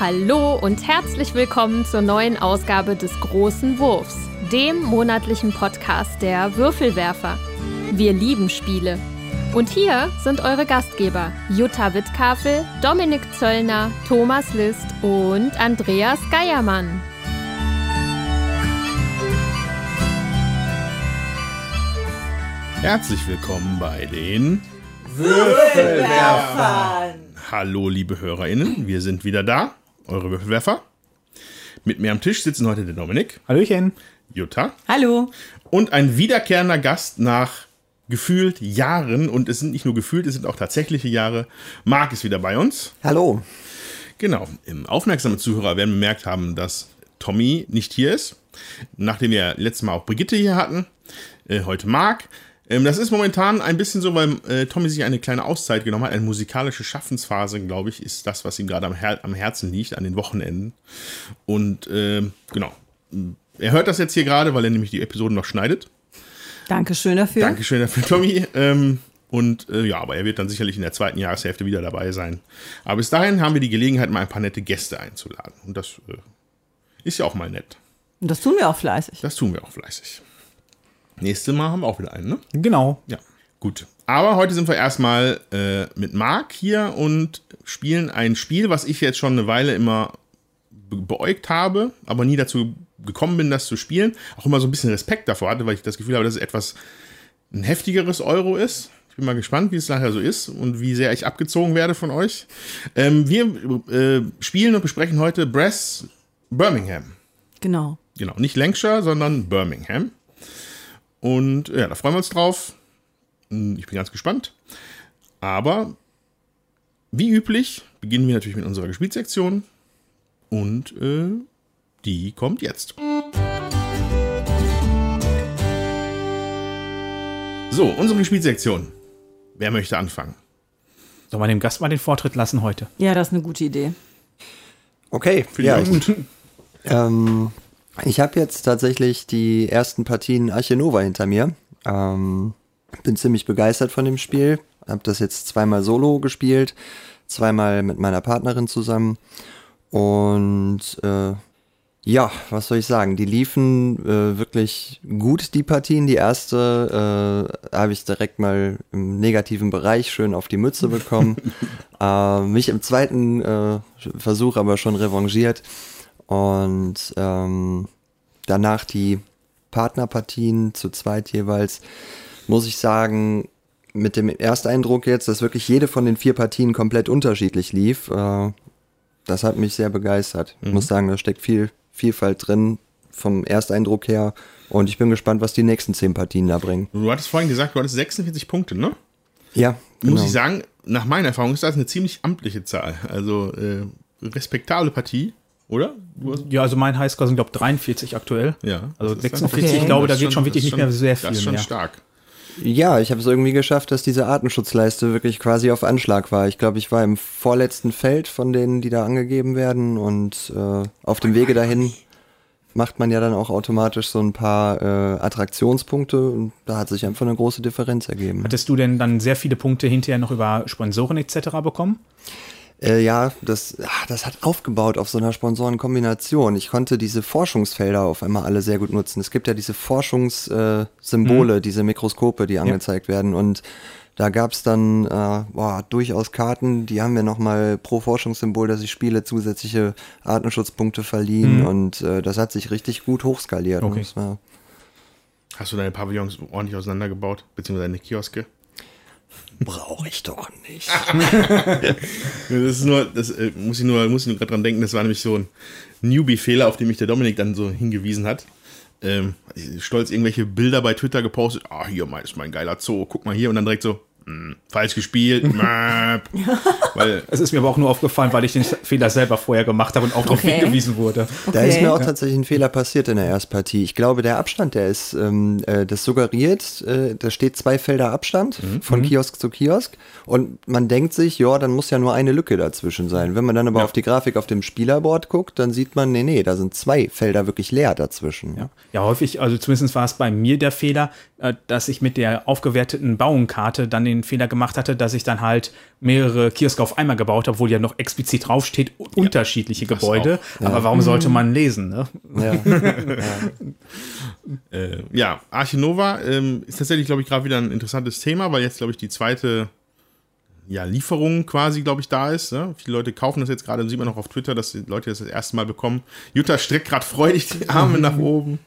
Hallo und herzlich willkommen zur neuen Ausgabe des Großen Wurfs, dem monatlichen Podcast der Würfelwerfer. Wir lieben Spiele. Und hier sind eure Gastgeber Jutta Wittkafel, Dominik Zöllner, Thomas List und Andreas Geiermann. Herzlich willkommen bei den Würfelwerfern. Hallo, liebe HörerInnen, wir sind wieder da, eure Würfelwerfer. Mit mir am Tisch sitzen heute der Dominik, Hallöchen. Jutta Hallo. und ein wiederkehrender Gast nach gefühlt Jahren. Und es sind nicht nur gefühlt, es sind auch tatsächliche Jahre. Marc ist wieder bei uns. Hallo. Genau, im aufmerksamen Zuhörer werden bemerkt haben, dass Tommy nicht hier ist. Nachdem wir letztes Mal auch Brigitte hier hatten, äh, heute Marc. Ähm, das ist momentan ein bisschen so, weil äh, Tommy sich eine kleine Auszeit genommen hat. Eine musikalische Schaffensphase, glaube ich, ist das, was ihm gerade am, Her am Herzen liegt, an den Wochenenden. Und ähm, genau, er hört das jetzt hier gerade, weil er nämlich die Episoden noch schneidet. Dankeschön dafür. Dankeschön dafür, Tommy. Ähm, und äh, ja, aber er wird dann sicherlich in der zweiten Jahreshälfte wieder dabei sein. Aber bis dahin haben wir die Gelegenheit, mal ein paar nette Gäste einzuladen. Und das äh, ist ja auch mal nett. Und das tun wir auch fleißig. Das tun wir auch fleißig. Nächstes Mal haben wir auch wieder einen, ne? Genau. Ja, gut. Aber heute sind wir erstmal äh, mit Marc hier und spielen ein Spiel, was ich jetzt schon eine Weile immer be beäugt habe, aber nie dazu gekommen bin, das zu spielen. Auch immer so ein bisschen Respekt davor hatte, weil ich das Gefühl habe, dass es etwas ein heftigeres Euro ist. Ich bin mal gespannt, wie es nachher so ist und wie sehr ich abgezogen werde von euch. Ähm, wir äh, spielen und besprechen heute Brass Birmingham. Genau. Genau, nicht Lancashire, sondern Birmingham. Und ja, da freuen wir uns drauf. Hm, Ich bin ganz gespannt. Aber wie üblich beginnen wir natürlich mit unserer Gespielsektion. Und äh, die kommt jetzt. So, unsere Gespielsektion. Wer möchte anfangen? Sollen wir dem Gast mal den Vortritt lassen heute? Ja, das ist eine gute Idee. Okay, Finde ja. ich gut. Ähm, ich habe jetzt tatsächlich die ersten Partien Arche Nova hinter mir. Ähm, bin ziemlich begeistert von dem Spiel. Habe das jetzt zweimal solo gespielt, zweimal mit meiner Partnerin zusammen. Und äh, ja, was soll ich sagen? Die liefen äh, wirklich gut, die Partien. Die erste äh, habe ich direkt mal im negativen Bereich schön auf die Mütze bekommen. äh, mich im zweiten äh, Versuch aber schon revanchiert. Und ähm, danach die Partnerpartien zu zweit jeweils, muss ich sagen, mit dem Ersteindruck jetzt, dass wirklich jede von den vier Partien komplett unterschiedlich lief, äh, das hat mich sehr begeistert. Ich muss sagen, da steckt viel Vielfalt drin vom Ersteindruck her. Und ich bin gespannt, was die nächsten zehn Partien da bringen. Du hattest vorhin gesagt, du hattest 46 Punkte, ne? Ja, Muss genau. ich sagen, nach meiner Erfahrung ist das eine ziemlich amtliche Zahl. Also äh, respektable Partie, oder? Ja, also mein Highscore sind, glaube ich, 43 aktuell. ja. Also Das ist dann- 46, Okay. ich glaube, da Das geht schon wirklich nicht mehr sehr Das ist viel schon mehr. stark. Ja, ich habe es irgendwie geschafft, dass diese Artenschutzleiste wirklich quasi auf Anschlag war. Ich glaube, ich war im vorletzten Feld von denen, die da angegeben werden. Und äh, auf dem Wege dahin macht man ja dann auch automatisch so ein paar äh, Attraktionspunkte. Und da hat sich einfach eine große Differenz ergeben. Hattest du denn dann sehr viele Punkte hinterher noch über Sponsoren etc. bekommen? Äh, ja, das, ah, das hat aufgebaut auf so einer Sponsorenkombination. Ich konnte diese Forschungsfelder auf einmal alle sehr gut nutzen. Es gibt ja diese Forschungssymbole, äh, Symbole, diese Mikroskope, die angezeigt werden. Und da gab's dann äh, boah, durchaus Karten, die haben mir nochmal pro Forschungssymbol, das ich spiele, zusätzliche Artenschutzpunkte verliehen. Und äh, das hat sich richtig gut hochskaliert. Okay. Hast du deine Pavillons ordentlich auseinandergebaut, beziehungsweise deine Kioske? Brauche ich doch nicht. Das ist nur, das äh, muss ich nur, muss ich nur gerade dran denken, das war nämlich so ein Newbie-Fehler, auf den mich der Dominik dann so hingewiesen hat. Ähm, stolz irgendwelche Bilder bei Twitter gepostet, ah, hier mein, ist mein geiler Zoo, guck mal hier und dann direkt so, hm, falsch gespielt, weil Es ist mir aber auch nur aufgefallen, weil ich den Fehler selber vorher gemacht habe und auch darauf Okay. hingewiesen wurde. Da ist Okay. mir auch tatsächlich ein Fehler passiert in der Erstpartie. Ich glaube, der Abstand, der ist, ähm, äh, das suggeriert, äh, da steht zwei Felder Abstand von Kiosk zu Kiosk und man denkt sich, ja, dann muss ja nur eine Lücke dazwischen sein. Wenn man dann aber auf die Grafik auf dem Spielerboard guckt, dann sieht man, nee, nee, da sind zwei Felder wirklich leer dazwischen. Ja. ja, häufig, also zumindest war es bei mir der Fehler, äh, dass ich mit der aufgewerteten Bauenkarte dann den den Fehler gemacht hatte, dass ich dann halt mehrere Kioske auf einmal gebaut habe, obwohl ja noch explizit draufsteht, unterschiedliche das Gebäude. Aber warum sollte man lesen? Ne? Ja. Äh, ja, Arche Nova ähm, ist tatsächlich, glaube ich, gerade wieder ein interessantes Thema, weil jetzt, glaube ich, die zweite ja, Lieferung quasi, glaube ich, da ist. Ne? Viele Leute kaufen das jetzt gerade, sieht man auch auf Twitter, dass die Leute das das erste Mal bekommen. Jutta streckt gerade freudig die Arme nach oben.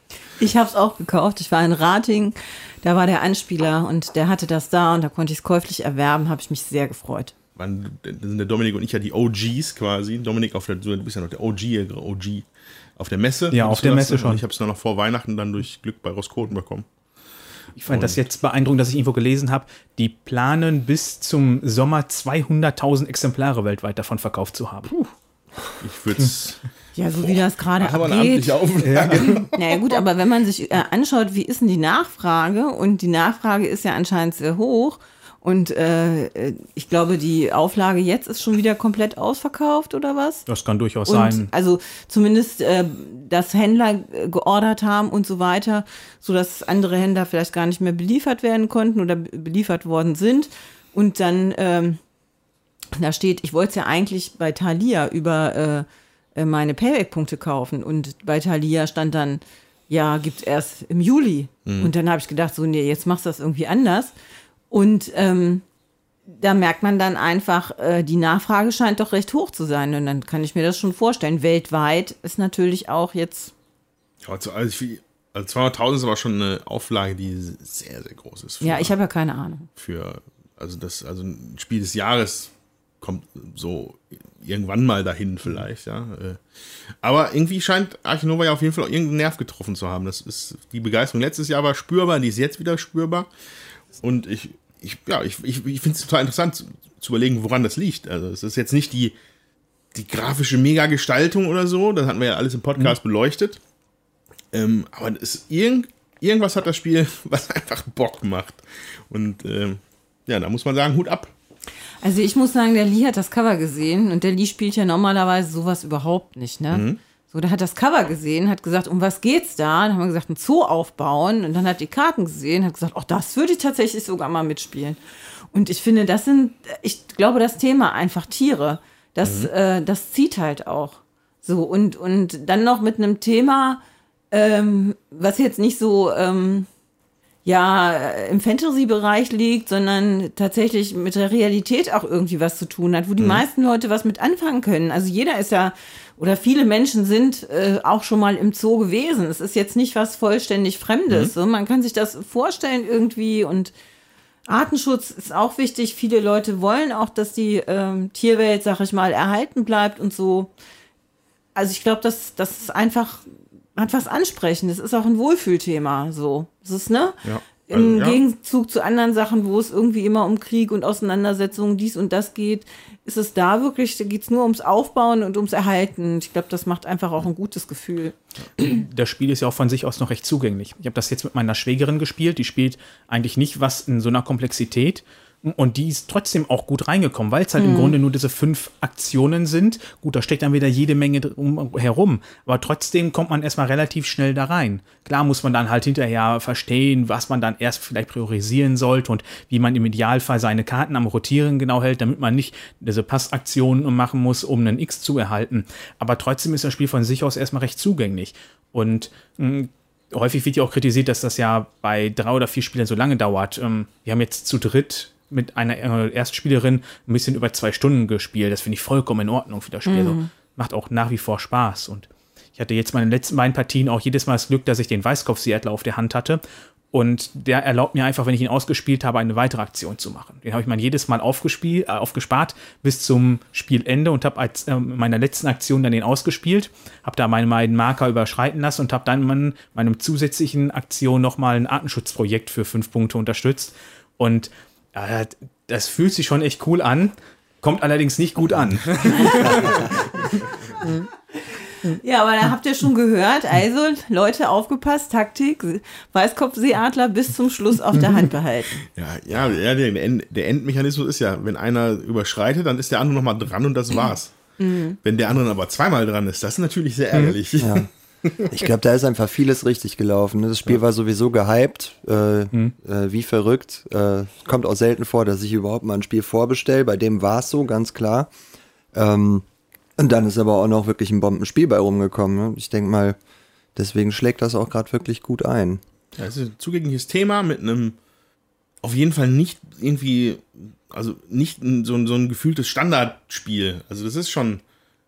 Ich habe es auch gekauft. Ich war in Rating, da war der Anspieler und der hatte das da und da konnte ich es käuflich erwerben, habe ich mich sehr gefreut. Man, da sind der Dominik und ich ja die OGs quasi. Dominik, auf der, du bist ja noch der OG, OG auf der Messe. Ja, auf der? Messe schon. Und Ich habe es noch vor Weihnachten dann durch Glück bei Roskoten bekommen. Ich fand das jetzt beeindruckend, dass ich irgendwo gelesen habe, die planen bis zum Sommer 200.000 Exemplare weltweit davon verkauft zu haben. Ich würde es. Ja, so wie das gerade Aber eine abgeht. amtliche Auflage. Naja gut, aber wenn man sich äh, anschaut, wie ist denn die Nachfrage? Und die Nachfrage ist ja anscheinend sehr hoch. Und äh, äh, ich glaube, die Auflage jetzt ist schon wieder komplett ausverkauft oder was? Das kann durchaus Und sein. also zumindest, äh, dass Händler äh, geordert haben und so weiter, sodass andere Händler vielleicht gar nicht mehr beliefert werden konnten oder be- beliefert worden sind. Und dann, ähm, da steht, ich wollte es ja eigentlich bei Thalia über äh, meine Payback-Punkte kaufen. Und bei Thalia stand dann, ja, gibt's erst im Juli. Und dann habe ich gedacht, so, nee, jetzt machst du das irgendwie anders. Und ähm, da merkt man dann einfach, äh, die Nachfrage scheint doch recht hoch zu sein. Und dann kann ich mir das schon vorstellen. Weltweit ist natürlich auch jetzt, Ja, also, also, also 200.000 ist aber schon eine Auflage, die sehr, sehr groß ist. Für, ja, ich habe ja keine Ahnung. für also das, also ein Spiel des Jahres kommt so irgendwann mal dahin vielleicht, ja. Äh, Aber irgendwie scheint Arche Nova ja auf jeden Fall auch irgendeinen Nerv getroffen zu haben. Das ist, die Begeisterung letztes Jahr war spürbar, die ist jetzt wieder spürbar. Und ich, ich, ja, ich, ich, ich finde es total interessant zu, zu überlegen, woran das liegt. Also es ist jetzt nicht die, die grafische Mega-Gestaltung oder so, das hatten wir ja alles im Podcast beleuchtet. Ähm, aber es irgend, irgendwas hat das Spiel, was einfach Bock macht. Und ähm, ja, da muss man sagen, Hut ab. Also ich muss sagen, der Lee hat das Cover gesehen und der Lee spielt ja normalerweise sowas überhaupt nicht, ne? So, der hat das Cover gesehen, hat gesagt, um was geht's da? Dann haben wir gesagt, ein Zoo aufbauen und dann hat die Karten gesehen, hat gesagt, ach, das würde ich tatsächlich sogar mal mitspielen. Und ich finde, das sind, ich glaube, das Thema einfach Tiere, das, äh, das zieht halt auch. So, und, und dann noch mit einem Thema, ähm, was jetzt nicht so, ähm, ja, äh, im Fantasy-Bereich liegt, sondern tatsächlich mit der Realität auch irgendwie was zu tun hat, wo die meisten Leute was mit anfangen können. Also jeder ist ja, oder viele Menschen sind äh, auch schon mal im Zoo gewesen. Es ist jetzt nicht was vollständig Fremdes. So, man kann sich das vorstellen irgendwie und Artenschutz ist auch wichtig. Viele Leute wollen auch, dass die ähm, Tierwelt, sag ich mal, erhalten bleibt und so. Also ich glaube, das, das ist einfach, hat was Ansprechendes. ist auch ein Wohlfühlthema, so. Das ist, ne? Ja. Im Also, ja. Gegenzug zu anderen Sachen, wo es irgendwie immer um Krieg und Auseinandersetzungen, dies und das geht, ist es da wirklich, da geht es nur ums Aufbauen und ums Erhalten. Ich glaube, das macht einfach auch ein gutes Gefühl. das Spiel ist ja auch von sich aus noch recht zugänglich. Ich habe das jetzt mit meiner Schwägerin gespielt, die spielt eigentlich nicht was in so einer Komplexität. Und die ist trotzdem auch gut reingekommen, weil es halt im Grunde nur diese fünf Aktionen sind. Gut, da steckt dann wieder jede Menge drum herum. Aber trotzdem kommt man erstmal relativ schnell da rein. Klar muss man dann halt hinterher verstehen, was man dann erst vielleicht priorisieren sollte und wie man im Idealfall seine Karten am Rotieren genau hält, damit man nicht diese Passaktionen machen muss, um einen X zu erhalten. Aber trotzdem ist das Spiel von sich aus erstmal recht zugänglich. Und mh, häufig wird ja auch kritisiert, dass das ja bei drei oder vier Spielern so lange dauert. Ähm, wir haben jetzt zu dritt mit einer äh, Erstspielerin ein bisschen über zwei Stunden gespielt. Das finde ich vollkommen in Ordnung für das Spiel. Also, macht auch nach wie vor Spaß. Und ich hatte jetzt meine letzten beiden Partien auch jedes Mal das Glück, dass ich den Weißkopf-Seattler auf der Hand hatte. Und der erlaubt mir einfach, wenn ich ihn ausgespielt habe, eine weitere Aktion zu machen. Den habe ich mal jedes Mal aufgespielt, äh, aufgespart bis zum Spielende und habe als äh, meiner letzten Aktion dann den ausgespielt, habe da meine beiden Marker überschreiten lassen und habe dann in meinem zusätzlichen Aktion nochmal ein Artenschutzprojekt für fünf Punkte unterstützt. Und äh, das fühlt sich schon echt cool an, kommt allerdings nicht gut an. Ja, aber da habt ihr schon gehört. Also, Leute, aufgepasst, Taktik, Weißkopfseeadler bis zum Schluss auf der Hand behalten. Ja, ja, ja der, End, der Endmechanismus ist ja, wenn einer überschreitet, dann ist der andere nochmal dran und das war's. Wenn der andere aber zweimal dran ist, das ist natürlich sehr ärgerlich. Ja. Ich glaube, da ist einfach vieles richtig gelaufen. ne? Das Spiel war sowieso gehypt, äh, Hm. äh, wie verrückt. Äh, kommt auch selten vor, dass ich überhaupt mal ein Spiel vorbestelle. Bei dem war es so, ganz klar. Ähm, und dann ist aber auch noch wirklich ein Bombenspiel bei rumgekommen. Ne? Ich denke mal, deswegen schlägt das auch gerade wirklich gut ein. Ja, es ist ein zugängliches Thema mit einem auf jeden Fall nicht irgendwie, also nicht so, ein, so ein gefühltes Standardspiel. Also das ist schon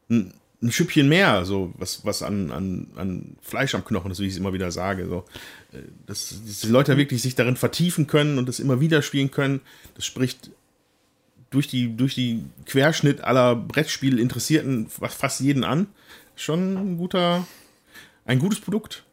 ein, ein Schüppchen mehr, so was, was an, an, an Fleisch am Knochen ist, wie ich es immer wieder sage. So. Äh, Dass, die Leute wirklich sich darin vertiefen können und das immer wieder spielen können, das spricht durch die, durch die Querschnitt aller Brettspiel-Interessierten fast jeden an. Schon ein guter, ein gutes Produkt.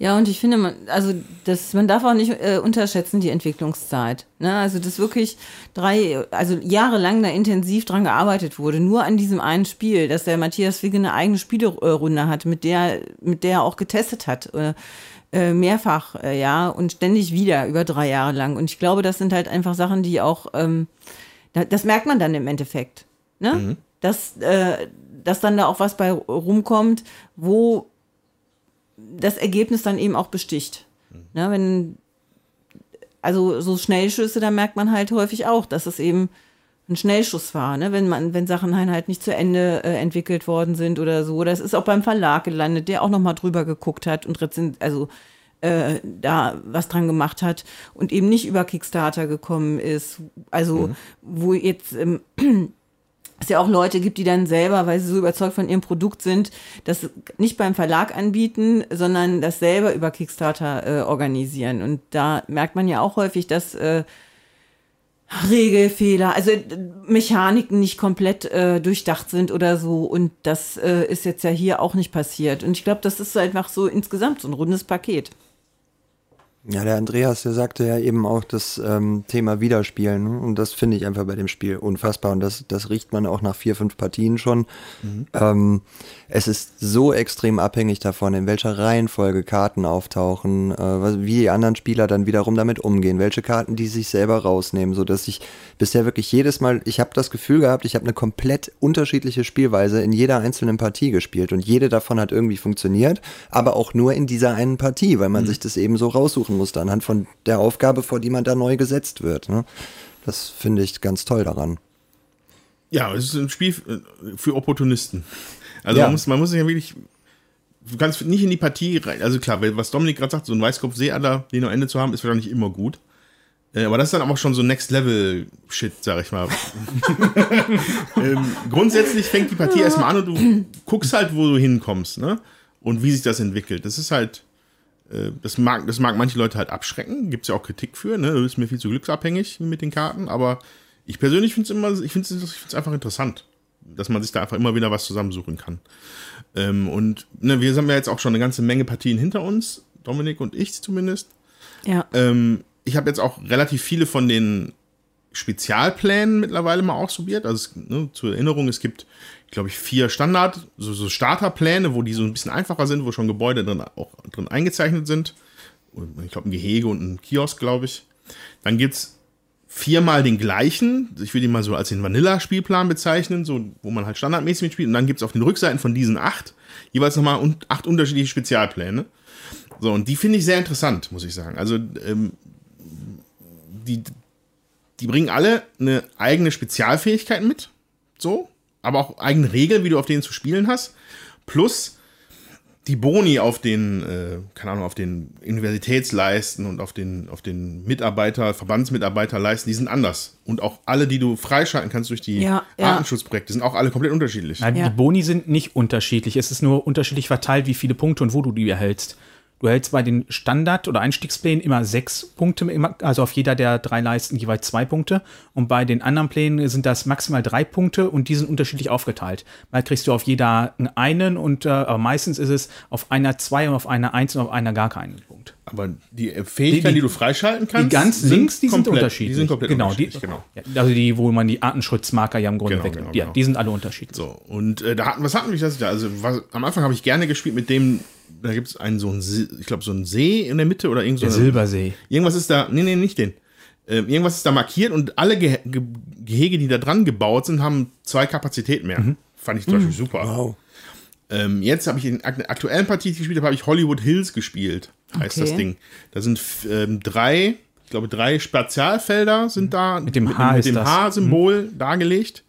Ja, und ich finde, man, also das, man darf auch nicht äh, unterschätzen die Entwicklungszeit. Ne? Also dass wirklich drei, also jahrelang da intensiv dran gearbeitet wurde, nur an diesem einen Spiel, dass der Matthias Wigge eine eigene Spielerunde hat, mit der, mit der er auch getestet hat. Äh, äh, mehrfach, äh, ja, und ständig wieder über drei Jahre lang. Und ich glaube, das sind halt einfach Sachen, die auch, ähm, da, das merkt man dann im Endeffekt. Ne? Dass, äh, dass dann da auch was bei rumkommt, wo das Ergebnis dann eben auch besticht. Ne, wenn, also so Schnellschüsse, da merkt man halt häufig auch, dass es eben ein Schnellschuss war, ne? wenn man, wenn Sachen halt nicht zu Ende äh, entwickelt worden sind oder so. Das ist auch beim Verlag gelandet, der auch noch mal drüber geguckt hat und also äh, da was dran gemacht hat und eben nicht über Kickstarter gekommen ist. Also wo jetzt ähm, es ja auch Leute gibt, die dann selber, weil sie so überzeugt von ihrem Produkt sind, das nicht beim Verlag anbieten, sondern das selber über Kickstarter äh, organisieren. Und da merkt man ja auch häufig, dass äh, Regelfehler, also äh, Mechaniken nicht komplett äh, durchdacht sind oder so. Und das äh, ist jetzt ja hier auch nicht passiert. Und ich glaube, das ist einfach so insgesamt so ein rundes Paket. Ja, der Andreas, der sagte ja eben auch das ähm, Thema Wiederspielen. ne? Und das finde ich einfach bei dem Spiel unfassbar. Und das, das riecht man auch nach vier, fünf Partien schon. Ähm, es ist so extrem abhängig davon, in welcher Reihenfolge Karten auftauchen, äh, wie die anderen Spieler dann wiederum damit umgehen, welche Karten die sich selber rausnehmen, so dass ich bisher wirklich jedes Mal, ich habe das Gefühl gehabt, ich habe eine komplett unterschiedliche Spielweise in jeder einzelnen Partie gespielt und jede davon hat irgendwie funktioniert, aber auch nur in dieser einen Partie, weil man sich das eben so raussuchen musste anhand von der Aufgabe, vor die man da neu gesetzt wird. Ne? Das finde ich ganz toll daran. Ja, es ist ein Spiel für Opportunisten. Also Ja. man, muss, man muss sich ja wirklich. Du kannst nicht in die Partie rein. Also klar, was Dominik gerade sagt, so ein Weißkopf-Seeadler, den am Ende zu haben, ist wahrscheinlich immer gut. Äh, Aber das ist dann aber schon so Next-Level-Shit, sag ich mal. ähm, grundsätzlich fängt die Partie erstmal an und du guckst halt, wo du hinkommst, ne? Und wie sich das entwickelt. Das ist halt. Äh, Das mag, das mag manche Leute halt abschrecken. Gibt es ja auch Kritik für, ne? Du bist mir viel zu glücksabhängig mit den Karten. Aber ich persönlich finde es immer, ich finde es einfach interessant, dass man sich da einfach immer wieder was zusammensuchen kann. Ähm, und ne, wir haben ja jetzt auch schon eine ganze Menge Partien hinter uns, Dominik und ich zumindest. Ja. Ähm, ich habe jetzt auch relativ viele von den Spezialplänen mittlerweile mal ausprobiert. Also ne, zur Erinnerung, es gibt, glaube ich, vier Standard, so, so Starterpläne, wo die so ein bisschen einfacher sind, wo schon Gebäude drin auch drin eingezeichnet sind. Ich glaube, ein Gehege und ein Kiosk, glaube ich. Dann gibt es viermal den gleichen. Ich würde ihn mal so als den Vanilla-Spielplan bezeichnen, so, wo man halt standardmäßig mitspielt. Und dann gibt es auf den Rückseiten von diesen acht jeweils nochmal un acht unterschiedliche Spezialpläne. So, und die finde ich sehr interessant, muss ich sagen. Also, ähm, die, die bringen alle eine eigene Spezialfähigkeit mit. So. Aber auch eigene Regeln, wie du auf denen zu spielen hast. Plus die Boni auf den, äh, keine Ahnung, auf den Universitätsleisten und auf den, auf den Mitarbeiter, Verbandsmitarbeiterleisten, die sind anders. Und auch alle, die du freischalten kannst durch die Ja, ja. Artenschutzprojekte, sind auch alle komplett unterschiedlich. Nein, Ja. Die Boni sind nicht unterschiedlich. Es ist nur unterschiedlich verteilt, wie viele Punkte und wo du die erhältst. Du erhältst bei den Standard- oder Einstiegsplänen immer sechs Punkte, also auf jeder der drei Leisten jeweils zwei Punkte. Und bei den anderen Plänen sind das maximal drei Punkte und die sind unterschiedlich aufgeteilt. Mal kriegst du auf jeder einen und äh, aber meistens ist es auf einer zwei und auf einer eins und auf einer gar keinen Punkt. Aber die äh, Fähigkeiten, Die- die, die- du freischalten kannst, Die ganz links, die sind komplett- unterschiedlich. Die sind komplett genau, unterschiedlich, die, genau. Also die, wo man die Artenschutzmarker ja im Grunde Genau, weg. genau, ja, genau. die sind alle unterschiedlich. So, und äh, da hatten, was hatten wir das da? Also was, am Anfang habe ich gerne gespielt mit dem, da gibt es einen so einen, See- ich glaube, so einen See in der Mitte oder irgend so Der Silbersee. Irgendwas ist da, nee, nee, nicht den. Ähm, irgendwas ist da markiert und alle Ge Ge Gehege, die da dran gebaut sind, haben zwei Kapazitäten mehr. Fand ich zum Beispiel super. Wow. Ähm, jetzt habe ich in der aktuellen Partie, die ich gespielt habe, habe ich Hollywood Hills gespielt, heißt Okay. das Ding. Da sind ähm, drei, ich glaube drei Spezialfelder sind da Mit dem H mit ist dem das. Mhm. H-Symbol dargelegt.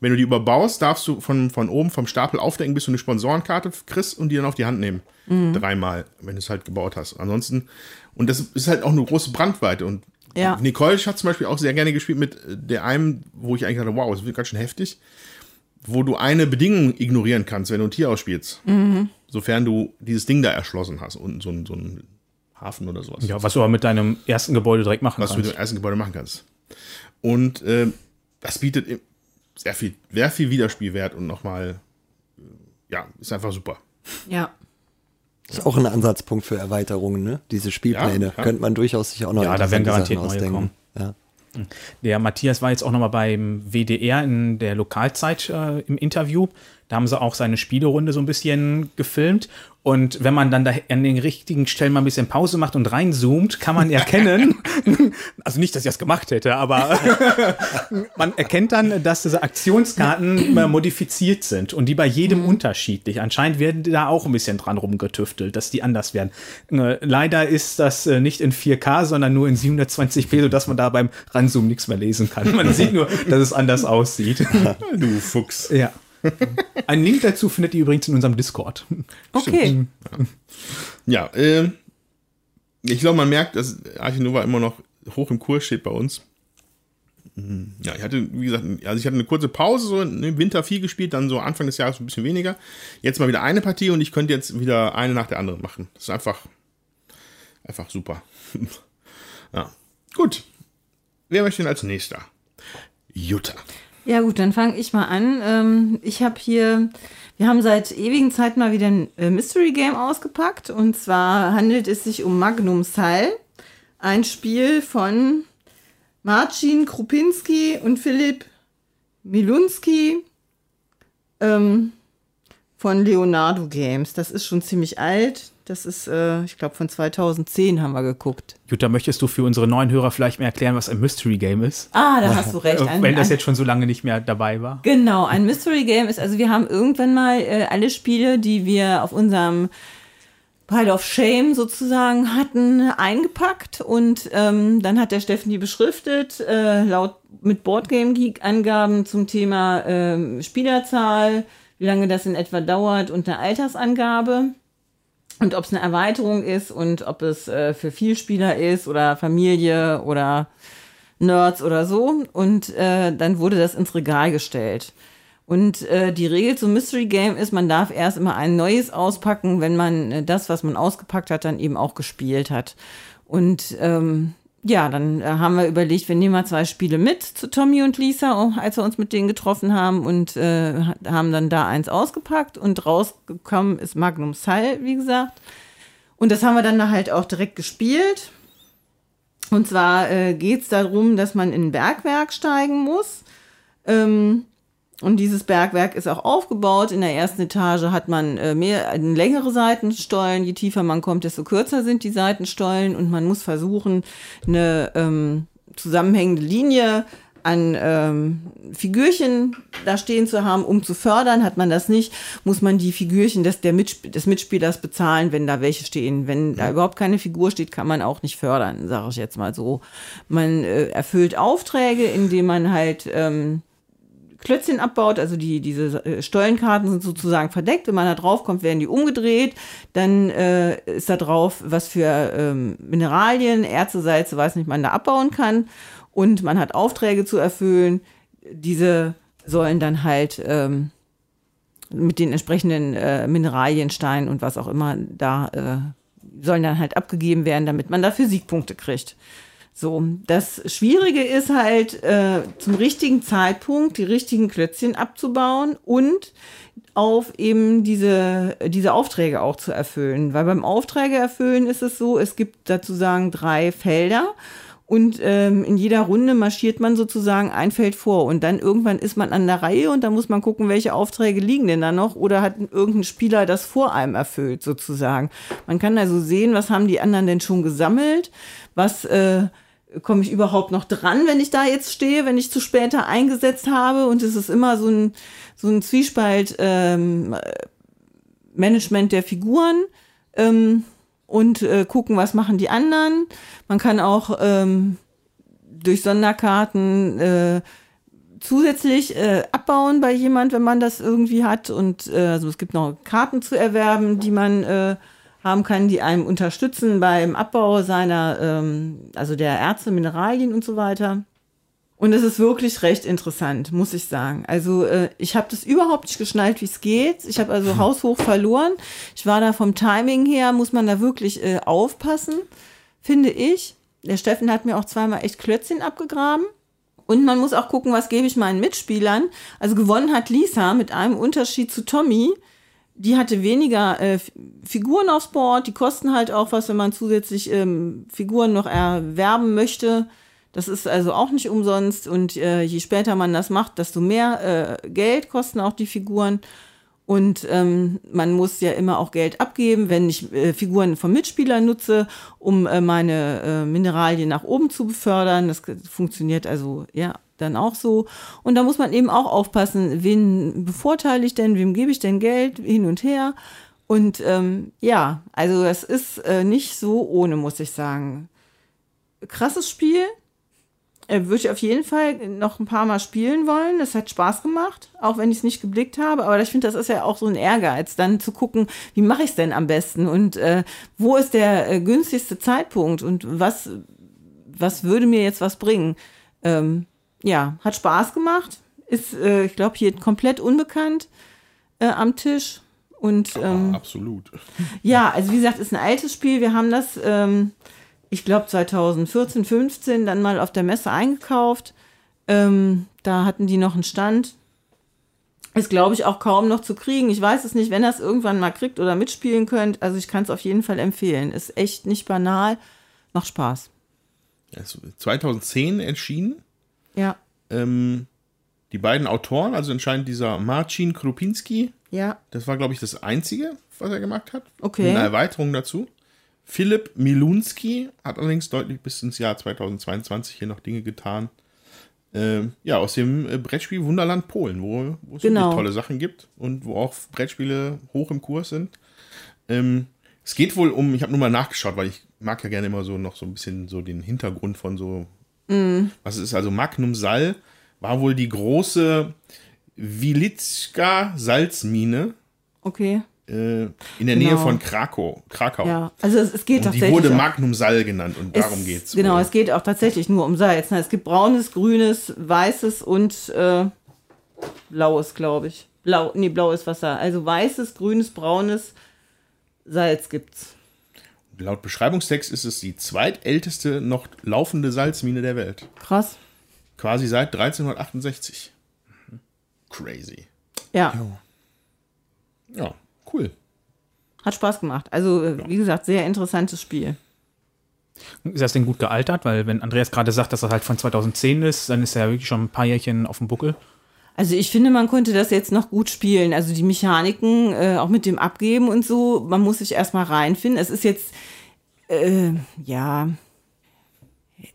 Wenn du die überbaust, darfst du von, von oben vom Stapel aufdecken, bis du eine Sponsorenkarte kriegst und die dann auf die Hand nehmen. Mhm. Dreimal, wenn du es halt gebaut hast. Ansonsten, und das ist halt auch eine große Brandweite. Und Ja. Nicole hat zum Beispiel auch sehr gerne gespielt mit der einem, wo ich eigentlich dachte, wow, das wird ganz schön heftig, wo du eine Bedingung ignorieren kannst, wenn du ein Tier ausspielst. Mhm. Sofern du dieses Ding da erschlossen hast und so, ein- so ein Hafen oder sowas Ja, was du aber mit deinem ersten Gebäude direkt machen was du mit kannst. dem ersten Gebäude machen kannst. Und äh, das bietet sehr viel, sehr viel Wiederspielwert und nochmal, ja, ist einfach super. Ja. Ist auch ein Ansatzpunkt für Erweiterungen, ne? Diese Spielpläne. Ja, klar. Könnte man durchaus sich auch noch Ja, da werden garantiert Sachen neue ausdenken. Ja. Der Matthias war jetzt auch nochmal beim WDR in der Lokalzeit äh, im Interview. Da haben sie auch seine Spielerunde so ein bisschen gefilmt. Und wenn man dann da an den richtigen Stellen mal ein bisschen Pause macht und reinzoomt, kann man erkennen, also nicht, dass ich das gemacht hätte, aber man erkennt dann, dass diese Aktionskarten modifiziert sind und die bei jedem unterschiedlich. Anscheinend werden da auch ein bisschen dran rumgetüftelt, dass die anders werden. Äh, Leider ist das äh, nicht in 4K, sondern nur in 720p, sodass man da beim Ranzoomen nichts mehr lesen kann. Man sieht nur, dass es anders aussieht. Du Fuchs. ja. Einen Link dazu findet ihr übrigens in unserem Discord. Okay. Ja, ähm, ich glaube, man merkt, dass Arche Nova immer noch hoch im Kurs steht bei uns. Mhm. Ja, ich hatte, wie gesagt, also ich hatte eine kurze Pause, so im Winter viel gespielt, dann so Anfang des Jahres ein bisschen weniger. Jetzt mal wieder eine Partie und ich könnte jetzt wieder eine nach der anderen machen. Das ist einfach, einfach super. ja, gut. Wer möchte denn als nächster? Jutta. Ja gut, dann fange ich mal an. Ähm, ich habe hier, wir haben seit ewigen Zeit mal wieder ein äh, Mystery Game ausgepackt. Und zwar handelt es sich um Magnum Sal. Ein Spiel von Marcin Krupinski und Philipp Milunski ähm, von Leonardo Games. Das ist schon ziemlich alt. Das ist, äh, ich glaube, von 2010 haben wir geguckt. Jutta, möchtest du für unsere neuen Hörer vielleicht mal erklären, was ein Mystery Game ist? Ah, da hast du recht. Äh, Ein- Wenn das jetzt schon so lange nicht mehr dabei war. Genau, ein Mystery Game ist, also wir haben irgendwann mal äh, alle Spiele, die wir auf unserem Pile of Shame sozusagen hatten, eingepackt und ähm, dann hat der Steffen die beschriftet, äh, laut mit Boardgame Geek Angaben zum Thema ähm, Spielerzahl, wie lange das in etwa dauert und eine Altersangabe und ob es eine Erweiterung ist und ob es äh, für Vielspieler ist oder Familie oder Nerds oder so. Und äh, dann wurde das ins Regal gestellt. Und äh, die Regel zum Mystery Game ist, man darf erst immer ein neues auspacken, wenn man äh, das, was man ausgepackt hat, dann eben auch gespielt hat. Und ähm, ja, dann äh, haben wir überlegt, wir nehmen mal zwei Spiele mit zu Tommy und Lisa, auch als wir uns mit denen getroffen haben und äh, ha- haben dann da eins ausgepackt und rausgekommen ist Magnum Sal, wie gesagt. Und das haben wir dann da halt auch direkt gespielt. Und zwar äh, geht es darum, dass man in ein Bergwerk steigen muss. Ähm, und dieses Bergwerk ist auch aufgebaut. In der ersten Etage hat man äh, mehr, äh, längere Seitenstollen. Je tiefer man kommt, desto kürzer sind die Seitenstollen. Und man muss versuchen, eine ähm, zusammenhängende Linie an ähm, Figürchen da stehen zu haben, um zu fördern. Hat man das nicht, muss man die Figürchen des, der Mitsp des Mitspielers bezahlen, wenn da welche stehen. Wenn da überhaupt keine Figur steht, kann man auch nicht fördern, sage ich jetzt mal so. Man äh, erfüllt Aufträge, indem man halt ähm, Klötzchen abbaut, also die, diese äh, Stollenkarten sind sozusagen verdeckt. Wenn man da drauf kommt, werden die umgedreht. Dann äh, ist da drauf, was für ähm, Mineralien, Erze, Salze, weiß nicht, man da abbauen kann. Und man hat Aufträge zu erfüllen. Diese sollen dann halt ähm, mit den entsprechenden äh, Mineralien, Steinen und was auch immer da äh, sollen dann halt abgegeben werden, damit man dafür Siegpunkte kriegt. So, das Schwierige ist halt, äh, zum richtigen Zeitpunkt die richtigen Klötzchen abzubauen und auf eben diese, diese Aufträge auch zu erfüllen. Weil beim Aufträge erfüllen ist es so, es gibt dazu sagen drei Felder und ähm, in jeder Runde marschiert man sozusagen ein Feld vor und dann irgendwann ist man an der Reihe und dann muss man gucken, welche Aufträge liegen denn da noch oder hat irgendein Spieler das vor einem erfüllt sozusagen. Man kann also sehen, was haben die anderen denn schon gesammelt, was äh, komme ich überhaupt noch dran, wenn ich da jetzt stehe, wenn ich zu später eingesetzt habe und es ist immer so ein, so ein Zwiespalt, ähm, Management der Figuren ähm, und äh, gucken, was machen die anderen. Man kann auch ähm, durch Sonderkarten äh, zusätzlich äh, abbauen bei jemand, wenn man das irgendwie hat. Und äh, also es gibt noch Karten zu erwerben, die man äh, haben kann, die einem unterstützen beim Abbau seiner, ähm, also der Erze, Mineralien und so weiter. Und es ist wirklich recht interessant, muss ich sagen. Also äh, ich habe das überhaupt nicht geschnallt, wie es geht. Ich habe also haushoch verloren. Ich war da vom Timing her, muss man da wirklich äh, aufpassen, finde ich. Der Steffen hat mir auch zweimal echt Klötzchen abgegraben. Und man muss auch gucken, was gebe ich meinen Mitspielern. Also gewonnen hat Lisa mit einem Unterschied zu Tommy. Die hatte weniger äh, Figuren aufs Board. Die kosten halt auch was, wenn man zusätzlich ähm, Figuren noch erwerben möchte. Das ist also auch nicht umsonst. Und äh, je später man das macht, desto mehr äh, Geld kosten auch die Figuren. Und ähm, man muss ja immer auch Geld abgeben, wenn ich äh, Figuren vom Mitspieler nutze, um äh, meine äh, Mineralien nach oben zu befördern. Das funktioniert also ja dann auch so. Und da muss man eben auch aufpassen, wen bevorteile ich denn, wem gebe ich denn Geld hin und her. Und ähm, ja, also das ist äh, nicht so ohne, muss ich sagen. Krasses Spiel, äh, würde ich auf jeden Fall noch ein paar Mal spielen wollen. Das hat Spaß gemacht, auch wenn ich es nicht geblickt habe. Aber ich finde, das ist ja auch so ein Ehrgeiz, dann zu gucken, wie mache ich es denn am besten und äh, wo ist der äh, günstigste Zeitpunkt und was, was würde mir jetzt was bringen. Ähm, ja, hat Spaß gemacht. Ist, äh, ich glaube, hier komplett unbekannt äh, am Tisch. Und ähm, absolut. Ja, also wie gesagt, ist ein altes Spiel. Wir haben das ähm, ich glaube 2014, 15 dann mal auf der Messe eingekauft. Ähm, da hatten die noch einen Stand. Ist, glaube ich, auch kaum noch zu kriegen. Ich weiß es nicht, wenn ihr es irgendwann mal kriegt oder mitspielen könnt. Also ich kann es auf jeden Fall empfehlen. Ist echt nicht banal. Macht Spaß. Ja, 2010 erschienen. Ja. Ähm, die beiden Autoren, also anscheinend dieser Marcin Krupinski. Ja. Das war, glaube ich, das Einzige, was er gemacht hat. Okay. Eine Erweiterung dazu. Philipp Milunski hat allerdings deutlich bis ins Jahr 2022 hier noch Dinge getan. Ähm, ja, aus dem äh, Brettspiel Wunderland Polen, wo, wo es Genau. tolle Sachen gibt und wo auch Brettspiele hoch im Kurs sind. Ähm, es geht wohl um, ich habe nur mal nachgeschaut, weil ich mag ja gerne immer so noch so ein bisschen so den Hintergrund von so, was es ist. Also Magnum Sal war wohl die große Wilicka Salzmine Okay. äh, in der Nähe Genau. von Krakau. Krakau. Ja. Also es, es geht Und die tatsächlich. wurde auch- Magnum Sal genannt und darum es, geht's. Genau, wohl. es geht auch tatsächlich nur um Salz. ne? Es gibt braunes, grünes, weißes und äh, blaues, glaube ich. Blau, nee, blaues Wasser. Also weißes, grünes, braunes Salz gibt's. Laut Beschreibungstext ist es die zweitälteste noch laufende Salzmine der Welt. Krass. Quasi seit 1368. Crazy. Ja, Ja, cool. hat Spaß gemacht. Also, äh, wie gesagt, sehr interessantes Spiel. Ist das denn gut gealtert? Weil wenn Andreas gerade sagt, dass das halt von 2010 ist, dann ist er ja wirklich schon ein paar Jährchen auf dem Buckel. Also ich finde, man konnte das jetzt noch gut spielen. Also die Mechaniken, äh, auch mit dem Abgeben und so, man muss sich erstmal reinfinden. Es ist jetzt, äh, ja,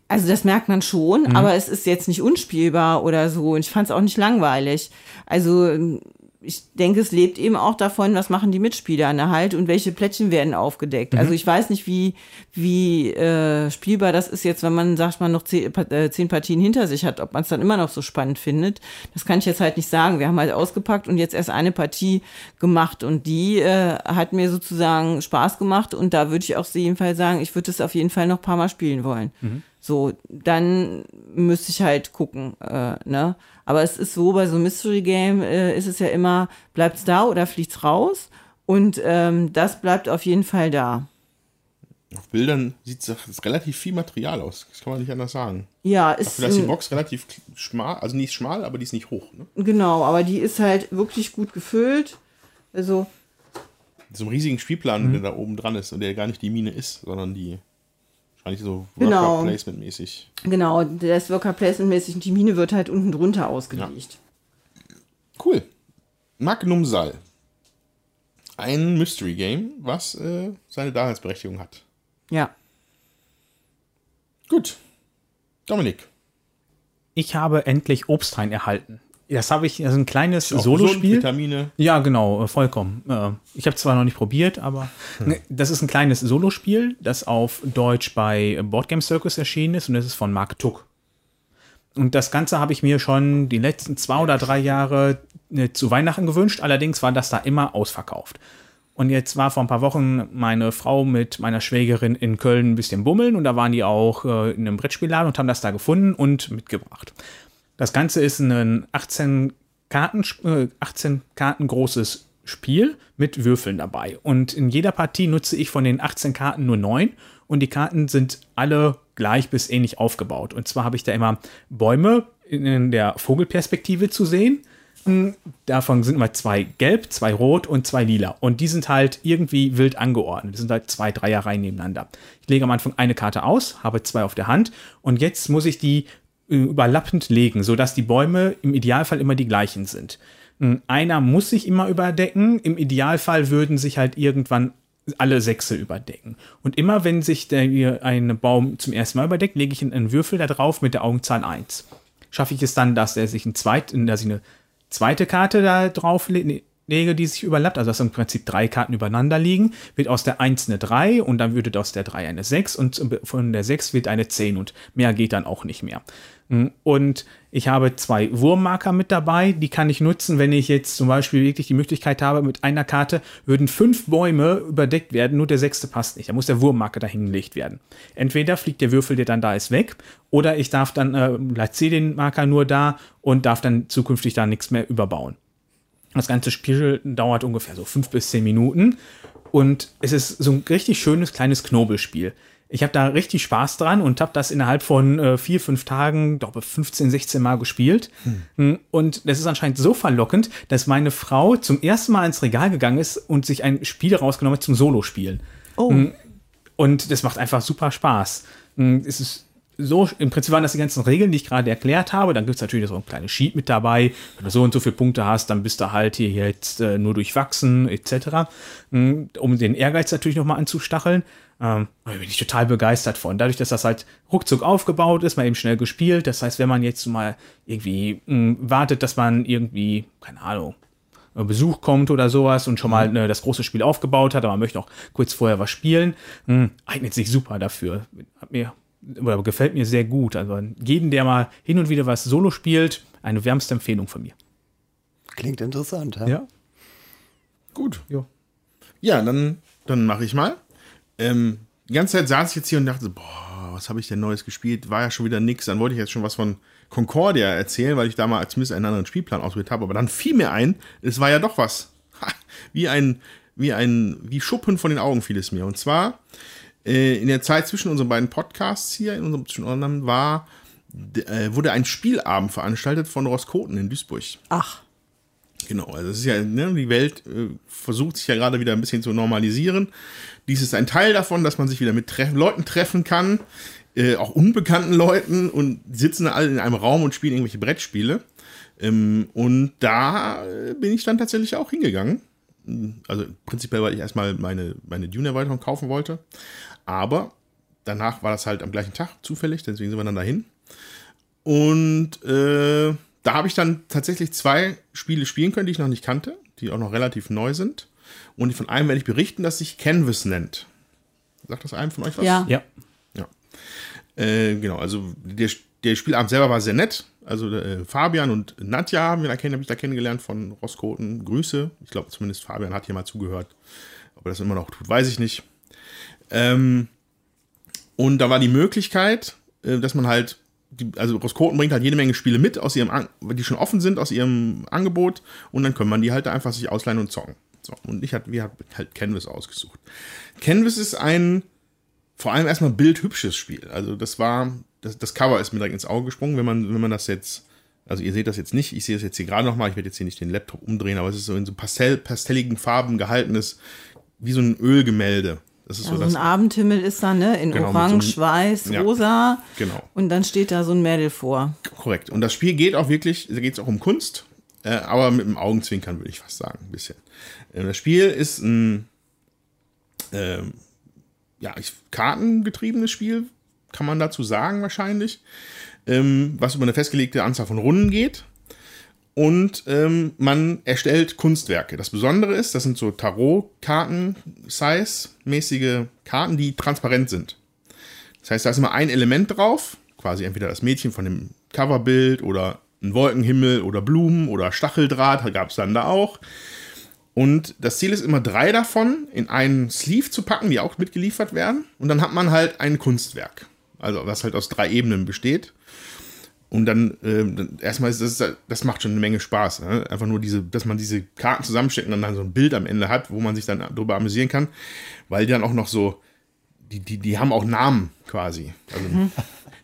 also das merkt man schon, aber es ist jetzt nicht unspielbar oder so. Und ich fand es auch nicht langweilig. Also ich denke, es lebt eben auch davon, was machen die Mitspieler ne, halt und welche Plättchen werden aufgedeckt. Also ich weiß nicht, wie, wie äh, spielbar das ist jetzt, wenn man sagt, man noch zehn, äh, zehn Partien hinter sich hat, ob man es dann immer noch so spannend findet. Das kann ich jetzt halt nicht sagen. Wir haben halt ausgepackt und jetzt erst eine Partie gemacht und die äh, hat mir sozusagen Spaß gemacht und da würde ich auch auf jeden Fall sagen, ich würde es auf jeden Fall noch ein paar Mal spielen wollen. So, dann müsste ich halt gucken, äh, ne? Aber es ist so, bei so einem Mystery Game äh, ist es ja immer, bleibt's da oder fliegt's raus? Und ähm, das bleibt auf jeden Fall da. Auf Bildern sieht es relativ viel Material aus. Das kann man nicht anders sagen. Ja, ist Dafür, dass die Box relativ schmal, also nicht schmal, aber die ist nicht hoch. Ne? genau, aber die ist halt wirklich gut gefüllt. Also, So einem riesigen Spielplan, Mhm. der da oben dran ist und der gar nicht die Mine ist, sondern die wahrscheinlich so Genau. Placement-mäßig. genau, das Worker Placement-mäßig und die Mine wird halt unten drunter ausgelegt. Cool. Magnum Sal. Ein Mystery Game, was äh, seine Daseinsberechtigung hat. Ja. Gut. Dominik. Ich habe endlich Obsthain erhalten. Das habe ich, also ein kleines Solospiel. Vitamine. Ja, genau, äh, vollkommen. Äh, Ich habe zwar noch nicht probiert, aber ne, das ist ein kleines Solospiel, das auf Deutsch bei Boardgame Circus erschienen ist und das ist von Mark Tuck. Und das Ganze habe ich mir schon die letzten zwei oder drei Jahre äh, zu Weihnachten gewünscht. Allerdings war das da immer ausverkauft. Und jetzt war vor ein paar Wochen meine Frau mit meiner Schwägerin in Köln ein bisschen bummeln und da waren die auch in einem Brettspielladen und haben das da gefunden und mitgebracht. Das Ganze ist ein 18 Karten, äh, 18 Karten großes Spiel mit Würfeln dabei. Und in jeder Partie nutze ich von den 18 Karten nur 9 und die Karten sind alle gleich bis ähnlich aufgebaut. Und zwar habe ich da immer Bäume in der Vogelperspektive zu sehen. Hm, Davon sind immer zwei gelb, zwei rot und zwei lila. Und die sind halt irgendwie wild angeordnet. Das sind halt zwei Dreierreihen nebeneinander. Ich lege am Anfang eine Karte aus, habe zwei auf der Hand und jetzt muss ich die äh, überlappend legen, sodass die Bäume im Idealfall immer die gleichen sind. Hm, Einer muss sich immer überdecken. Im Idealfall würden sich halt irgendwann alle Sechse überdecken. Und immer wenn sich der, ein Baum zum ersten Mal überdeckt, lege ich einen Würfel da drauf mit der Augenzahl 1. Schaffe ich es dann, dass er sich ein zweit, dass ich eine zweite Karte da drauf le lege, die sich überlappt, also dass im Prinzip drei Karten übereinander liegen, wird aus der 1 eine 3 und dann würde aus der 3 eine 6 und von der 6 wird eine 10 und mehr geht dann auch nicht mehr. Und ich habe zwei Wurmmarker mit dabei, die kann ich nutzen, wenn ich jetzt zum Beispiel wirklich die Möglichkeit habe, mit einer Karte würden fünf Bäume überdeckt werden, nur der sechste passt nicht. Da muss der Wurmmarker da hingelegt werden. Entweder fliegt der Würfel, der dann da ist, weg, oder ich darf dann, äh, platziere den Marker nur da und darf dann zukünftig da nichts mehr überbauen. Das ganze Spiel dauert ungefähr so fünf bis zehn Minuten und es ist so ein richtig schönes kleines Knobelspiel. Ich habe da richtig Spaß dran und habe das innerhalb von äh, vier, fünf Tagen, glaube 15, 16 Mal gespielt. Hm. Und das ist anscheinend so verlockend, dass meine Frau zum ersten Mal ins Regal gegangen ist und sich ein Spiel rausgenommen hat zum Solospielen. Oh. Hm. Und das macht einfach super Spaß. Hm, Es ist so, im Prinzip waren das die ganzen Regeln, die ich gerade erklärt habe. Dann gibt es natürlich so ein kleines Sheet mit dabei. Wenn du so und so viele Punkte hast, dann bist du halt hier jetzt äh, nur durchwachsen, etc. Um den Ehrgeiz natürlich nochmal anzustacheln. Ähm, da bin ich total begeistert von. Dadurch, dass das halt ruckzuck aufgebaut ist, mal eben schnell gespielt. Das heißt, wenn man jetzt mal irgendwie mh, wartet, dass man irgendwie, keine Ahnung, äh, Besuch kommt oder sowas und schon mal äh, das große Spiel aufgebaut hat, aber man möchte auch kurz vorher was spielen, mh, eignet sich super dafür. Hat mir oder gefällt mir sehr gut. Also jeden, der mal hin und wieder was Solo spielt, eine wärmste Empfehlung von mir. Klingt interessant, ja? Ja. Gut. Ja. Ja, dann, dann mache ich mal. Ähm, die ganze Zeit saß ich jetzt hier und dachte, boah, was habe ich denn Neues gespielt? War ja schon wieder nix. Dann wollte ich jetzt schon was von Concordia erzählen, weil ich da mal zumindest einen anderen Spielplan ausprobiert habe. Aber dann fiel mir ein, es war ja doch was. Ha, wie ein, wie ein, wie Schuppen von den Augen fiel es mir. Und zwar äh, in der Zeit zwischen unseren beiden Podcasts hier, in unserem zwischen anderen, war, äh, wurde ein Spielabend veranstaltet von Roskoten in Duisburg. Ach, Genau, also es ist ja, ne, die Welt äh, versucht sich ja gerade wieder ein bisschen zu normalisieren. Dies ist ein Teil davon, dass man sich wieder mit treff Leuten treffen kann, äh, auch unbekannten Leuten und sitzen alle in einem Raum und spielen irgendwelche Brettspiele. Ähm, und da äh, bin ich dann tatsächlich auch hingegangen. Also prinzipiell, weil ich erstmal meine, meine Dune-Erweiterung kaufen wollte. Aber danach war das halt am gleichen Tag zufällig, deswegen sind wir dann dahin. Und äh, da habe ich dann tatsächlich zwei Spiele spielen können, die ich noch nicht kannte, die auch noch relativ neu sind. Und von einem werde ich berichten, das sich Canvas nennt. Sagt das einem von euch was? ja. Ja. Ja. Äh, genau, also der, der Spielabend selber war sehr nett. Also äh, Fabian und Nadja haben wir da ich da kennengelernt von Roskoten. Grüße. Ich glaube zumindest Fabian hat hier mal zugehört. Ob er das immer noch tut, weiß ich nicht. Ähm, und da war die Möglichkeit, äh, dass man halt, die, also Roskoten bringt halt jede Menge Spiele mit, aus ihrem, die schon offen sind, aus ihrem Angebot. Und dann kann man die halt einfach sich ausleihen und zocken. So, und ich hatte, wir halt Canvas ausgesucht. Canvas ist ein vor allem erstmal bildhübsches Spiel. Also das war, das, das Cover ist mir direkt ins Auge gesprungen, wenn man, wenn man das jetzt, also ihr seht das jetzt nicht, ich sehe es jetzt hier gerade nochmal, ich werde jetzt hier nicht den Laptop umdrehen, aber es ist so in so Pastell, pastelligen Farben gehaltenes, wie so ein Ölgemälde. Das ist Also so ein das, Abendhimmel ist da, ne? In Genau, Orange, so einem- Weiß, Ja. Rosa. genau, Und dann steht da so ein Mädel vor. korrekt. Und das Spiel geht auch wirklich, da geht es auch um Kunst, äh, aber mit dem Augenzwinkern würde ich fast sagen, ein bisschen. Äh, das Spiel ist ein, ähm, ja, ich, kartengetriebenes Spiel, kann man dazu sagen wahrscheinlich, ähm, was über eine festgelegte Anzahl von Runden geht. Und ähm, man erstellt Kunstwerke. Das Besondere ist, das sind so Tarot-Karten-Size-mäßige Karten, die transparent sind. Das heißt, da ist immer ein Element drauf, quasi entweder das Mädchen von dem Coverbild oder ein Wolkenhimmel oder Blumen oder Stacheldraht, gab es dann da auch. Und das Ziel ist immer drei davon in einen Sleeve zu packen, die auch mitgeliefert werden. Und dann hat man halt ein Kunstwerk. Also was halt aus drei Ebenen besteht. Und dann, äh, erstmal ist das, das macht schon eine Menge Spaß. Ne? Einfach nur diese, dass man diese Karten zusammensteckt und dann so ein Bild am Ende hat, wo man sich dann darüber amüsieren kann. Weil die dann auch noch so, die, die, die haben auch Namen quasi. Also, mhm.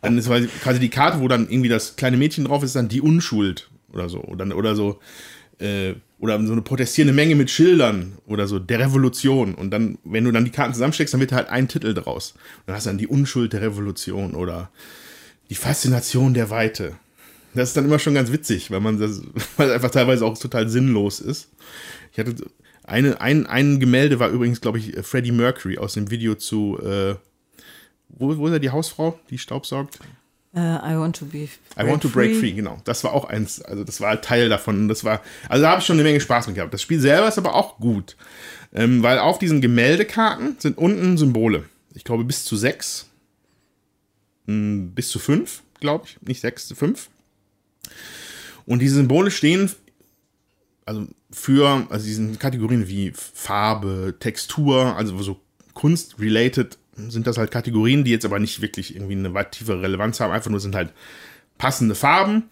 Dann ist quasi die Karte, wo dann irgendwie das kleine Mädchen drauf ist, dann die Unschuld oder so. Oder, oder so, äh, oder so eine protestierende Menge mit Schildern oder so, der Revolution. Und dann, wenn du dann die Karten zusammensteckst, dann wird halt ein Titel draus. Und dann hast du dann die Unschuld der Revolution oder die Faszination der Weite. Das ist dann immer schon ganz witzig, weil man das, weil es einfach teilweise auch total sinnlos ist. Ich hatte eine, ein, ein Gemälde war übrigens, glaube ich, Freddie Mercury aus dem Video zu, äh, wo, wo ist er die Hausfrau, die staubsaugt? Uh, I want to be. I want to break free. free, genau. Das war auch eins, also das war Teil davon. Das war, also da habe ich schon eine Menge Spaß mit gehabt. Das Spiel selber ist aber auch gut, ähm, weil auf diesen Gemäldekarten sind unten Symbole. Ich glaube bis zu sechs, bis zu fünf, glaube ich, nicht sechs, fünf. Und diese Symbole stehen also für, also diesen Kategorien wie Farbe, Textur, also so Kunst-related sind das halt Kategorien, die jetzt aber nicht wirklich irgendwie eine weit tiefere Relevanz haben. Einfach nur sind halt passende Farben,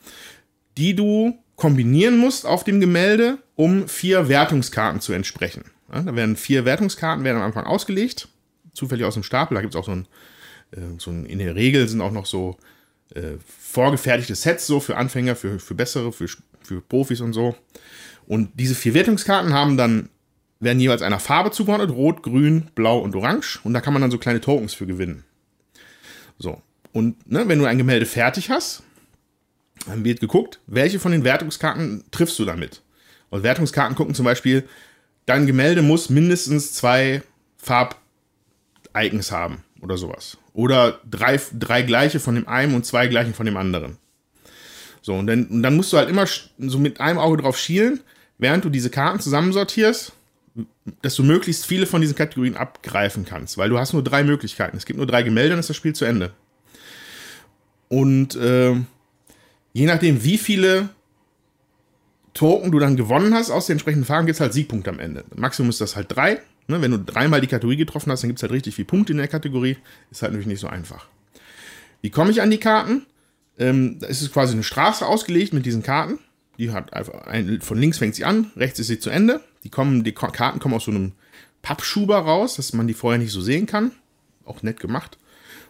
die du kombinieren musst auf dem Gemälde, um vier Wertungskarten zu entsprechen. Ja, da werden vier Wertungskarten werden am Anfang ausgelegt, zufällig aus dem Stapel. Da gibt es auch so ein, äh, so ein, in der Regel sind auch noch so äh, vorgefertigte Sets so für Anfänger, für, für bessere, für, für Profis und so. Und diese vier Wertungskarten haben dann werden jeweils einer Farbe zugeordnet, rot, grün, blau und orange. Und da kann man dann so kleine Tokens für gewinnen. So. Und ne, wenn du ein Gemälde fertig hast, dann wird geguckt, welche von den Wertungskarten triffst du damit. Und Wertungskarten gucken zum Beispiel, dein Gemälde muss mindestens zwei Farb-Icons haben oder sowas. Oder drei, drei gleiche von dem einen und zwei gleichen von dem anderen. So, und dann, und dann musst du halt immer so mit einem Auge drauf schielen, während du diese Karten zusammensortierst dass du möglichst viele von diesen Kategorien abgreifen kannst, weil du hast nur drei Möglichkeiten. Es gibt nur drei Gemälde, dann ist das Spiel zu Ende. Und äh, je nachdem, wie viele Token du dann gewonnen hast aus den entsprechenden Farben, gibt es halt Siegpunkte am Ende. Maximum ist das halt drei. Ne? Wenn du dreimal die Kategorie getroffen hast, dann gibt es halt richtig viele Punkte in der Kategorie. Ist halt natürlich nicht so einfach. Wie komme ich an die Karten? Ähm, da ist es quasi eine Straße ausgelegt mit diesen Karten. Die hat einfach ein, von links fängt sie an, rechts ist sie zu Ende. Die kommen, die Karten kommen aus so einem Pappschuber raus, dass man die vorher nicht so sehen kann. Auch nett gemacht.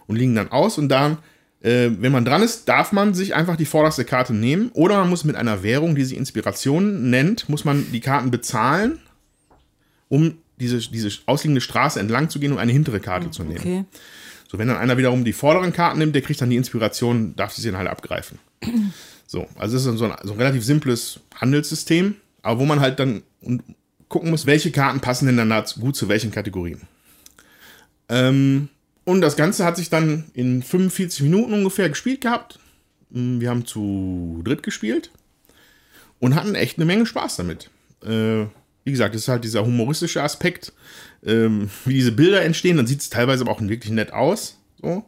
Und liegen dann aus und dann, äh, wenn man dran ist, darf man sich einfach die vorderste Karte nehmen. Oder man muss mit einer Währung, die sich Inspiration nennt, muss man die Karten bezahlen, um diese, diese ausliegende Straße entlang zu gehen und eine hintere Karte zu nehmen. Okay. So, wenn dann einer wiederum die vorderen Karten nimmt, der kriegt dann die Inspiration, darf sie dann halt abgreifen. So, also es ist so ein, so ein relativ simples Handelssystem, aber wo man halt dann gucken muss, welche Karten passen denn dann gut zu welchen Kategorien. Ähm, und das Ganze hat sich dann in 45 Minuten ungefähr gespielt gehabt. Hm, wir haben zu dritt gespielt und hatten echt eine Menge Spaß damit. Äh, wie gesagt, es ist halt dieser humoristische Aspekt, ähm, wie diese Bilder entstehen. Dann sieht es teilweise aber auch wirklich nett aus. So.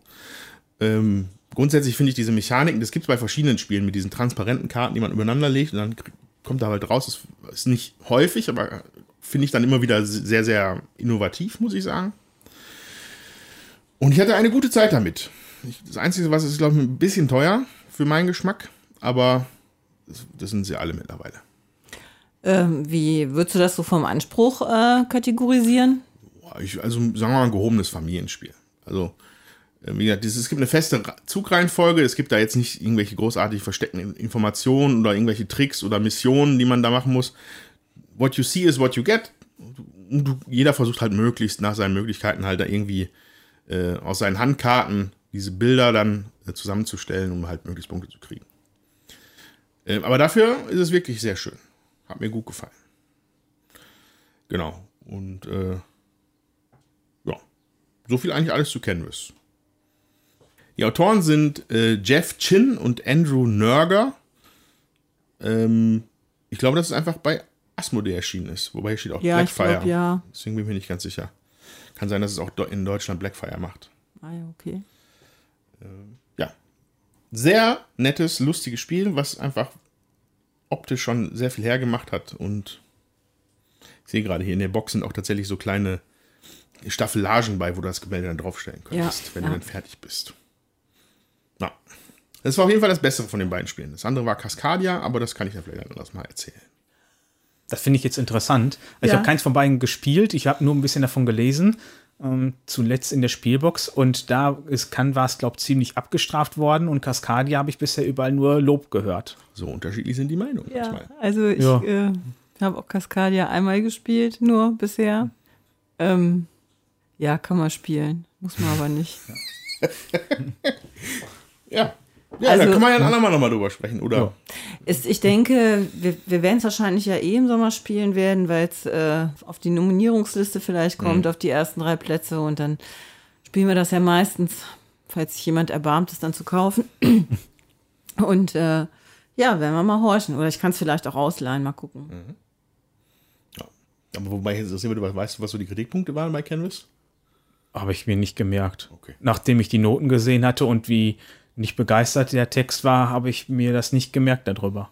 Ähm, grundsätzlich finde ich diese Mechaniken, das gibt es bei verschiedenen Spielen mit diesen transparenten Karten, die man übereinander legt und dann kommt da halt raus. Das ist nicht häufig, aber finde ich dann immer wieder sehr, sehr innovativ, muss ich sagen. Und ich hatte eine gute Zeit damit. Das Einzige, was ist, glaube ich, ein bisschen teuer für meinen Geschmack, aber das sind sie alle mittlerweile. Ähm, wie würdest du das so vom Anspruch äh, kategorisieren? Ich, also sagen wir mal ein gehobenes Familienspiel. Also äh, wie gesagt, es gibt eine feste Zugreihenfolge. Es gibt da jetzt nicht irgendwelche großartig versteckten Informationen oder irgendwelche Tricks oder Missionen, die man da machen muss. What you see is what you get. Und jeder versucht halt möglichst nach seinen Möglichkeiten halt da irgendwie äh, aus seinen Handkarten diese Bilder dann äh, zusammenzustellen, um halt möglichst Punkte zu kriegen. Äh, aber dafür ist es wirklich sehr schön. Hat mir gut gefallen. Genau. Und äh, ja, so viel eigentlich alles zu Canvas. Die Autoren sind äh, Jeff Chin und Andrew Nurger. Ähm, Ich glaube, dass es einfach bei Asmodee erschienen ist. Wobei hier steht auch Ja, Blackfire. glaub, ja. Deswegen bin ich mir nicht ganz sicher. Kann sein, dass es auch in Deutschland Blackfire macht. Ah, ja, okay. Ja. Sehr nettes, lustiges Spiel, was einfach optisch schon sehr viel hergemacht hat. Und ich sehe gerade hier in der Box sind auch tatsächlich so kleine Staffelagen bei, wo du das Gemälde dann draufstellen könntest, Ja, wenn ja. du dann fertig bist. Na. Das war auf jeden Fall das Bessere von den beiden Spielen. Das andere war Cascadia, aber das kann ich dann vielleicht anders mal erzählen. Das finde ich jetzt interessant. Ich Ja. habe keins von beiden gespielt, ich habe nur ein bisschen davon gelesen. Ähm, zuletzt in der Spielbox und da ist Canvas, glaube ich, ziemlich abgestraft worden und Cascadia habe ich bisher überall nur Lob gehört. So unterschiedlich sind die Meinungen Ja, manchmal. also ich Ja. äh, habe auch Cascadia einmal gespielt, nur bisher. Ähm, ja, kann man spielen. Muss man aber nicht. Ja. Ja, Also- da kann man ja ein andermal nochmal drüber sprechen, oder? Ja. Ist, ich denke, wir, wir werden es wahrscheinlich ja eh im Sommer spielen werden, weil es äh, auf die Nominierungsliste vielleicht kommt, auf die ersten drei Plätze und dann spielen wir das ja meistens, falls sich jemand erbarmt, es dann zu kaufen. Und äh, ja, werden wir mal horchen. Oder ich kann es vielleicht auch ausleihen, mal gucken. Aber wobei, jetzt interessiert mich, weißt du, was so die Kritikpunkte waren bei Canvas? Habe ich mir nicht gemerkt. Okay. Nachdem ich die Noten gesehen hatte und wie nicht begeistert der Text war, habe ich mir das nicht gemerkt darüber.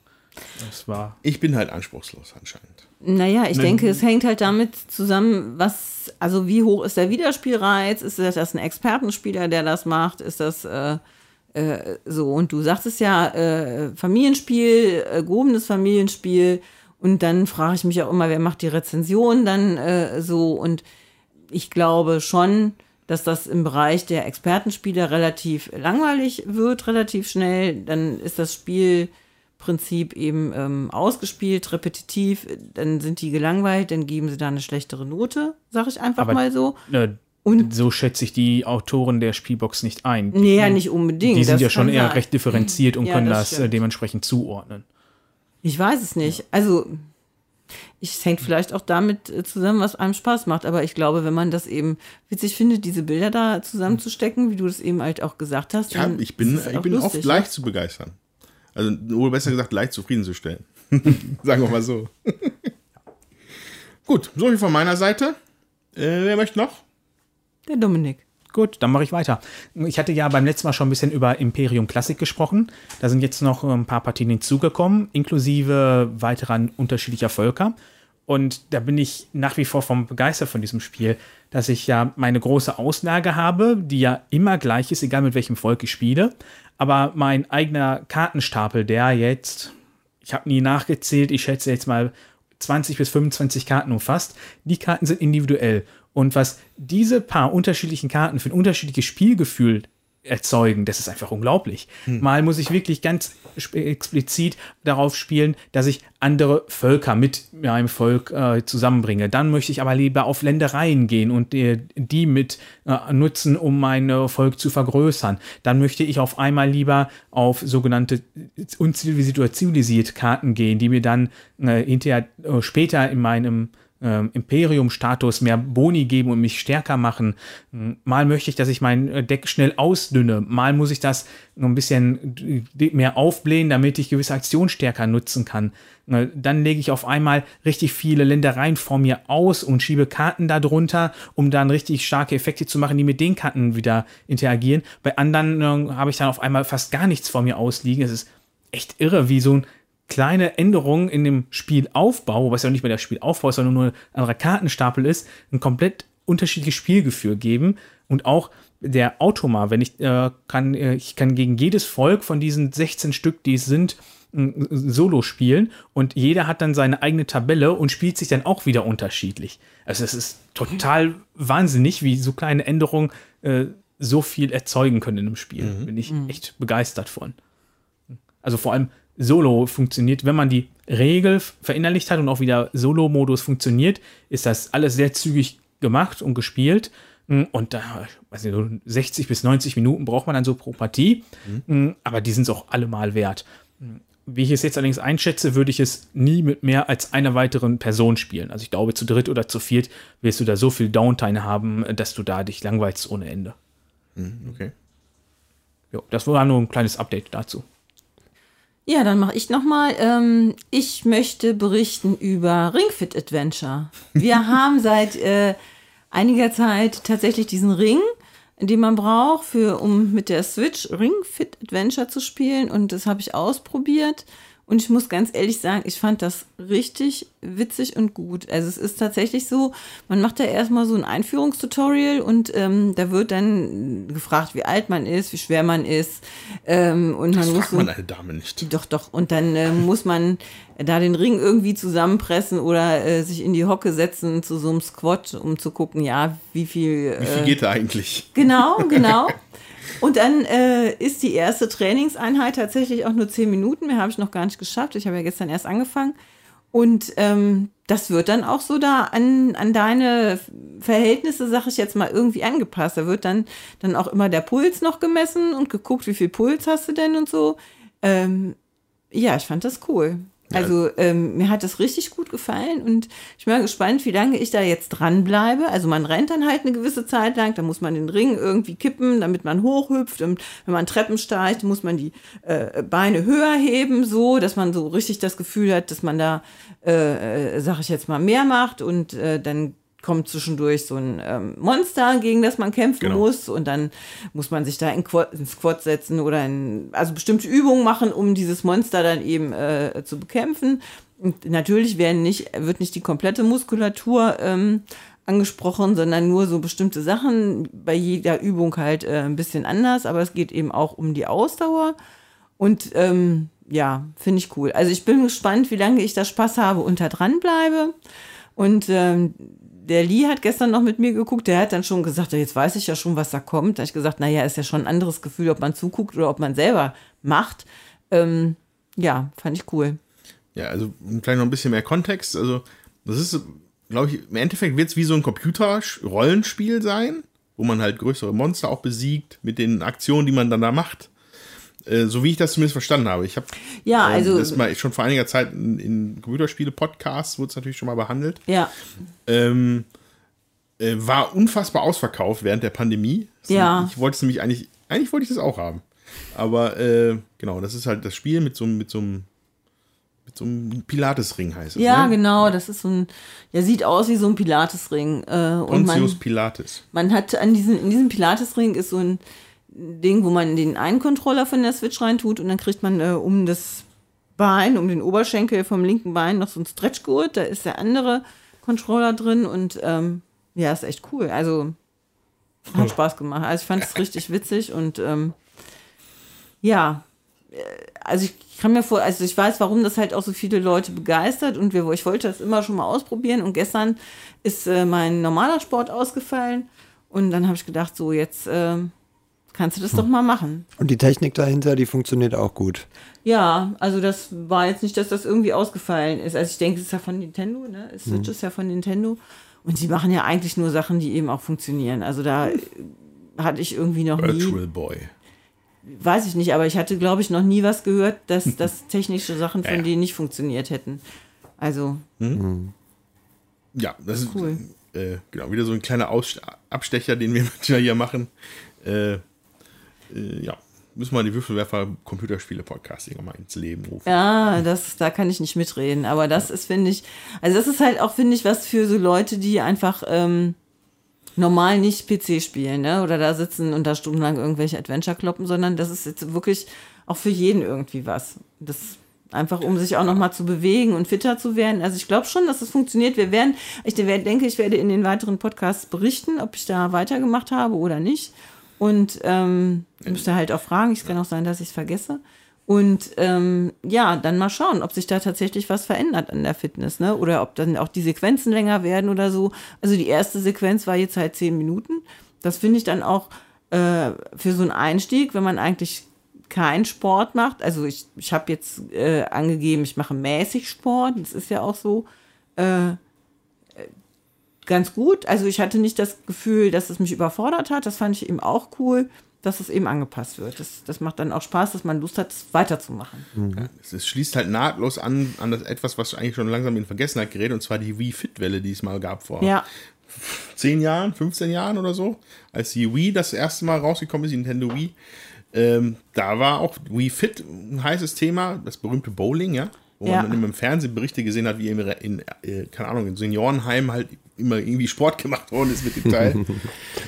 Das war. Ich bin halt anspruchslos anscheinend. Naja, ich denke, es hängt halt damit zusammen, was, also wie hoch ist der Wiederspielreiz? Ist das ein Expertenspieler, der das macht? Ist das äh, äh, so? Und du sagtest ja, äh, Familienspiel, äh, gehobenes Familienspiel. Und dann frage ich mich auch immer, wer macht die Rezension dann äh, so? Und ich glaube schon, dass das im Bereich der Expertenspieler relativ langweilig wird, relativ schnell. Dann ist das Spielprinzip eben ähm, ausgespielt, repetitiv. Dann sind die gelangweilt, dann geben sie da eine schlechtere Note, sag ich einfach Aber- mal so. Äh, Und- so schätze ich die Autoren der Spielbox nicht ein. Nee, ja, nicht unbedingt. Die sind das ja schon eher sein. recht differenziert und Ja, können das das, äh, dementsprechend zuordnen. Ich weiß es nicht. Also, ich, es hängt vielleicht auch damit äh, zusammen, was einem Spaß macht. Aber ich glaube, wenn man das eben witzig findet, diese Bilder da zusammenzustecken, wie du das eben halt auch gesagt hast. Ja, ich bin, ich bin lustig, oft leicht zu begeistern. Also, oder besser gesagt, leicht zufriedenzustellen. Sagen wir mal so. Gut, so viel von meiner Seite. Äh, wer möchte noch? Der Dominik. Gut, dann mache ich weiter. Ich hatte ja beim letzten Mal schon ein bisschen über Imperium Classic gesprochen. Da sind jetzt noch ein paar Partien hinzugekommen, inklusive weiterer unterschiedlicher Völker. Und da bin ich nach wie vor vom begeistert von diesem Spiel, dass ich ja meine große Auslage habe, die ja immer gleich ist, egal mit welchem Volk ich spiele. Aber mein eigener Kartenstapel, der jetzt, ich habe nie nachgezählt, ich schätze jetzt mal 20 bis 25 Karten umfasst. Die Karten sind individuell. Und was diese paar unterschiedlichen Karten für ein unterschiedliches Spielgefühl erzeugen, das ist einfach unglaublich. Mal muss ich wirklich ganz explizit darauf spielen, dass ich andere Völker mit meinem Volk äh, zusammenbringe. Dann möchte ich aber lieber auf Ländereien gehen und äh, die mit äh, nutzen, um mein äh, Volk zu vergrößern. Dann möchte ich auf einmal lieber auf sogenannte unzivilisiert oder zivilisiert Karten gehen, die mir dann äh, hinterher äh, später in meinem ähm, Imperium-Status mehr Boni geben und mich stärker machen. Mal möchte ich, dass ich mein äh, Deck schnell ausdünne. Mal muss ich das noch ein bisschen äh, mehr aufblähen, damit ich gewisse Aktionen stärker nutzen kann. Äh, Dann lege ich auf einmal richtig viele Ländereien vor mir aus und schiebe Karten darunter, um dann richtig starke Effekte zu machen, die mit den Karten wieder interagieren. Bei anderen äh, habe ich dann auf einmal fast gar nichts vor mir ausliegen. Es ist echt irre, wie so ein kleine Änderungen in dem Spielaufbau, was ja nicht mehr der Spielaufbau ist, sondern nur ein anderer Kartenstapel ist, ein komplett unterschiedliches Spielgefühl geben. Und auch der Automa, wenn ich äh, kann, äh, ich kann gegen jedes Volk von diesen 16 Stück, die es sind, Solo spielen und jeder hat dann seine eigene Tabelle und spielt sich dann auch wieder unterschiedlich. Also es ist total wahnsinnig, wie so kleine Änderungen äh, so viel erzeugen können in einem Spiel. Bin ich echt begeistert von. Also vor allem Solo funktioniert, wenn man die Regel verinnerlicht hat und auch wieder Solo-Modus funktioniert, ist das alles sehr zügig gemacht und gespielt. Mm, Und da, weiß nicht, so 60 bis 90 Minuten braucht man dann so pro Partie. Mm, Aber die sind es auch allemal wert. Mm, Wie ich es jetzt allerdings einschätze, würde ich es nie mit mehr als einer weiteren Person spielen. Also ich glaube, zu dritt oder zu viert wirst du da so viel Downtime haben, dass du da dich langweilst ohne Ende. Okay. Jo, das war nur ein kleines Update dazu. Ja, dann mache ich nochmal. Ähm, ich möchte berichten über Ring Fit Adventure. Wir haben seit äh, einiger Zeit tatsächlich diesen Ring, den man braucht, für, um mit der Switch Ring Fit Adventure zu spielen. Und das habe ich ausprobiert. Und ich muss ganz ehrlich sagen, ich fand das richtig witzig und gut. Also es ist tatsächlich so, man macht da erstmal so ein Einführungstutorial und ähm, da wird dann gefragt, wie alt man ist, wie schwer man ist. Ähm, und Das man muss so, man eine Dame nicht. doch, doch. Und dann äh, muss man da den Ring irgendwie zusammenpressen oder äh, sich in die Hocke setzen zu so einem Squat, um zu gucken, ja, wie viel. Wie viel äh, geht da eigentlich? Genau, genau. Und dann äh, ist die erste Trainingseinheit tatsächlich auch nur zehn Minuten. Mehr habe ich noch gar nicht geschafft. Ich habe ja gestern erst angefangen. Und ähm, das wird dann auch so da an, an deine Verhältnisse, sag ich jetzt mal, irgendwie angepasst. Da wird dann, dann auch immer der Puls noch gemessen und geguckt, wie viel Puls hast du denn und so. Ähm, ja, ich fand das cool. Also ähm, mir hat das richtig gut gefallen und ich bin mal gespannt, wie lange ich da jetzt dranbleibe. Also man rennt dann halt eine gewisse Zeit lang, da muss man den Ring irgendwie kippen, damit man hochhüpft und wenn man Treppen steigt, muss man die äh, Beine höher heben, so, dass man so richtig das Gefühl hat, dass man da, äh, äh, sag ich jetzt mal, mehr macht und äh, dann kommt zwischendurch so ein ähm, Monster, gegen das man kämpfen Genau. muss und dann muss man sich da in, Quad, in Squat setzen oder in, also bestimmte Übungen machen, um dieses Monster dann eben äh, zu bekämpfen. Und natürlich werden nicht, wird nicht die komplette Muskulatur ähm, angesprochen, sondern nur so bestimmte Sachen, bei jeder Übung halt äh, ein bisschen anders, aber es geht eben auch um die Ausdauer und ähm, ja, finde ich cool. Also ich bin gespannt, wie lange ich da Spaß habe und da dran bleibe. Und ähm, der Lee hat gestern noch mit mir geguckt, der hat dann schon gesagt, jetzt weiß ich ja schon, was da kommt. Da habe ich gesagt, naja, ist ja schon ein anderes Gefühl, ob man zuguckt oder ob man selber macht. Ähm, ja, fand ich cool. Ja, also vielleicht noch ein bisschen mehr Kontext. Also, das ist, glaube ich, im Endeffekt wird es wie so ein Computer-Rollenspiel sein, wo man halt größere Monster auch besiegt mit den Aktionen, die man dann da macht. Äh, so wie ich das zumindest verstanden habe. Ich habe Ja, also- das mal schon vor einiger Zeit in, in Computerspiele-Podcasts wurde es natürlich schon mal behandelt. Ja, Ähm, äh, war unfassbar ausverkauft während der Pandemie. Ja. Ich wollte es nämlich eigentlich, eigentlich wollte ich das auch haben. Aber äh, genau, das ist halt das Spiel mit so, einem- mit so einem mit so einem Pilates-Ring heißt es. ja, ne? genau. Das ist so ein, ja, sieht aus wie so ein Pilatesring. Äh, und Pontius man, Pilates. man hat an diesen, in diesem Pilatesring ist so ein Ding, wo man den einen Controller von der Switch reintut und dann kriegt man äh, um das Bein, um den Oberschenkel vom linken Bein noch so ein Stretchgurt. Da ist der andere Controller drin und ähm, ja, ist echt cool. Also hat Spaß gemacht. Also ich fand es richtig witzig und ähm, ja, äh, also ich kann mir vor, also ich weiß, warum das halt auch so viele Leute begeistert und wir, ich wollte das immer schon mal ausprobieren und gestern ist äh, mein normaler Sport ausgefallen und dann habe ich gedacht, so jetzt äh, kannst du das doch mal machen. Und die Technik dahinter, die funktioniert auch gut. Ja, also das war jetzt nicht, dass das irgendwie ausgefallen ist. Also ich denke, es ist ja von Nintendo, ne? Switch ist ja von Nintendo. Und sie machen ja eigentlich nur Sachen, die eben auch funktionieren. Also da hatte ich irgendwie noch nie, Virtual Boy. weiß ich nicht, aber ich hatte, glaube ich, noch nie was gehört, dass, dass technische Sachen von Ja. denen nicht funktioniert hätten. Also, Ja, das ist Cool. äh, genau wieder so ein kleiner Aus Abstecher, den wir manchmal hier machen. Äh, äh, ja, müssen wir die Würfelwerfer Computerspiele Podcast irgendwann mal ins Leben rufen. ja, das, da kann ich nicht mitreden. Aber das ist, finde ich, also das ist halt auch, finde ich, was für so Leute, die einfach ähm, normal nicht PC spielen, ne? Oder da sitzen und da stundenlang irgendwelche Adventure kloppen, sondern das ist jetzt wirklich auch für jeden irgendwie was. Das einfach, um sich auch noch mal zu bewegen und fitter zu werden. Also ich glaube schon, dass es funktioniert. Wir werden, ich denke, ich werde in den weiteren Podcasts berichten, ob ich da weitergemacht habe oder nicht. Und ähm, ich müsste halt auch fragen. Es kann auch sein, dass ich es vergesse. Und ähm, ja, dann mal schauen, ob sich da tatsächlich was verändert an der Fitness, ne? Oder ob dann auch die Sequenzen länger werden oder so. Also die erste Sequenz war jetzt halt zehn Minuten. Das finde ich dann auch äh, für so einen Einstieg, wenn man eigentlich keinen Sport macht. Also ich, ich habe jetzt äh, angegeben, ich mache mäßig Sport. Das ist ja auch so. Äh, ganz gut. Also ich hatte nicht das Gefühl, dass es mich überfordert hat. Das fand ich eben auch cool, dass es eben angepasst wird. Das, das macht dann auch Spaß, dass man Lust hat, es weiterzumachen. Ja, es, es schließt halt nahtlos an, an das etwas, was eigentlich schon langsam in Vergessenheit gerät, und zwar die Wii Fit-Welle, die es mal gab vor Ja, 10 Jahren, 15 Jahren oder so, als die Wii das erste Mal rausgekommen ist, die Nintendo Wii. Ähm, da war auch Wii Fit ein heißes Thema, das berühmte Bowling, ja. Wo Ja. man im Fernsehen Berichte gesehen hat, wie in, in äh, keine Ahnung, in Seniorenheimen halt immer irgendwie Sport gemacht worden ist mit dem Teil.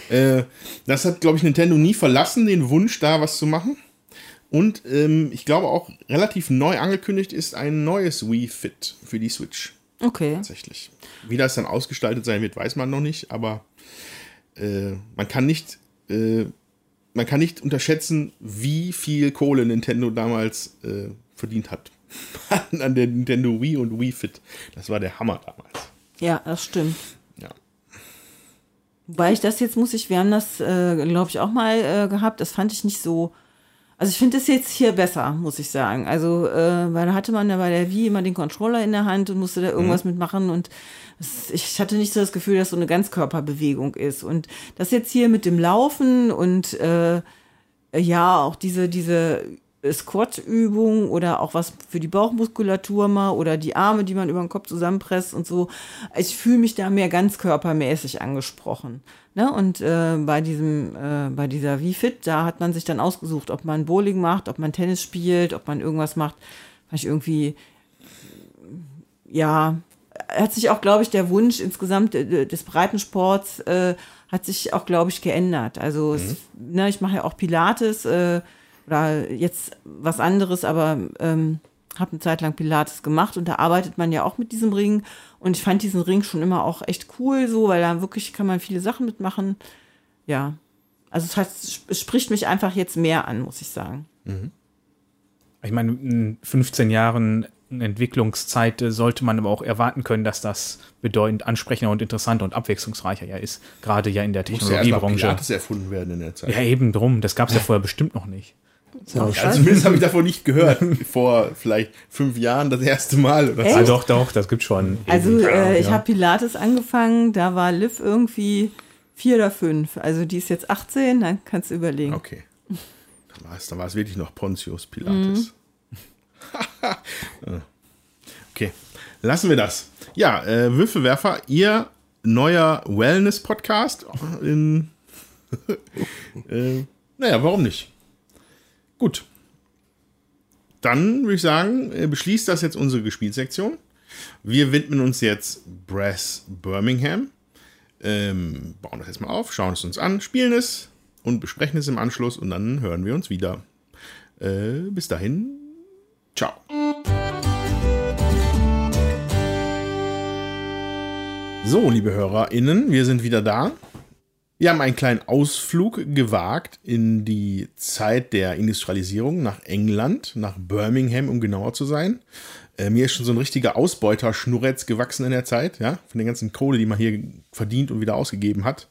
äh, das hat, glaube ich, Nintendo nie verlassen, den Wunsch, da was zu machen. Und ähm, ich glaube auch relativ neu angekündigt ist ein neues Wii Fit für die Switch Okay. tatsächlich. Wie das dann ausgestaltet sein wird, weiß man noch nicht, aber äh, man kann nicht, äh, man kann nicht unterschätzen, wie viel Kohle Nintendo damals äh, verdient hat. An der Nintendo Wii und Wii Fit. Das war der Hammer damals. Ja, das stimmt. Ja. Wobei ich das jetzt muss ich, wir haben das, äh, glaube ich, auch mal äh, gehabt. Das fand ich nicht so. Also ich finde das jetzt hier besser, muss ich sagen. Also, äh, weil da hatte man ja bei der Wii immer den Controller in der Hand und musste da irgendwas mitmachen und es, ich hatte nicht so das Gefühl, dass so eine Ganzkörperbewegung ist. Und das jetzt hier mit dem Laufen und äh, ja, auch diese, diese Squat-Übung oder auch was für die Bauchmuskulatur mal oder die Arme, die man über den Kopf zusammenpresst und so. Ich fühle mich da mehr ganzkörpermäßig angesprochen. Ne? Und äh, bei diesem, äh, bei dieser Wie-Fit, da hat man sich dann ausgesucht, ob man Bowling macht, ob man Tennis spielt, ob man irgendwas macht. Fand ich irgendwie, ja, hat sich auch, glaube ich, der Wunsch insgesamt äh, des Breitensports äh, hat sich auch, glaube ich, geändert. Also es, ne, ich mache ja auch Pilates äh, oder jetzt was anderes, aber ähm, habe eine Zeit lang Pilates gemacht und da arbeitet man ja auch mit diesem Ring. Und ich fand diesen Ring schon immer auch echt cool, so, weil da wirklich kann man viele Sachen mitmachen. Ja. Also es, heißt, es spricht mich einfach jetzt mehr an, muss ich sagen. Ich meine, in 15 Jahren Entwicklungszeit äh, sollte man aber auch erwarten können, dass das bedeutend ansprechender und interessanter und abwechslungsreicher ja ist. Gerade ja in der Muss ja Technologiebranche. Pilates erfunden werden in der Zeit. Ja, eben drum. Das gab es ja vorher bestimmt noch nicht. Ja, zumindest habe ich davon nicht gehört. Vor vielleicht fünf Jahren das erste Mal oder so. Ah, doch, doch, das gibt schon. Also äh, ich Ja. habe Pilates angefangen, da war Liv irgendwie vier oder fünf. Also die ist jetzt 18, dann kannst du überlegen. Okay. Dann war es, dann war es wirklich noch Pontius Pilates. okay, lassen wir das. Ja, äh, Würfelwerfer, ihr neuer Wellness-Podcast. In, äh, naja, warum nicht? Gut. Dann würde ich sagen, äh, beschließt das jetzt unsere Gespielsektion. Wir widmen uns jetzt Brass Birmingham. Ähm, bauen das jetzt mal auf, schauen es uns an, spielen es und besprechen es im Anschluss und dann hören wir uns wieder. Äh, bis dahin, ciao. So, liebe HörerInnen, wir sind wieder da. Wir haben einen kleinen Ausflug gewagt in die Zeit der Industrialisierung nach England, nach Birmingham, um genauer zu sein. Äh, mir ist schon so ein richtiger Ausbeuter-Schnurretz gewachsen in der Zeit, ja, von der ganzen Kohle, die man hier verdient und wieder ausgegeben hat.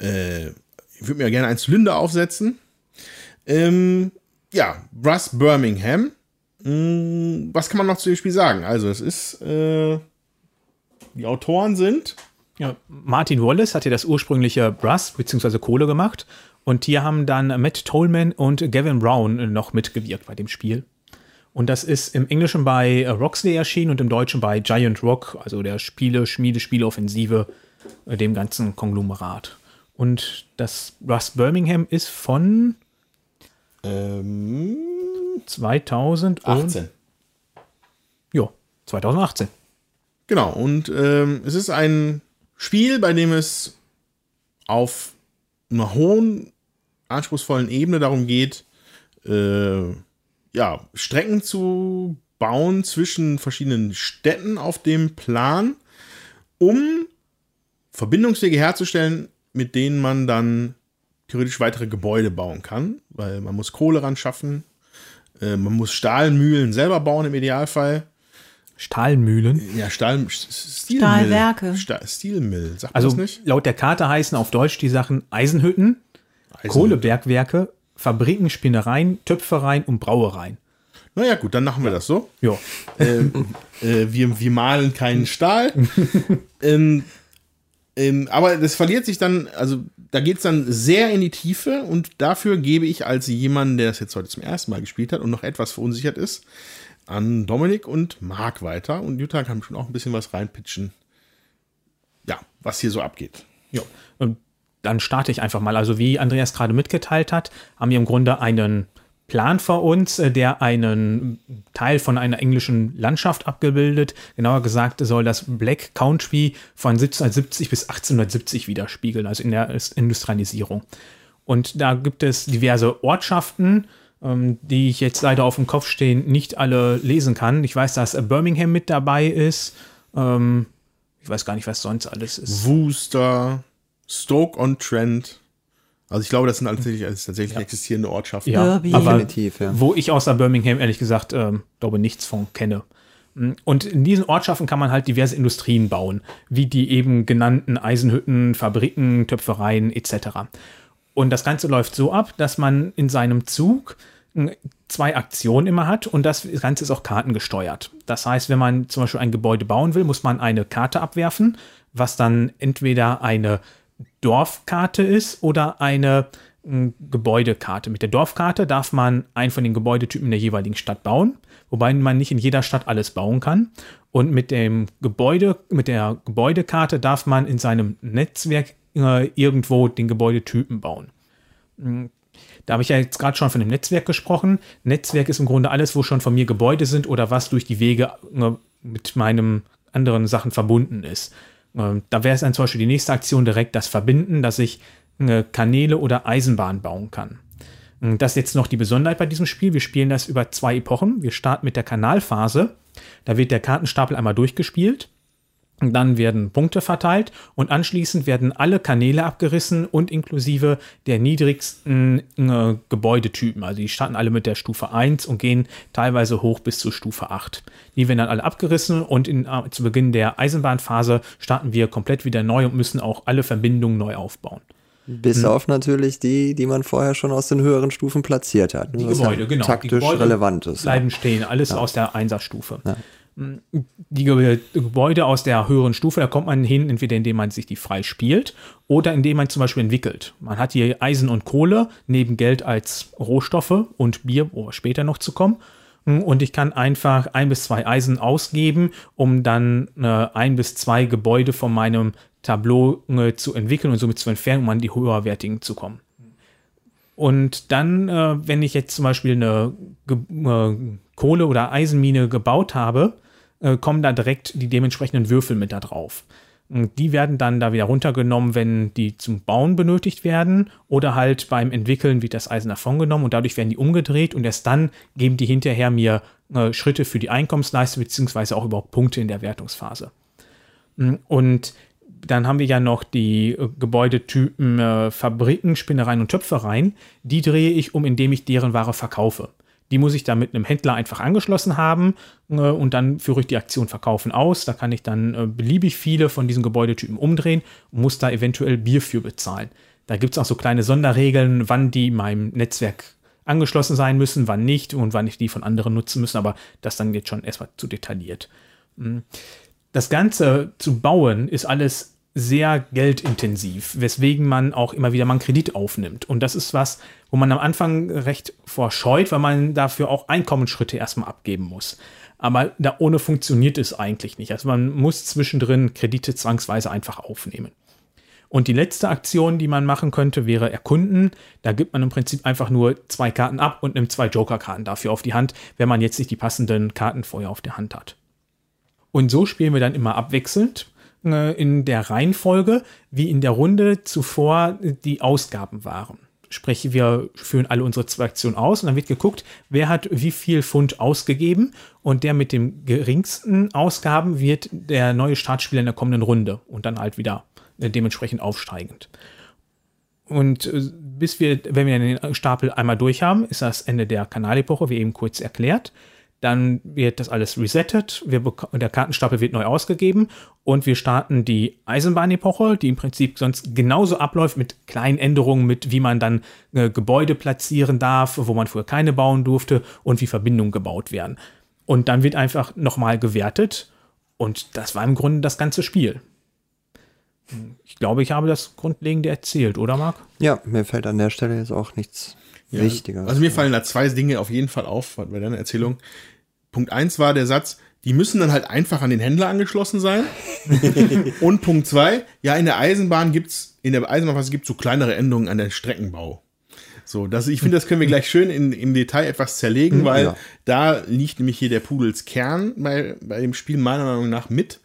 Äh, ich würde mir gerne einen Zylinder aufsetzen. Ähm, ja, Russ Birmingham. Hm, was kann man noch zu dem Spiel sagen? Also, es ist, äh, die Autoren sind Ja, Martin Wallace hat ja das ursprüngliche Brass bzw. Kohle gemacht und hier haben dann Matt Tolman und Gavin Brown noch mitgewirkt bei dem Spiel. Und das ist im Englischen bei Roxley erschienen und im Deutschen bei Giant Rock, also der Spiele, Schmiede, Spieleoffensive, äh, dem ganzen Konglomerat. Und das Russ Birmingham ist von ähm, 2018. 18. Ja, 2018. Genau, und ähm, es ist ein Spiel, bei dem es auf einer hohen, anspruchsvollen Ebene darum geht, äh, ja, Strecken zu bauen zwischen verschiedenen Städten auf dem Plan, um Verbindungswege herzustellen, mit denen man dann theoretisch weitere Gebäude bauen kann, weil man muss Kohle ran schaffen, äh, man muss Stahlmühlen selber bauen im Idealfall. Stahlmühlen. Ja, Stahl, Stilmill. Stahlwerke. Sta Stilmill, sagt Also man das nicht? laut der Karte heißen auf Deutsch die Sachen Eisenhütten, Eisen- Kohlebergwerke, Fabriken, Spinnereien, Töpfereien und Brauereien. Naja, gut, dann machen wir das so. Ja, ähm, äh, wir, wir malen keinen Stahl. ähm, ähm, aber das verliert sich dann, also da geht es dann sehr in die Tiefe und dafür gebe ich als jemand, der das jetzt heute zum ersten Mal gespielt hat und noch etwas verunsichert ist, an Dominik und Marc weiter. Und Jutta kann schon auch ein bisschen was reinpitchen. Ja, was hier so abgeht. ja. Und dann starte ich einfach mal. Also wie Andreas gerade mitgeteilt hat, haben wir im Grunde einen Plan vor uns, äh, der einen Teil von einer englischen Landschaft abgebildet. Genauer gesagt soll das Black Country von 1770 bis 1870 widerspiegeln, also in der Industrialisierung. Und da gibt es diverse Ortschaften, die ich jetzt leider auf dem Kopf stehen nicht alle lesen kann. Ich weiß, dass Birmingham mit dabei ist. Ähm, ich weiß gar nicht, was sonst alles ist. Wooster, Stoke-on-Trent. Also ich glaube, das sind tatsächlich, also tatsächlich ja. existierende Ortschaften. Ja, Derby. aber Definitiv, ja. wo ich außer Birmingham ehrlich gesagt ähm, glaube nichts von kenne. Mm, und in diesen Ortschaften kann man halt diverse Industrien bauen, wie die eben genannten Eisenhütten, Fabriken, Töpfereien etc. Und das Ganze läuft so ab, dass man in seinem Zug mm, zwei Aktionen immer hat und das Ganze ist auch kartengesteuert. Das heißt, wenn man zum Beispiel ein Gebäude bauen will, muss man eine Karte abwerfen, was dann entweder eine Dorfkarte ist oder eine äh, Gebäudekarte. Mit der Dorfkarte darf man einen von den Gebäudetypen der jeweiligen Stadt bauen, wobei man nicht in jeder Stadt alles bauen kann. Und mit dem Gebäude, mit der Gebäudekarte darf man in seinem Netzwerk äh, irgendwo den Gebäudetypen bauen. Hm, da habe ich ja jetzt gerade schon von dem Netzwerk gesprochen. Netzwerk ist im Grunde alles, wo schon von mir Gebäude sind oder was durch die Wege äh, mit meinen anderen Sachen verbunden ist. Ähm, da wäre es dann zum Beispiel die nächste Aktion direkt das Verbinden, dass ich äh, Kanäle oder Eisenbahn bauen kann. Ähm, das ist jetzt noch die Besonderheit bei diesem Spiel. Wir spielen das über zwei Epochen. Wir starten mit der Kanalphase. Da wird der Kartenstapel einmal durchgespielt. Dann werden Punkte verteilt und anschließend werden alle Kanäle abgerissen und inklusive der niedrigsten äh, Gebäudetypen. Also die starten alle mit der Stufe 1 und gehen teilweise hoch bis zur Stufe 8. Die werden dann alle abgerissen und in, äh, zu Beginn der Eisenbahnphase starten wir komplett wieder neu und müssen auch alle Verbindungen neu aufbauen. Bis hm. auf natürlich die, die man vorher schon aus den höheren Stufen platziert hat. Die Gebäude, genau. Taktisch die Gebäude relevant ist. Bleiben ja. stehen, alles ja. aus der Einserstufe. Ja die Gebäude aus der höheren Stufe, da kommt man hin, entweder indem man sich die frei spielt oder indem man zum Beispiel entwickelt. Man hat hier Eisen und Kohle neben Geld als Rohstoffe und Bier, wo wir später noch zu kommen. Und ich kann einfach ein bis zwei Eisen ausgeben, um dann äh, ein bis zwei Gebäude von meinem Tableau äh, zu entwickeln und somit zu entfernen, um an die höherwertigen zu kommen. Und dann, äh, wenn ich jetzt zum Beispiel eine Ge äh, Kohle- oder Eisenmine gebaut habe, äh, kommen da direkt die dementsprechenden Würfel mit da drauf. Und die werden dann da wieder runtergenommen, wenn die zum Bauen benötigt werden oder halt beim Entwickeln wird das Eisen davongenommen und dadurch werden die umgedreht und erst dann geben die hinterher mir äh, Schritte für die Einkommensleiste beziehungsweise auch überhaupt Punkte in der Wertungsphase. Mm, und dann haben wir ja noch die äh, Gebäudetypen äh, Fabriken, Spinnereien und Töpfereien. Die drehe ich um, indem ich deren Ware verkaufe. Die muss ich dann mit einem Händler einfach angeschlossen haben äh, und dann führe ich die Aktion Verkaufen aus. Da kann ich dann äh, beliebig viele von diesen Gebäudetypen umdrehen und muss da eventuell Bier für bezahlen. Da gibt es auch so kleine Sonderregeln, wann die meinem Netzwerk angeschlossen sein müssen, wann nicht und wann ich die von anderen nutzen müssen, aber das dann jetzt schon erstmal zu detailliert. Hm. Das Ganze zu bauen ist alles sehr geldintensiv, weswegen man auch immer wieder mal einen Kredit aufnimmt. Und das ist was, wo man am Anfang recht vorscheut, weil man dafür auch Einkommensschritte erstmal abgeben muss. Aber da ohne funktioniert es eigentlich nicht. Also man muss zwischendrin Kredite zwangsweise einfach aufnehmen. Und die letzte Aktion, die man machen könnte, wäre erkunden. Da gibt man im Prinzip einfach nur zwei Karten ab und nimmt zwei Joker-Karten dafür auf die Hand, wenn man jetzt nicht die passenden Karten vorher auf der Hand hat. Und so spielen wir dann immer abwechselnd äh, in der Reihenfolge, wie in der Runde zuvor die Ausgaben waren. Sprich, wir führen alle unsere zwei Aktionen aus und dann wird geguckt, wer hat wie viel Pfund ausgegeben und der mit den geringsten Ausgaben wird der neue Startspieler in der kommenden Runde und dann halt wieder äh, dementsprechend aufsteigend. Und äh, bis wir, wenn wir den Stapel einmal durch haben, ist das Ende der Kanalepoche, wie eben kurz erklärt. Dann wird das alles resettet, wir der Kartenstapel wird neu ausgegeben und wir starten die Eisenbahnepoche, die im Prinzip sonst genauso abläuft mit kleinen Änderungen, mit wie man dann äh, Gebäude platzieren darf, wo man früher keine bauen durfte und wie Verbindungen gebaut werden. Und dann wird einfach nochmal gewertet und das war im Grunde das ganze Spiel. Ich glaube, ich habe das Grundlegende erzählt, oder Marc? Ja, mir fällt an der Stelle jetzt auch nichts ja, Wichtiger. Also mir fallen da zwei Dinge auf jeden Fall auf bei deiner Erzählung. Punkt 1 war der Satz, die müssen dann halt einfach an den Händler angeschlossen sein. und Punkt 2, ja, in der Eisenbahn gibt's, in der Eisenbahnphase gibt es so kleinere Änderungen an der Streckenbau. So, das, ich finde, das können wir gleich schön in, im Detail etwas zerlegen, weil Ja. da liegt nämlich hier der Pudels Kern bei, bei dem Spiel meiner Meinung nach mit,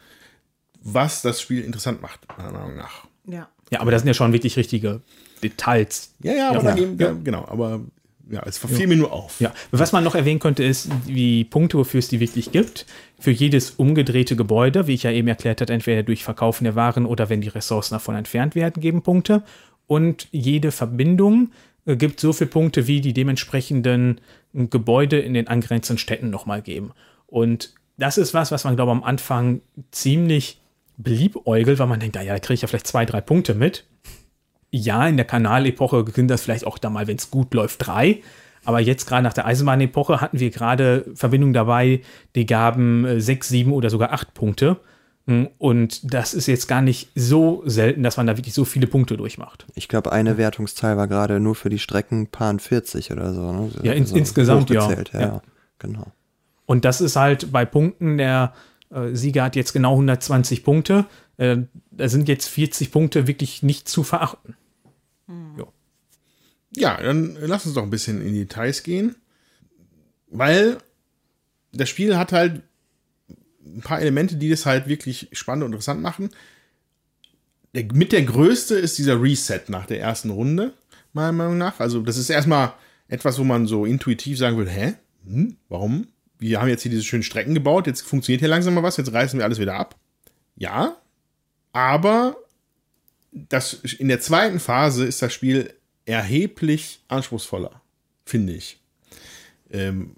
was das Spiel interessant macht, meiner Meinung nach. Ja. Ja, aber das sind ja schon wirklich richtige Details. Ja, ja, aber Ja. gehen, ja. genau, aber ja, es verfiel mir nur auf. Ja, was man noch erwähnen könnte, ist, wie Punkte, wofür es die wirklich gibt. Für jedes umgedrehte Gebäude, wie ich ja eben erklärt habe, entweder durch Verkaufen der Waren oder wenn die Ressourcen davon entfernt werden, geben Punkte. Und jede Verbindung äh, gibt so viele Punkte, wie die dementsprechenden äh, Gebäude in den angrenzenden Städten nochmal geben. Und das ist was, was man, glaube ich, am Anfang ziemlich beliebäugelt, weil man denkt, naja, da kriege ich ja vielleicht zwei, drei Punkte mit ja, in der Kanalepoche sind das vielleicht auch da mal, wenn es gut läuft, drei. Aber jetzt gerade nach der Eisenbahnepoche hatten wir gerade Verbindungen dabei, die gaben äh, sechs, sieben oder sogar acht Punkte. Mm, Und das ist jetzt gar nicht so selten, dass man da wirklich so viele Punkte durchmacht. Ich glaube, eine Wertungszahl war gerade nur für die Strecken Pan 40 oder so. Ne? Ja, ins- insgesamt, ja. hochgezählt, ja. Ja. ja. Genau. Und das ist halt bei Punkten, der äh, Sieger hat jetzt genau 120 Punkte. Äh, da sind jetzt 40 Punkte wirklich nicht zu verachten. Ja, dann lass uns doch ein bisschen in die Details gehen. Weil das Spiel hat halt ein paar Elemente, die das halt wirklich spannend und interessant machen. Der, mit der größte ist dieser Reset nach der ersten Runde, meiner Meinung nach. Also, das ist erstmal etwas, wo man so intuitiv sagen würde: Hä? Hm, warum? Wir haben jetzt hier diese schönen Strecken gebaut, jetzt funktioniert hier langsam mal was, jetzt reißen wir alles wieder ab. Ja, aber das, in der zweiten Phase ist das Spiel erheblich anspruchsvoller, finde ich. Ähm,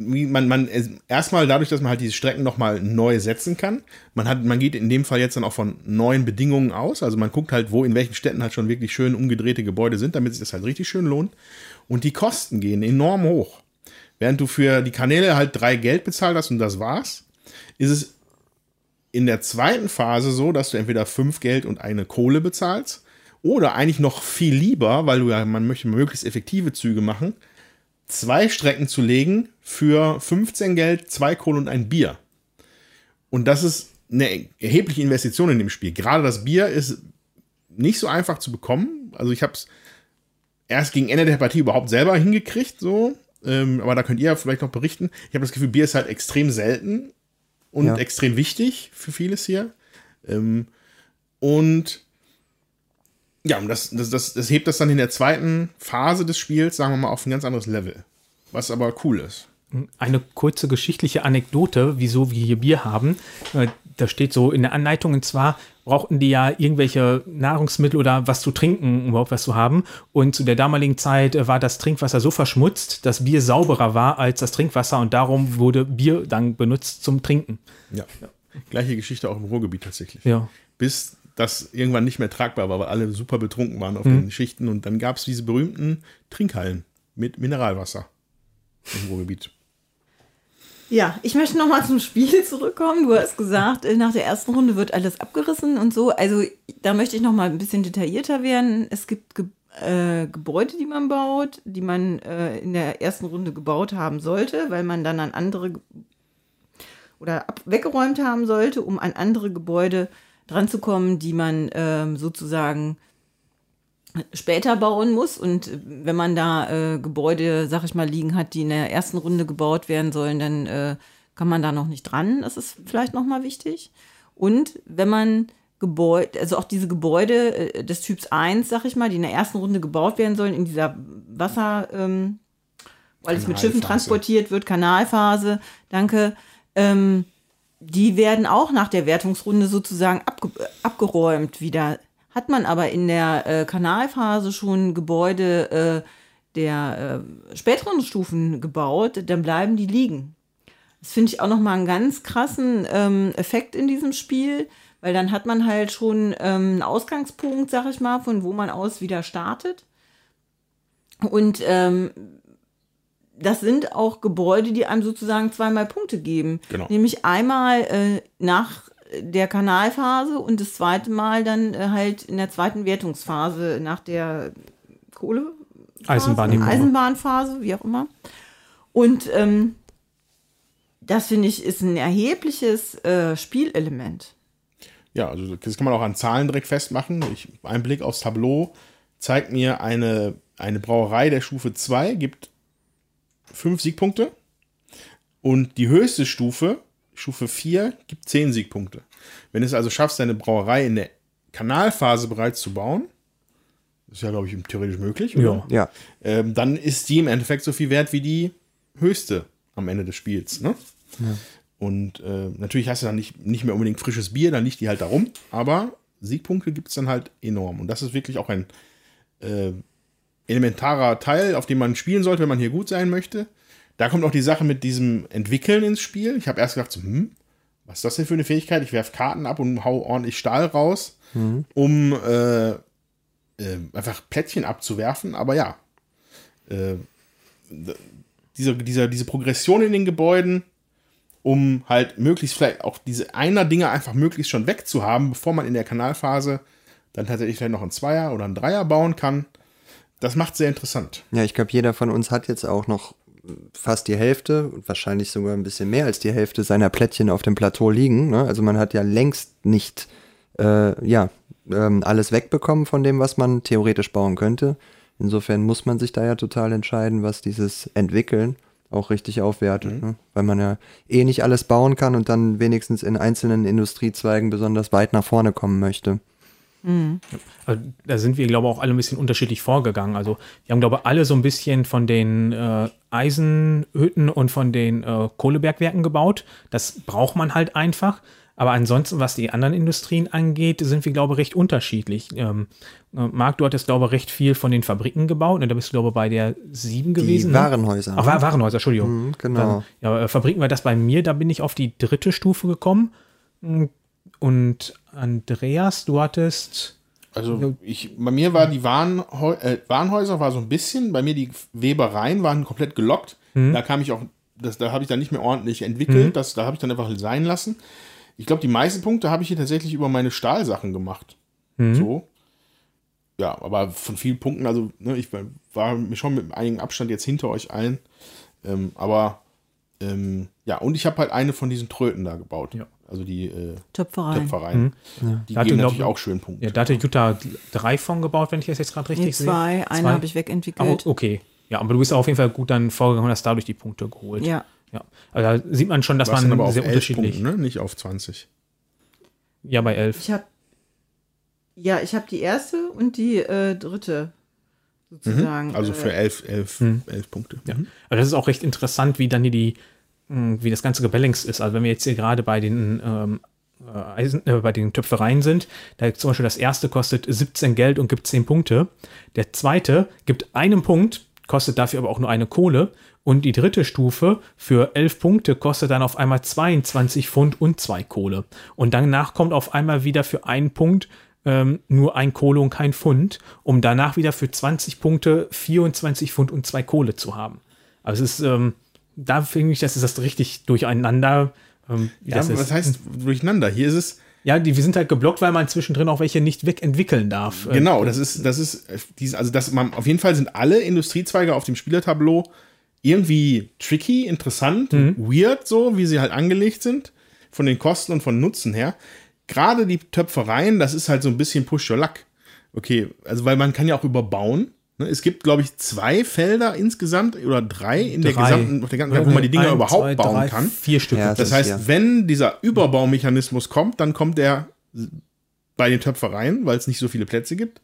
man, man erstmal dadurch, dass man halt diese Strecken nochmal neu setzen kann. Man hat, man geht in dem Fall jetzt dann auch von neuen Bedingungen aus. Also man guckt halt, wo in welchen Städten halt schon wirklich schön umgedrehte Gebäude sind, damit sich das halt richtig schön lohnt. Und die Kosten gehen enorm hoch. Während du für die Kanäle halt drei Geld bezahlt hast und das war's, ist es in der zweiten Phase so, dass du entweder fünf Geld und eine Kohle bezahlst oder eigentlich noch viel lieber, weil du ja, man möchte möglichst effektive Züge machen, zwei Strecken zu legen für 15 Geld, zwei Kohle und ein Bier. Und das ist eine erhebliche Investition in dem Spiel. Gerade das Bier ist nicht so einfach zu bekommen. Also ich habe es erst gegen Ende der Partie überhaupt selber hingekriegt, so. Ähm, aber da könnt ihr ja vielleicht noch berichten. Ich habe das Gefühl, Bier ist halt extrem selten und Ja. extrem wichtig für vieles hier. Ähm, und ja, und das, das, das, das hebt das dann in der zweiten Phase des Spiels, sagen wir mal, auf ein ganz anderes Level. Was aber cool ist. Eine kurze geschichtliche Anekdote, wieso wir hier Bier haben. Äh, Da steht so in der Anleitung, und zwar brauchten die ja irgendwelche Nahrungsmittel oder was zu trinken, um überhaupt was zu haben. Und zu der damaligen Zeit äh, war das Trinkwasser so verschmutzt, dass Bier sauberer war als das Trinkwasser und darum wurde Bier dann benutzt zum Trinken. Ja. Gleiche Geschichte auch im Ruhrgebiet tatsächlich. Ja. Bis das irgendwann nicht mehr tragbar war, weil alle super betrunken waren auf den Schichten. Und dann gab es diese berühmten Trinkhallen mit Mineralwasser im Ruhrgebiet. Ja, ich möchte noch mal zum Spiel zurückkommen. Du hast gesagt, äh, nach der ersten Runde wird alles abgerissen und so. Also da möchte ich noch mal ein bisschen detaillierter werden. Es gibt Ge äh, Gebäude, die man baut, die man äh, in der ersten Runde gebaut haben sollte, weil man dann an andere oder weggeräumt haben sollte, um an andere Gebäude dran zu kommen, die man ähm, sozusagen später bauen muss. Und wenn man da äh, Gebäude, sag ich mal, liegen hat, die in der ersten Runde gebaut werden sollen, dann äh, kann man da noch nicht dran. Das ist vielleicht noch mal wichtig. Und wenn man Gebäude, also auch diese Gebäude äh, des Typs 1, sag ich mal, die in der ersten Runde gebaut werden sollen, in dieser Wasser, ähm, weil es mit Schiffen transportiert wird, Kanalphase, danke, ähm, die werden auch nach der Wertungsrunde sozusagen abge abgeräumt wieder. Hat man aber in der äh, Kanalphase schon Gebäude äh, der äh, späteren Stufen gebaut, dann bleiben die liegen. Das finde ich auch nochmal einen ganz krassen ähm, Effekt in diesem Spiel, weil dann hat man halt schon ähm, einen Ausgangspunkt, sag ich mal, von wo man aus wieder startet. Und ähm, das sind auch Gebäude, die einem sozusagen zweimal Punkte geben. Genau. Nämlich einmal äh, nach der Kanalphase und das zweite Mal dann äh, halt in der zweiten Wertungsphase nach der Kohle. Eisenbahn- Eisenbahnphase, wie auch immer. Und ähm, das finde ich ist ein erhebliches äh, Spielelement. Ja, also das kann man auch an Zahlen direkt festmachen. Ich, ein Blick aufs Tableau zeigt mir eine, eine Brauerei der Stufe 2 gibt fünf Siegpunkte. Und die höchste Stufe, Stufe 4, gibt 10 Siegpunkte. Wenn du es also schaffst, deine Brauerei in der Kanalphase bereits zu bauen, ist ja, glaube ich, theoretisch möglich, oder? Ja. Ähm, dann ist die im Endeffekt so viel wert wie die höchste am Ende des Spiels. Ne? Und äh, natürlich hast du dann nicht, nicht mehr unbedingt frisches Bier, dann liegt die halt da rum, aber Siegpunkte gibt es dann halt enorm. Und das ist wirklich auch ein äh, elementarer Teil, auf dem man spielen sollte, wenn man hier gut sein möchte. Da kommt auch die Sache mit diesem Entwickeln ins Spiel. Ich habe erst gedacht, so, hm, was ist das denn für eine Fähigkeit? Ich werfe Karten ab und hau ordentlich Stahl raus, um äh, äh, einfach Plättchen abzuwerfen. Aber ja, äh, diese, dieser, diese Progression in den Gebäuden, um halt möglichst vielleicht auch diese einer Dinge einfach möglichst schon wegzuhaben, bevor man in der Kanalphase dann tatsächlich vielleicht noch einen Zweier oder einen Dreier bauen kann. Das macht sehr interessant. Ja, ich glaube, jeder von uns hat jetzt auch noch fast die Hälfte und wahrscheinlich sogar ein bisschen mehr als die Hälfte seiner Plättchen auf dem Plateau liegen. Ne? Also man hat ja längst nicht äh, ja, ähm, alles wegbekommen von dem, was man theoretisch bauen könnte. Insofern muss man sich da ja total entscheiden, was dieses Entwickeln auch richtig aufwertet. Ne? Weil man ja eh nicht alles bauen kann und dann wenigstens in einzelnen Industriezweigen besonders weit nach vorne kommen möchte. Also, da sind wir, glaube ich, auch alle ein bisschen unterschiedlich vorgegangen. Also wir haben, glaube ich, alle so ein bisschen von den äh, Eisenhütten und von den äh, Kohlebergwerken gebaut. Das braucht man halt einfach. Aber ansonsten, was die anderen Industrien angeht, sind wir, glaube ich, recht unterschiedlich. Ähm, äh, Marc, du hattest, glaube ich, recht viel von den Fabriken gebaut. Und da bist du, glaube ich, bei der 7 gewesen. Die ne? Warenhäuser. Ach, Wa- Warenhäuser, Entschuldigung. Mhm, genau. Dann, ja, äh, Fabriken war das bei mir, da bin ich auf die dritte Stufe gekommen. Und Andreas, du hattest. Also ich, bei mir war die Warenhäu äh, Warenhäuser war so ein bisschen, bei mir die Webereien waren komplett gelockt. Da kam ich auch, das, da habe ich dann nicht mehr ordentlich entwickelt, das, da habe ich dann einfach sein lassen. Ich glaube, die meisten Punkte habe ich hier tatsächlich über meine Stahlsachen gemacht. So. Ja, aber von vielen Punkten, also ne, ich war- schon mit einigem Abstand jetzt hinter euch allen. Ähm, aber ähm, ja, und ich habe halt eine von diesen Tröten da gebaut. Ja. Also die äh, Töpferei. Töpfereien. Die Da hatte, geben glaub- natürlich auch schön Punkte. Ja, da hatte Jutta drei von gebaut, wenn ich das jetzt gerade richtig Nee, sehe. zwei, eine Zwei? habe ich Oh, wegentwickelt. okay. Ja, aber du bist auf jeden Fall gut dann vorgegangen und hast dadurch die Punkte geholt. Ja. ja. Also da sieht man schon, dass Warst man aber sehr 11 unterschiedlich. Punkten, ne? Nicht auf 20. Ja, bei elf. Ich habe ja, ich habe die erste und die äh, dritte sozusagen. Also äh, für 11, 11, 11 Punkte. Ja. Mhm. Aber das ist auch recht interessant, wie dann hier die, wie das Ganze gebalanced ist. Also wenn wir jetzt hier gerade bei den ähm, äh, Eisen, äh, bei den Töpfereien sind, da zum Beispiel das erste kostet 17 Geld und gibt 10 Punkte. Der zweite gibt einen Punkt, kostet dafür aber auch nur eine Kohle. Und die dritte Stufe für 11 Punkte kostet dann auf einmal 22 Pfund und 2 Kohle. Und danach kommt auf einmal wieder für einen Punkt ähm, nur ein Kohle und kein Pfund, um danach wieder für 20 Punkte 24 Pfund und 2 Kohle zu haben. Also es ist, ähm, da finde ich, das ist das richtig durcheinander. Ähm, Ja, das was ist. heißt durcheinander? Hier ist es, Ja, die, wir sind halt geblockt, weil man zwischendrin auch welche nicht wegentwickeln darf. Äh, genau, das ist, das ist, dies, also das, man, auf jeden Fall sind alle Industriezweige auf dem Spielertableau irgendwie tricky, interessant, weird so, wie sie halt angelegt sind, von den Kosten und von Nutzen her. Gerade die Töpfereien, das ist halt so ein bisschen Push your luck. Okay, also weil man kann ja auch überbauen. Ne? Es gibt, glaube ich, zwei Felder insgesamt oder drei in der Drei. gesamten, auf der ganzen, wo man die Dinger Ein, überhaupt zwei, bauen drei, kann. Vier Stück. Ja, Das Das heißt, ja. wenn dieser Überbaumechanismus kommt, dann kommt er bei den Töpfereien, weil es nicht so viele Plätze gibt.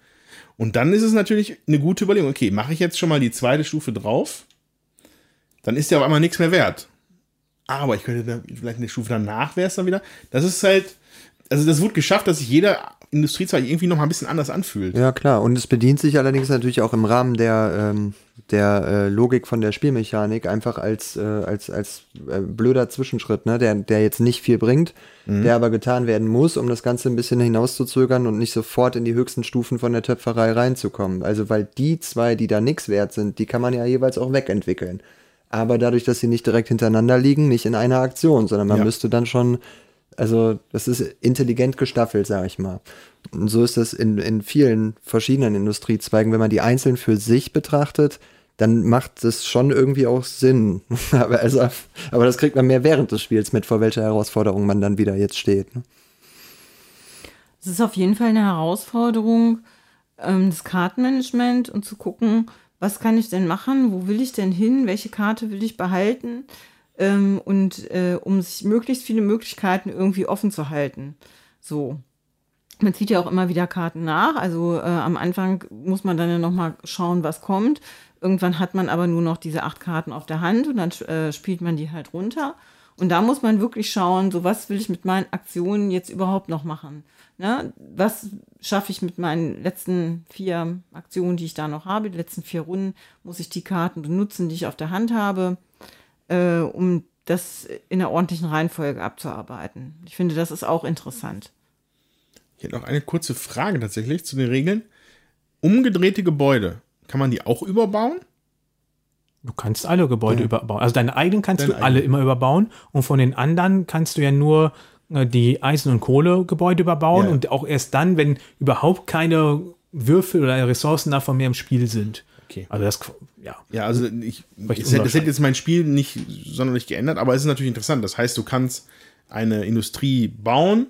Und dann ist es natürlich eine gute Überlegung. Okay, mache ich jetzt schon mal die zweite Stufe drauf, dann ist ja auf einmal nichts mehr wert. Aber ich könnte da, vielleicht eine Stufe danach wäre es dann wieder. Das ist halt, also das wurde geschafft, dass sich jeder Industriezweig irgendwie noch mal ein bisschen anders anfühlt. Ja, klar. Und es bedient sich allerdings natürlich auch im Rahmen der, ähm, der äh, Logik von der Spielmechanik einfach als, äh, als, als äh, blöder Zwischenschritt, ne? der, der jetzt nicht viel bringt, der aber getan werden muss, um das Ganze ein bisschen hinauszuzögern und nicht sofort in die höchsten Stufen von der Töpferei reinzukommen. Also weil die zwei, die da nichts wert sind, die kann man ja jeweils auch wegentwickeln. Aber dadurch, dass sie nicht direkt hintereinander liegen, nicht in einer Aktion, sondern man Ja. müsste dann schon also das ist intelligent gestaffelt, sag ich mal. Und so ist das in, in vielen verschiedenen Industriezweigen. Wenn man die einzeln für sich betrachtet, dann macht es schon irgendwie auch Sinn. aber, also, aber das kriegt man mehr während des Spiels mit, vor welcher Herausforderung man dann wieder jetzt steht. Ne? Es ist auf jeden Fall eine Herausforderung, ähm, das Kartenmanagement und zu gucken, was kann ich denn machen, wo will ich denn hin, welche Karte will ich behalten ähm, und äh, um sich möglichst viele Möglichkeiten irgendwie offen zu halten. So. Man zieht ja auch immer wieder Karten nach. Also äh, am Anfang muss man dann ja nochmal schauen, was kommt. Irgendwann hat man aber nur noch diese acht Karten auf der Hand und dann äh, spielt man die halt runter. Und da muss man wirklich schauen, so was will ich mit meinen Aktionen jetzt überhaupt noch machen. Ne? Was schaffe ich mit meinen letzten vier Aktionen, die ich da noch habe, die letzten vier Runden, muss ich die Karten benutzen, die ich auf der Hand habe, äh, um das in der ordentlichen Reihenfolge abzuarbeiten. Ich finde, das ist auch interessant. Ich hätte noch eine kurze Frage tatsächlich zu den Regeln. Umgedrehte Gebäude, kann man die auch überbauen? Du kannst alle Gebäude ja. überbauen. Also deine eigenen kannst Deine du alle eigenen. immer überbauen und von den anderen kannst du ja nur äh, die Eisen- und Kohlegebäude überbauen Ja. und auch erst dann, wenn überhaupt keine Würfel oder Ressourcen davon mehr im Spiel sind. Okay. Also das, ja. Ja, also ich, hätte, das hätte unwahrscheinlich. jetzt mein Spiel nicht sonderlich geändert, aber es ist natürlich interessant. Das heißt, du kannst eine Industrie bauen,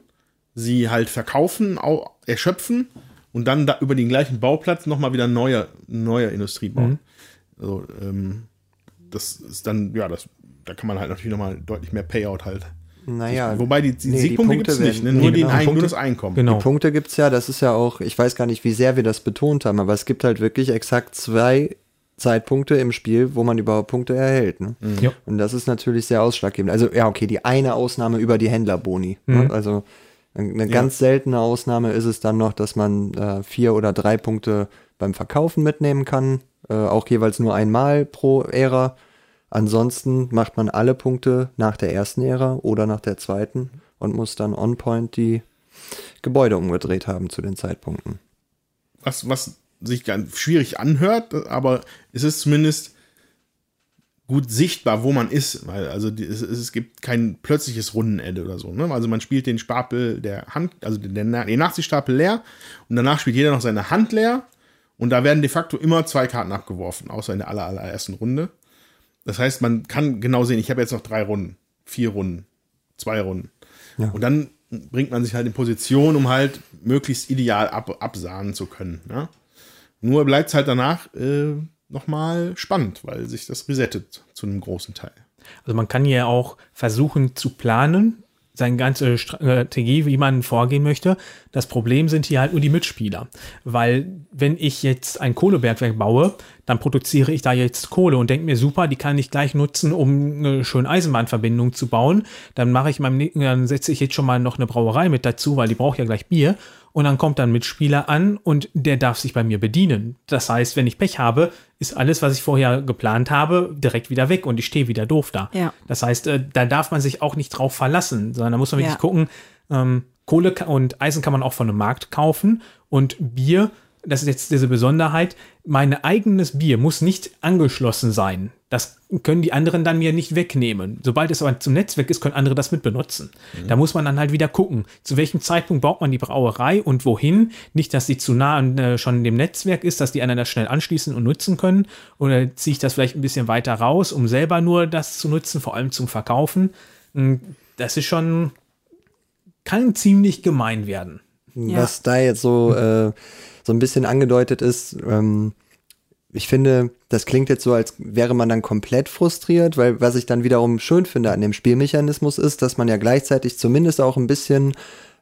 sie halt verkaufen, au, erschöpfen und dann da über den gleichen Bauplatz nochmal wieder neue, neue Industrie bauen. Also, ähm, das ist dann, ja, das, da kann man halt natürlich nochmal deutlich mehr Payout halt. Naja, Wobei die, die nee, Siegpunkte Punkte gibt es nicht, ne? nur, nee, den genau. Ein, nur Punkte- das Einkommen. Genau. Die Punkte gibt es ja, das ist ja auch, ich weiß gar nicht, wie sehr wir das betont haben, aber es gibt halt wirklich exakt zwei Zeitpunkte im Spiel, wo man überhaupt Punkte erhält. Ne? Ja. Und das ist natürlich sehr ausschlaggebend. Also, ja, okay, die eine Ausnahme über die Händlerboni. Mhm. Ne? Also, eine ganz seltene Ausnahme ist es dann noch, dass man äh, vier oder drei Punkte beim Verkaufen mitnehmen kann. Äh, auch jeweils nur einmal pro Ära. Ansonsten macht man alle Punkte nach der ersten Ära oder nach der zweiten und muss dann on point die Gebäude umgedreht haben zu den Zeitpunkten. was, was sich ganz schwierig anhört, aber es ist zumindest gut sichtbar, wo man ist, weil also es, es gibt kein plötzliches Rundenende oder so. Ne? Also man spielt den Stapel der Hand, also den, den Nachziehstapel leer und danach spielt jeder noch seine Hand leer und da werden de facto immer zwei Karten abgeworfen, außer in der aller, allerersten Runde. Das heißt, man kann genau sehen, ich habe jetzt noch drei Runden, vier Runden, zwei Runden. Ja. Und dann bringt man sich halt in Position, um halt möglichst ideal ab, absahnen zu können. Ne? Nur bleibt es halt danach äh, nochmal spannend, weil sich das resettet zu einem großen Teil. Also man kann ja auch versuchen zu planen, seine ganze Strategie, wie man vorgehen möchte. Das Problem sind hier halt nur die Mitspieler. Weil wenn ich jetzt ein Kohlebergwerk baue, dann produziere ich da jetzt Kohle und denke mir, super, die kann ich gleich nutzen, um eine schöne Eisenbahnverbindung zu bauen. Dann mache ich meinem, dann setze ich jetzt schon mal noch eine Brauerei mit dazu, weil die braucht ja gleich Bier. Und dann kommt dann ein Mitspieler an und der darf sich bei mir bedienen. Das heißt, wenn ich Pech habe, ist alles, was ich vorher geplant habe, direkt wieder weg und ich stehe wieder doof da. Ja. Das heißt, äh, da darf man sich auch nicht drauf verlassen, sondern da muss man wirklich Ja. gucken, ähm, Kohle und Eisen kann man auch von einem Markt kaufen und Bier, das ist jetzt diese Besonderheit, mein eigenes Bier muss nicht angeschlossen sein. Das können die anderen dann mir nicht wegnehmen. Sobald es aber zum Netzwerk ist, können andere das mitbenutzen. Da muss man dann halt wieder gucken, zu welchem Zeitpunkt baut man die Brauerei und wohin. Nicht, dass die zu nah an, äh, schon dem Netzwerk ist, dass die anderen das schnell anschließen und nutzen können. Oder ziehe ich das vielleicht ein bisschen weiter raus, um selber nur das zu nutzen, vor allem zum Verkaufen. Mm, Das ist schon, kann ziemlich gemein werden. Ja. Was da jetzt so, äh, so ein bisschen angedeutet ist, ähm, ich finde, das klingt jetzt so, als wäre man dann komplett frustriert, weil was ich dann wiederum schön finde an dem Spielmechanismus ist, dass man ja gleichzeitig zumindest auch ein bisschen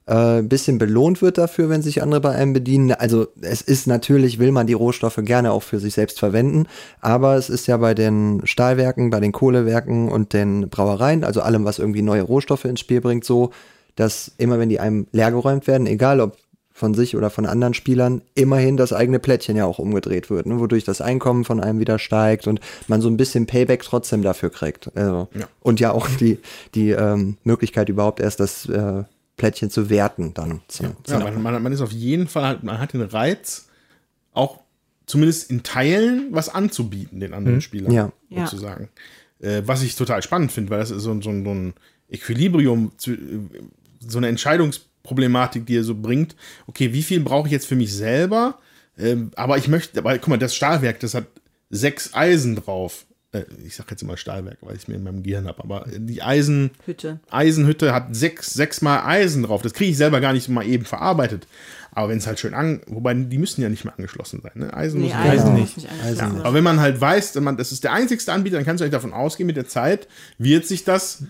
äh, bisschen belohnt wird dafür, wenn sich andere bei einem bedienen. Also es ist natürlich, will man die Rohstoffe gerne auch für sich selbst verwenden, aber es ist ja bei den Stahlwerken, bei den Kohlewerken und den Brauereien, also allem, was irgendwie neue Rohstoffe ins Spiel bringt, so, dass immer wenn die einem leergeräumt werden, egal ob von sich oder von anderen Spielern, immerhin das eigene Plättchen ja auch umgedreht wird, ne? wodurch das Einkommen von einem wieder steigt und man so ein bisschen Payback trotzdem dafür kriegt. Also, Ja. Und ja auch die, die ähm, Möglichkeit überhaupt erst das äh, Plättchen zu werten dann. Zu, Ja, man, man, man ist auf jeden Fall, man hat den Reiz, auch zumindest in Teilen was anzubieten, den anderen Spielern, Ja. Ja. sozusagen. Äh, was ich total spannend finde, weil das ist so, ein- so, ein- so ein Equilibrium, zu, äh, so eine Entscheidungsproblematik, die er so bringt. Okay, wie viel brauche ich jetzt für mich selber? Ähm, aber ich möchte, aber guck mal, das Stahlwerk, das hat sechs Eisen drauf. Äh, ich sag jetzt immer Stahlwerk, weil ich es mir in meinem Gehirn habe, aber die Eisen, Hütte. Eisenhütte hat sechs, sechs mal Eisen drauf. Das kriege ich selber gar nicht mal eben verarbeitet. Aber wenn es halt schön an, wobei die müssen ja nicht mehr angeschlossen sein. Ne? Eisen Nee, muss Eisen nicht. nicht Eisen nicht. werden. aber wenn man halt weiß, wenn man, das ist der einzigste Anbieter, dann kannst du eigentlich davon ausgehen, mit der Zeit wird sich das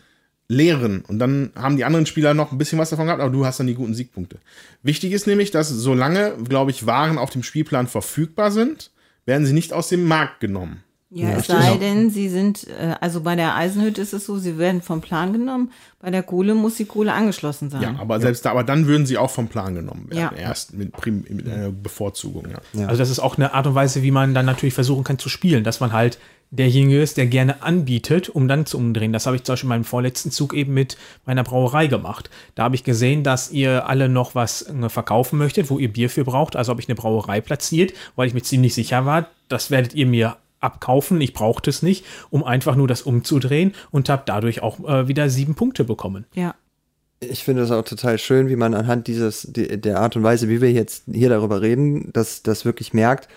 leeren. Und dann haben die anderen Spieler noch ein bisschen was davon gehabt, aber du hast dann die guten Siegpunkte. Wichtig ist nämlich, dass solange, glaube ich, Waren auf dem Spielplan verfügbar sind, werden sie nicht aus dem Markt genommen. Ja, Ja, es sei denn, sie sind, äh, also bei der Eisenhütte ist es so, sie werden vom Plan genommen, bei der Kohle muss die Kohle angeschlossen sein. Ja, aber selbst da, aber dann würden sie auch vom Plan genommen werden. Ja. Erst mit, Prim, mit einer Bevorzugung, ja. Also das ist auch eine Art und Weise, wie man dann natürlich versuchen kann zu spielen, dass man halt derjenige ist, der gerne anbietet, um dann zu umdrehen. Das habe ich zum Beispiel in meinem vorletzten Zug eben mit meiner Brauerei gemacht. Da habe ich gesehen, dass ihr alle noch was äh, verkaufen möchtet, wo ihr Bier für braucht. Also habe ich eine Brauerei platziert, weil ich mir ziemlich sicher war, das werdet ihr mir abkaufen. Ich brauchte es nicht, um einfach nur das umzudrehen und habe dadurch auch äh, wieder sieben Punkte bekommen. Ja. Ich finde es auch total schön, wie man anhand dieses, die, der Art und Weise, wie wir jetzt hier darüber reden, dass das wirklich merkt,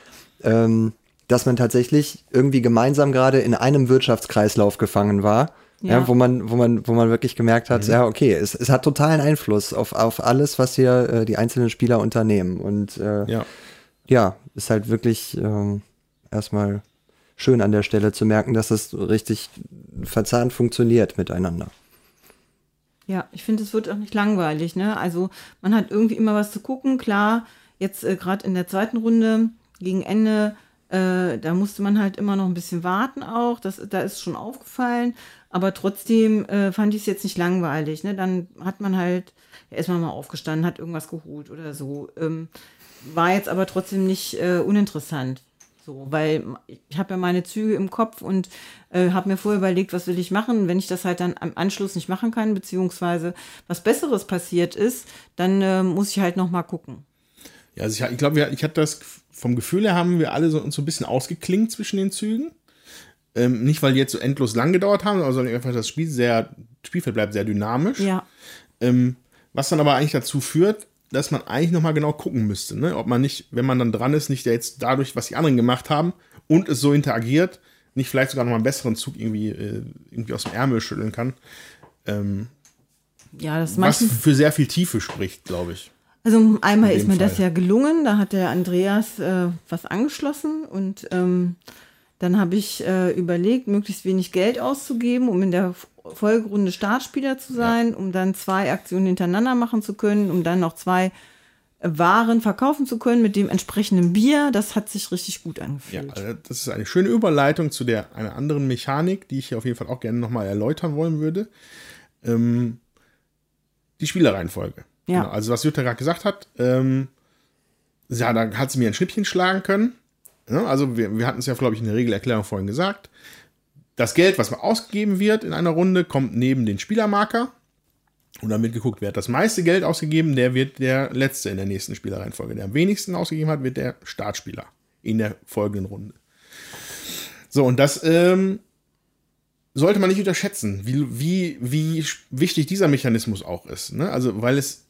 ähm, dass man tatsächlich irgendwie gemeinsam gerade in einem Wirtschaftskreislauf gefangen war. Ja. Ja. wo man, wo man, wo man wirklich gemerkt hat, ja, okay, es, es hat totalen Einfluss auf, auf alles, was hier äh, die einzelnen Spieler unternehmen. Und äh, Ja. ja, ist halt wirklich ähm, erstmal schön an der Stelle zu merken, dass es richtig verzahnt funktioniert miteinander. Ja, ich finde, es wird auch nicht langweilig, ne? Also man hat irgendwie immer was zu gucken. Klar, jetzt äh, gerade in der zweiten Runde gegen Ende, äh, da musste man halt immer noch ein bisschen warten auch. Das, da ist schon aufgefallen. Aber trotzdem äh, fand ich es jetzt nicht langweilig. Ne? Dann hat man halt ja, erstmal mal aufgestanden, hat irgendwas geholt oder so. Ähm, war jetzt aber trotzdem nicht äh, uninteressant. So, weil ich habe ja meine Züge im Kopf und äh, habe mir vorher überlegt, was will ich machen. Wenn ich das halt dann am Anschluss nicht machen kann, beziehungsweise was Besseres passiert ist, dann äh, muss ich halt noch mal gucken. Ja, also ich, ich glaube, ich hatte das vom Gefühl her, haben wir alle so, uns so ein bisschen ausgeklingt zwischen den Zügen. Ähm, nicht, weil die jetzt so endlos lang gedauert haben, sondern einfach das Spiel sehr, Spielfeld bleibt sehr dynamisch. Ja, Ähm, was dann aber eigentlich dazu führt, dass man eigentlich nochmal genau gucken müsste, ne? ob man nicht, wenn man dann dran ist, nicht jetzt dadurch, was die anderen gemacht haben und es so interagiert, nicht vielleicht sogar nochmal einen besseren Zug irgendwie, äh, irgendwie aus dem Ärmel schütteln kann. Ähm, ja, das was für sehr viel Tiefe spricht, glaube ich. Also einmal In ist mir das Fall. ja gelungen, da hat der Andreas äh, was angeschlossen und ähm, dann habe ich äh, überlegt, möglichst wenig Geld auszugeben, um in der Folgerunde Startspieler zu sein, um dann zwei Aktionen hintereinander machen zu können, um dann noch zwei äh, Waren verkaufen zu können mit dem entsprechenden Bier. Das hat sich richtig gut Ja, angefühlt. also das ist eine schöne Überleitung zu der einer anderen Mechanik, die ich hier auf jeden Fall auch gerne nochmal erläutern wollen würde. Ähm, die Spielereihenfolge. Ja. Genau, also was Jutta gerade gesagt hat, ähm, ja, da hat sie mir ein Schnippchen schlagen können. Ja, also wir, wir hatten es ja, glaube ich, in der Regelerklärung vorhin gesagt. Das Geld, was mal ausgegeben wird in einer Runde, kommt neben den Spielermarker. Und dann wird geguckt, wer hat das meiste Geld ausgegeben, der wird der Letzte in der nächsten Spielerreihenfolge. Der am wenigsten ausgegeben hat, wird der Startspieler in der folgenden Runde. So, und das ähm, sollte man nicht unterschätzen, wie, wie, wie wichtig dieser Mechanismus auch ist. Ne? Also, weil es,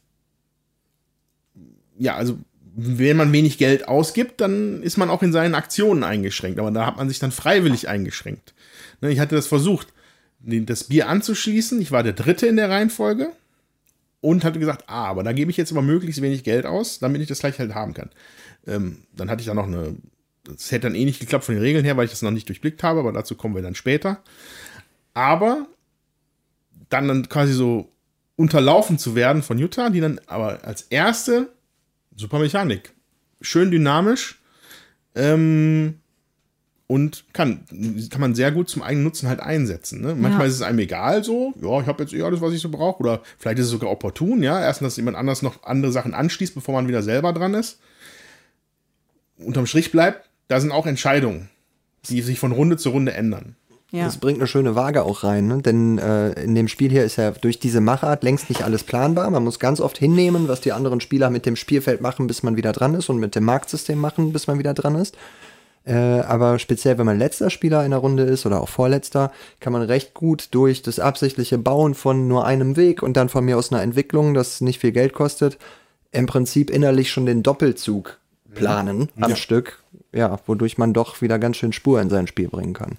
ja, also, wenn man wenig Geld ausgibt, dann ist man auch in seinen Aktionen eingeschränkt. Aber da hat man sich dann freiwillig eingeschränkt. Ne, ich hatte das versucht, das Bier anzuschließen. Ich war der Dritte in der Reihenfolge und hatte gesagt, ah, aber da gebe ich jetzt aber möglichst wenig Geld aus, damit ich das gleich halt haben kann. Ähm, dann hatte ich da noch eine, das hätte dann eh nicht geklappt von den Regeln her, weil ich das noch nicht durchblickt habe, aber dazu kommen wir dann später. Aber dann, dann quasi so unterlaufen zu werden von Jutta, die dann aber als erste super Mechanik, schön dynamisch ähm, und kann, kann man sehr gut zum eigenen Nutzen halt einsetzen. Ne? Manchmal Ja. ist es einem egal so, ja, ich habe jetzt eh alles, was ich so brauche, oder vielleicht ist es sogar opportun, ja, erst, dass jemand anders noch andere Sachen anschließt, bevor man wieder selber dran ist. Unterm Strich bleibt, da sind auch Entscheidungen, die sich von Runde zu Runde ändern. Ja. Das bringt eine schöne Waage auch rein, ne? denn äh, in dem Spiel hier ist ja durch diese Machart längst nicht alles planbar. Man muss ganz oft hinnehmen, was die anderen Spieler mit dem Spielfeld machen, bis man wieder dran ist und mit dem Marktsystem machen, bis man wieder dran ist. Äh, aber speziell, wenn man letzter Spieler in der Runde ist oder auch vorletzter, kann man recht gut durch das absichtliche Bauen von nur einem Weg und dann von mir aus einer Entwicklung, das nicht viel Geld kostet, im Prinzip innerlich schon den Doppelzug planen am Stück, ja, wodurch man doch wieder ganz schön Spur in sein Spiel bringen kann.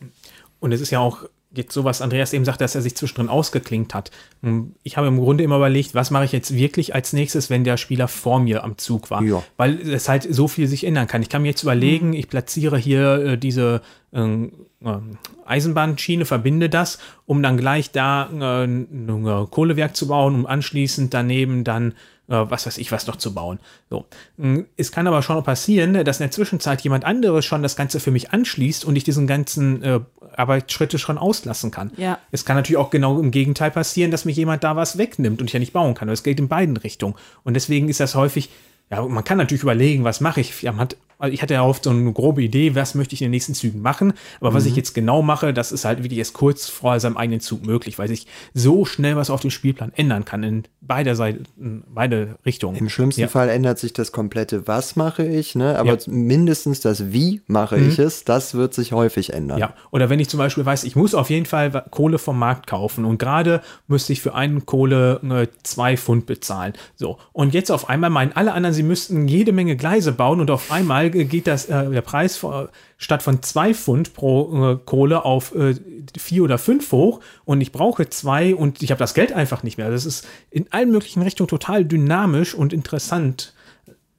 Und es ist ja auch jetzt so, was Andreas eben sagt, dass er sich zwischendrin ausgeklinkt hat. Hm, Ich habe im Grunde immer überlegt, was mache ich jetzt wirklich als nächstes, wenn der Spieler vor mir am Zug war. Ja. Weil es halt so viel sich ändern kann. Ich kann mir jetzt überlegen, ich platziere hier äh, diese ähm, ähm, Eisenbahnschiene, verbinde das, um dann gleich da äh, ein äh, Kohlewerk zu bauen, um anschließend daneben dann äh, was weiß ich was noch zu bauen. So. Mm, Es kann aber schon passieren, dass in der Zwischenzeit jemand anderes schon das Ganze für mich anschließt und ich diesen ganzen äh, Arbeitsschritte schon auslassen kann. Ja. Es kann natürlich auch genau im Gegenteil passieren, dass mich jemand da was wegnimmt und ich ja nicht bauen kann. Das geht in beiden Richtungen. Und deswegen ist das häufig, ja, man kann natürlich überlegen, was mache ich. Ja, hat, also ich hatte ja oft so eine grobe Idee, was möchte ich in den nächsten Zügen machen. Aber was ich jetzt genau mache, das ist halt wirklich erst kurz vor seinem eigenen Zug möglich, weil sich so schnell was auf dem Spielplan ändern kann in beider Seiten, beide Richtungen. Im schlimmsten Ja. Fall ändert sich das komplette Was mache ich, ne? aber Ja. mindestens das Wie mache ich es, das wird sich häufig ändern. Ja, oder wenn ich zum Beispiel weiß, ich muss auf jeden Fall Kohle vom Markt kaufen und gerade müsste ich für einen Kohle äh, zwei Pfund bezahlen. So, und jetzt auf einmal meinen alle anderen, sie müssten jede Menge Gleise bauen und auf einmal äh, geht das, äh, der Preis vor, statt von zwei Pfund pro äh, Kohle auf äh, vier oder fünf hoch und ich brauche zwei und ich habe das Geld einfach nicht mehr. Das ist in allen möglichen Richtungen total dynamisch und interessant,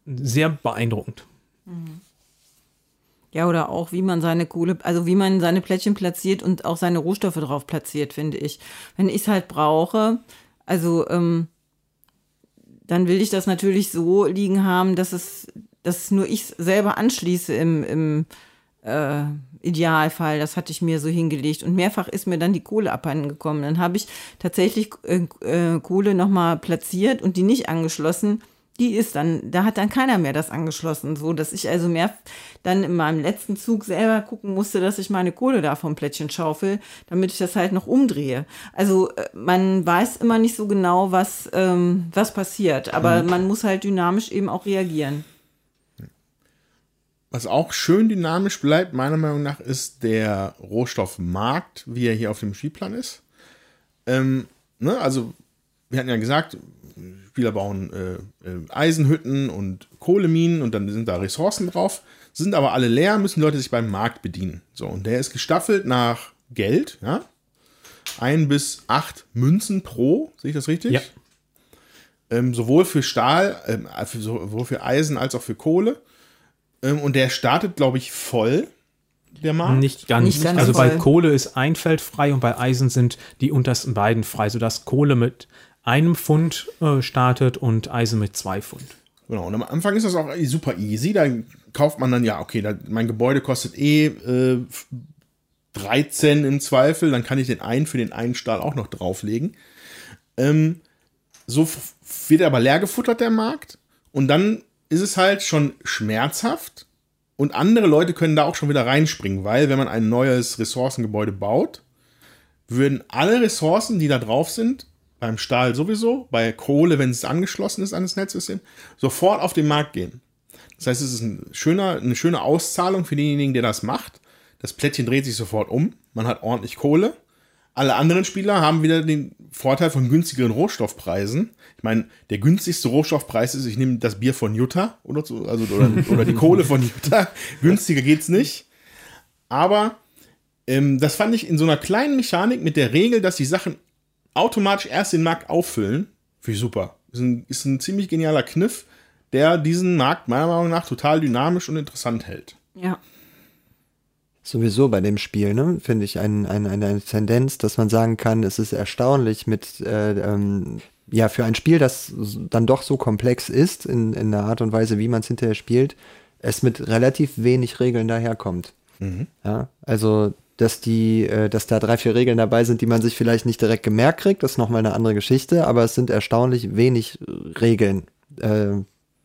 sehr beeindruckend. Ja, oder auch, wie man seine Kohle, also wie man seine Plättchen platziert und auch seine Rohstoffe drauf platziert, finde ich. Wenn ich es halt brauche, also ähm, dann will ich das natürlich so liegen haben, dass es, dass nur ich selber anschließe im, im äh, Idealfall. Das hatte ich mir so hingelegt. Und mehrfach ist mir dann die Kohle abhanden gekommen. Dann habe ich tatsächlich äh, äh, Kohle nochmal platziert und die nicht angeschlossen. Die ist dann, da hat dann keiner mehr das angeschlossen, so dass ich also mehr dann in meinem letzten Zug selber gucken musste, dass ich meine Kohle da vom Plättchen schaufel, damit ich das halt noch umdrehe. Also äh, man weiß immer nicht so genau, was, ähm, was passiert, aber man muss halt dynamisch eben auch reagieren. Was auch schön dynamisch bleibt, meiner Meinung nach, ist der Rohstoffmarkt, wie er hier auf dem Spielplan ist. Ähm, ne, also, wir hatten ja gesagt, Spieler bauen äh, äh, Eisenhütten und Kohleminen und dann sind da Ressourcen drauf, sind aber alle leer, müssen Leute sich beim Markt bedienen. So, und der ist gestaffelt nach Geld, ja. Ein bis acht Münzen pro, sehe ich das richtig? Ja. Ähm, sowohl für Stahl, ähm, für, sowohl für Eisen als auch für Kohle. Ähm, und der startet, glaube ich, voll, der Markt. Nicht ganz. Nicht ganz also bei voll. Kohle ist ein Feld frei und bei Eisen sind die untersten beiden frei, sodass Kohle mit einem Pfund äh, startet und Eisen mit zwei Pfund. Genau, und am Anfang ist das auch super easy. Da kauft man dann, ja, okay, da, mein Gebäude kostet eh äh, 13 im Zweifel, dann kann ich den einen für den einen Stahl auch noch drauflegen. Ähm, so wird er aber leer gefuttert, der Markt. Und dann ist es halt schon schmerzhaft. Und andere Leute können da auch schon wieder reinspringen, weil wenn man ein neues Ressourcengebäude baut, würden alle Ressourcen, die da drauf sind, beim Stahl sowieso, bei Kohle, wenn es angeschlossen ist an das Netzsystem, sofort auf den Markt gehen. Das heißt, es ist ein schöner, eine schöne Auszahlung für denjenigen, der das macht. Das Plättchen dreht sich sofort um, man hat ordentlich Kohle. Alle anderen Spieler haben wieder den Vorteil von günstigeren Rohstoffpreisen. Ich meine, der günstigste Rohstoffpreis ist, ich nehme das Bier von Jutta oder so, also oder, oder die Kohle von Jutta. Günstiger geht's nicht. Aber ähm, das fand ich in so einer kleinen Mechanik mit der Regel, dass die Sachen automatisch erst den Markt auffüllen, finde ich super. Ist ein, ist ein ziemlich genialer Kniff, der diesen Markt meiner Meinung nach total dynamisch und interessant hält. Ja. Sowieso bei dem Spiel, ne, finde ich ein, ein, eine Tendenz, dass man sagen kann, es ist erstaunlich mit, äh, ähm, ja, für ein Spiel, das dann doch so komplex ist, in, in der Art und Weise, wie man es hinterher spielt, es mit relativ wenig Regeln daherkommt. Ja, also, dass die, äh, dass da drei, vier Regeln dabei sind, die man sich vielleicht nicht direkt gemerkt kriegt, das ist nochmal eine andere Geschichte, aber es sind erstaunlich wenig Regeln äh,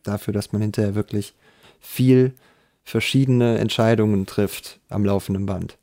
dafür, dass man hinterher wirklich viel verschiedene Entscheidungen trifft am laufenden Band.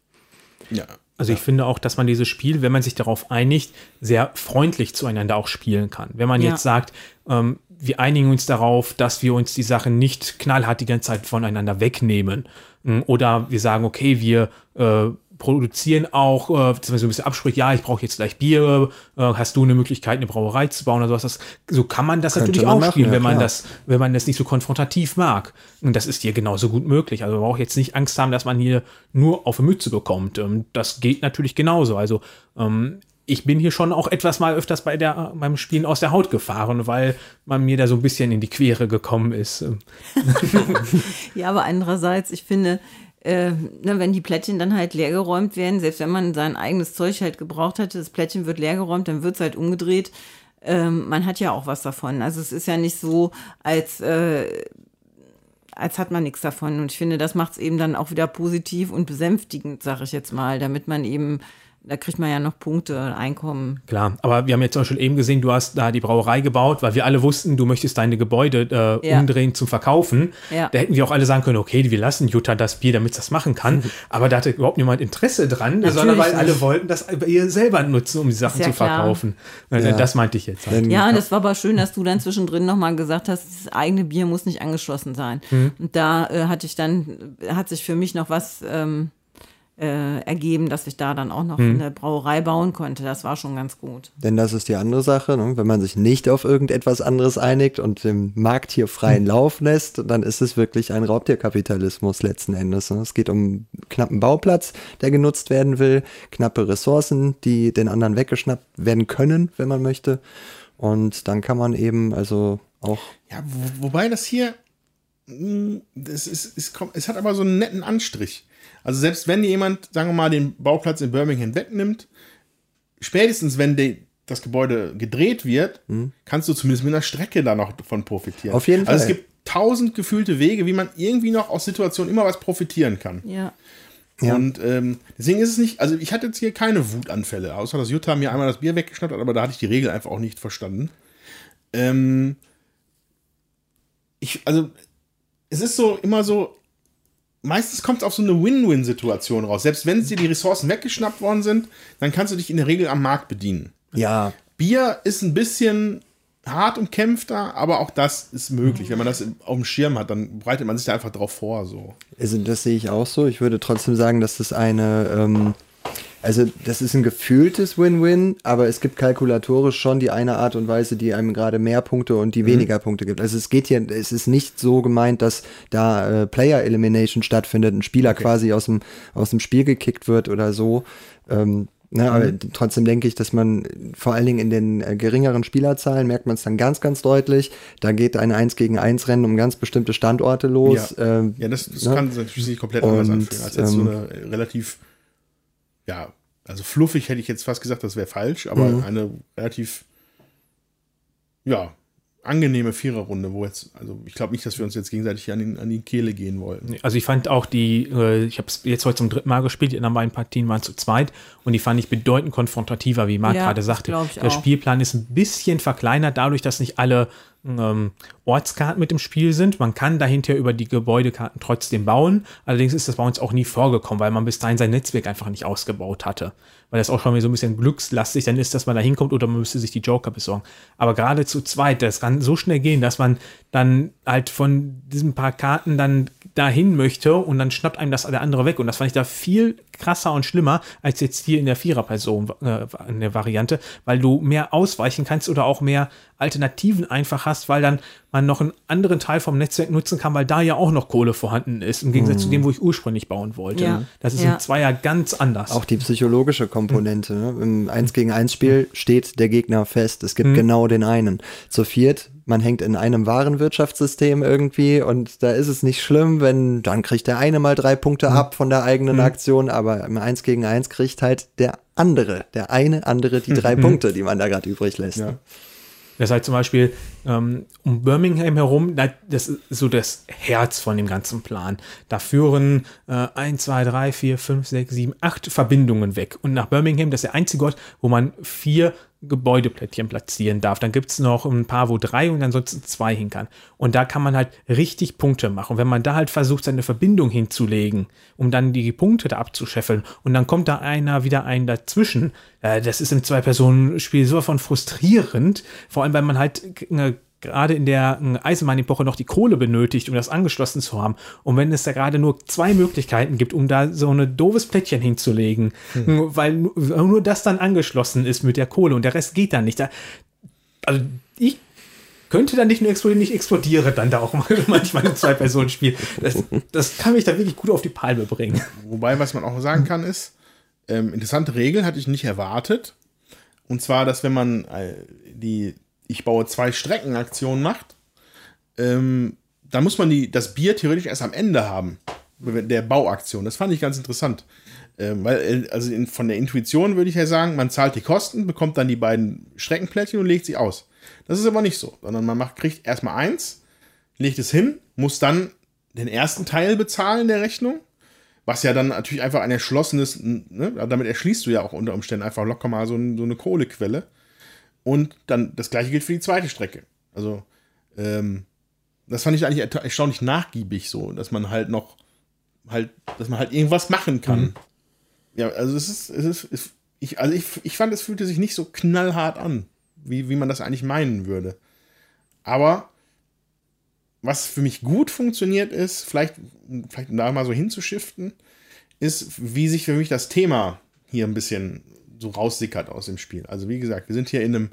Ja. Also ich finde auch, dass man dieses Spiel, wenn man sich darauf einigt, sehr freundlich zueinander auch spielen kann. Wenn man Ja. jetzt sagt, ähm, wir einigen uns darauf, dass wir uns die Sachen nicht knallhart die ganze Zeit voneinander wegnehmen. Mm, Oder wir sagen, okay, wir äh, produzieren auch, äh, zum Beispiel so ein bisschen Absprüche, ja, ich brauche jetzt gleich Bier, äh, hast du eine Möglichkeit, eine Brauerei zu bauen oder sowas. Das, so kann man das Könnte natürlich man auch machen, spielen, ja, wenn man klar. das, wenn man das nicht so konfrontativ mag. Und das ist hier genauso gut möglich. Also man braucht jetzt nicht Angst haben, dass man hier nur auf die Mütze bekommt. Ähm, das geht natürlich genauso. Also ähm, ich bin hier schon auch etwas mal öfters bei der, beim Spielen aus der Haut gefahren, weil man mir da so ein bisschen in die Quere gekommen ist. Ja, aber andererseits, ich finde, äh, ne, wenn die Plättchen dann halt leergeräumt werden, selbst wenn man sein eigenes Zeug halt gebraucht hatte, das Plättchen wird leergeräumt, dann wird es halt umgedreht. Ähm, man hat ja auch was davon. Also es ist ja nicht so, als, äh, als hat man nichts davon. Und ich finde, das macht es eben dann auch wieder positiv und besänftigend, sage ich jetzt mal, damit man eben, da kriegt man ja noch Punkte, Einkommen. Klar, aber wir haben jetzt zum Beispiel eben gesehen, du hast da die Brauerei gebaut, weil wir alle wussten, du möchtest deine Gebäude äh, Ja. umdrehen zum Verkaufen. Ja. Da hätten wir auch alle sagen können, okay, wir lassen Jutta das Bier, damit es das machen kann. aber da hatte überhaupt niemand Interesse dran, sondern weil nicht. alle wollten das ihr selber nutzen, um die Sachen ja zu verkaufen. Äh, Ja. Das meinte ich jetzt. Halt. Ja, und es war aber schön, dass du dann zwischendrin nochmal gesagt hast, das eigene Bier muss nicht angeschlossen sein. Und da äh, hatte ich dann, hat sich für mich noch was ähm, äh, ergeben, dass ich da dann auch noch eine Brauerei bauen konnte. Das war schon ganz gut. Denn das ist die andere Sache, ne? wenn man sich nicht auf irgendetwas anderes einigt und dem Markt hier freien Lauf lässt, dann ist es wirklich ein Raubtierkapitalismus letzten Endes. Ne? Es geht um einen knappen Bauplatz, der genutzt werden will, knappe Ressourcen, die den anderen weggeschnappt werden können, wenn man möchte. Und dann kann man eben also auch Ja, wo, wobei das hier, mh, das ist, ist, kommt- es hat aber so einen netten Anstrich. Also selbst wenn jemand, sagen wir mal, den Bauplatz in Birmingham wegnimmt, spätestens wenn die, das Gebäude gedreht wird, kannst du zumindest mit einer Strecke da noch von profitieren. Auf jeden Also es Fall. gibt tausend gefühlte Wege, wie man irgendwie noch aus Situationen immer was profitieren kann. Ja. Ja. Und ähm, deswegen ist es nicht, also ich hatte jetzt hier keine Wutanfälle, außer dass Jutta mir einmal das Bier weggeschnappt hat, aber da hatte ich die Regel einfach auch nicht verstanden. Ähm, ich, also, es ist so immer so, meistens kommt es auf so eine Win-Win-Situation raus. Selbst wenn dir die Ressourcen weggeschnappt worden sind, dann kannst du dich in der Regel am Markt bedienen. ja Bier ist ein bisschen hart umkämpfter, aber auch das ist möglich. Wenn man das auf dem Schirm hat, dann bereitet man sich da einfach drauf vor. So. Also das sehe ich auch so. Ich würde trotzdem sagen, dass das eine, ähm, also das ist ein gefühltes Win-Win, aber es gibt kalkulatorisch schon die eine Art und Weise, die einem gerade mehr Punkte und die weniger Punkte gibt. Also es geht hier, es ist nicht so gemeint, dass da äh, Player Elimination stattfindet, ein Spieler quasi aus dem, aus dem Spiel gekickt wird oder so. Ähm, Ne, aber trotzdem denke ich, dass man vor allen Dingen in den äh, geringeren Spielerzahlen merkt man es dann ganz, ganz deutlich. Da geht ein 1 gegen 1 Rennen um ganz bestimmte Standorte los. Ja, Ähm, ja das, das ne? kann sich natürlich nicht komplett anders Und, anfühlen. Als jetzt so ähm, eine relativ, ja, also fluffig hätte ich jetzt fast gesagt, das wäre falsch, aber Mhm. eine relativ, ja, angenehme Viererrunde, wo jetzt, also ich glaube nicht, dass wir uns jetzt gegenseitig an, den, an die Kehle gehen wollten. Also ich fand auch die, äh, ich habe es jetzt heute zum dritten Mal gespielt, die anderen beiden Partien waren zu zweit und die fand ich bedeutend konfrontativer, wie Marc Ja, gerade sagte. ich Der auch. Spielplan ist ein bisschen verkleinert, dadurch, dass nicht alle ähm, Ortskarten mit im Spiel sind. Man kann dahinter über die Gebäudekarten trotzdem bauen. Allerdings ist das bei uns auch nie vorgekommen, weil man bis dahin sein Netzwerk einfach nicht ausgebaut hatte. Weil das auch schon wieder so ein bisschen glückslastig dann ist, dass man da hinkommt oder man müsste sich die Joker besorgen. Aber gerade zu zweit, das kann so schnell gehen, dass man dann halt von diesen paar Karten dann dahin möchte und dann schnappt einem das der andere weg. Und das fand ich da viel krasser und schlimmer als jetzt hier in der Viererperson äh, in der Variante, weil du mehr ausweichen kannst oder auch mehr Alternativen einfach hast, weil dann man noch einen anderen Teil vom Netzwerk nutzen kann, weil da ja auch noch Kohle vorhanden ist, im Gegensatz zu dem, wo ich ursprünglich bauen wollte. Ja. Das ist Ja. im Zweier ganz anders. Auch die psychologische Komponente. Ne? Im 1 gegen 1 Spiel steht der Gegner fest. Es gibt genau den einen. Zu viert, man hängt in einem Warenwirtschaftssystem irgendwie und da ist es nicht schlimm, wenn dann kriegt der eine mal drei Punkte ab von der eigenen Aktion, aber im 1 gegen 1 kriegt halt der andere, der eine andere die drei Punkte, die man da gerade übrig lässt. Ja. Das heißt zum Beispiel ähm, um Birmingham herum, da, das ist so das Herz von dem ganzen Plan. Da führen äh, 1, 2, 3, 4, 5, 6, 7, 8 Verbindungen weg. Und nach Birmingham, das ist der einzige Ort, wo man vier Gebäudeplättchen platzieren darf. Dann gibt es noch ein paar, wo drei und ansonsten zwei hin kann. Und da kann man halt richtig Punkte machen. Wenn man da halt versucht, seine Verbindung hinzulegen, um dann die Punkte da abzuscheffeln und dann kommt da einer wieder ein dazwischen, äh, das ist im Zwei-Personen-Spiel so von frustrierend, vor allem weil man halt äh, gerade in der äh, Eisenbahnepoche noch die Kohle benötigt, um das angeschlossen zu haben. Und wenn es da gerade nur zwei Möglichkeiten gibt, um da so ein doofes Plättchen hinzulegen, hm. weil nur das dann angeschlossen ist mit der Kohle und der Rest geht dann nicht. Da, also ich könnte dann nicht nur explodieren, ich explodiere dann da auch manchmal im Zwei-Personen-Spiel. Das, das kann mich da wirklich gut auf die Palme bringen. Wobei, was man auch sagen kann, ist, ähm, interessante Regel hatte ich nicht erwartet. Und zwar, dass wenn man äh, die Ich baue zwei Strecken-Aktion macht, ähm, da muss man die, das Bier theoretisch erst am Ende haben, der Bauaktion. Das fand ich ganz interessant. Ähm, weil, äh, also in, von der Intuition würde ich ja sagen, man zahlt die Kosten, bekommt dann die beiden Streckenplättchen und legt sie aus. Das ist aber nicht so, sondern man macht, kriegt erstmal eins, legt es hin, muss dann den ersten Teil bezahlen der Rechnung, was ja dann natürlich einfach ein erschlossenes, ne, damit erschließt du ja auch unter Umständen einfach locker mal so, so eine Kohlequelle. Und dann das gleiche gilt für die zweite Strecke. Also, ähm, das fand ich eigentlich erstaunlich nachgiebig so, dass man halt noch halt, dass man halt irgendwas machen kann. Mhm. Ja, also es ist, es ist, es, ich, also ich, ich fand, es fühlte sich nicht so knallhart an wie, wie man das eigentlich meinen würde. Aber was für mich gut funktioniert ist, vielleicht, vielleicht um da mal so hinzuschiften, ist, wie sich für mich das Thema hier ein bisschen so raussickert aus dem Spiel. Also wie gesagt, wir sind hier in einem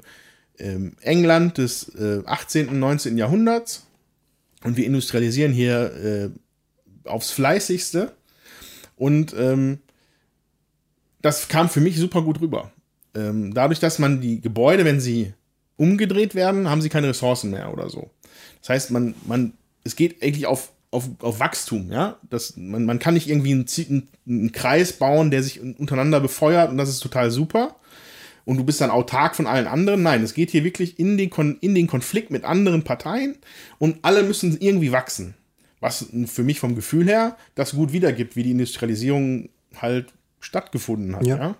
ähm, England des äh, 18. und 19. Jahrhunderts und wir industrialisieren hier äh, aufs Fleißigste. Und ähm, das kam für mich super gut rüber ähm, dadurch, dass man die Gebäude, wenn sie umgedreht werden, haben sie keine Ressourcen mehr oder so. Das heißt, man, man, es geht eigentlich auf, auf, auf Wachstum, ja. Das, man, man kann nicht irgendwie einen, einen Kreis bauen, der sich untereinander befeuert und das ist total super. Und du bist dann autark von allen anderen. Nein, es geht hier wirklich in den, Kon in den Konflikt mit anderen Parteien und alle müssen irgendwie wachsen. Was für mich vom Gefühl her das gut wiedergibt, wie die Industrialisierung halt stattgefunden hat. Ja. ja?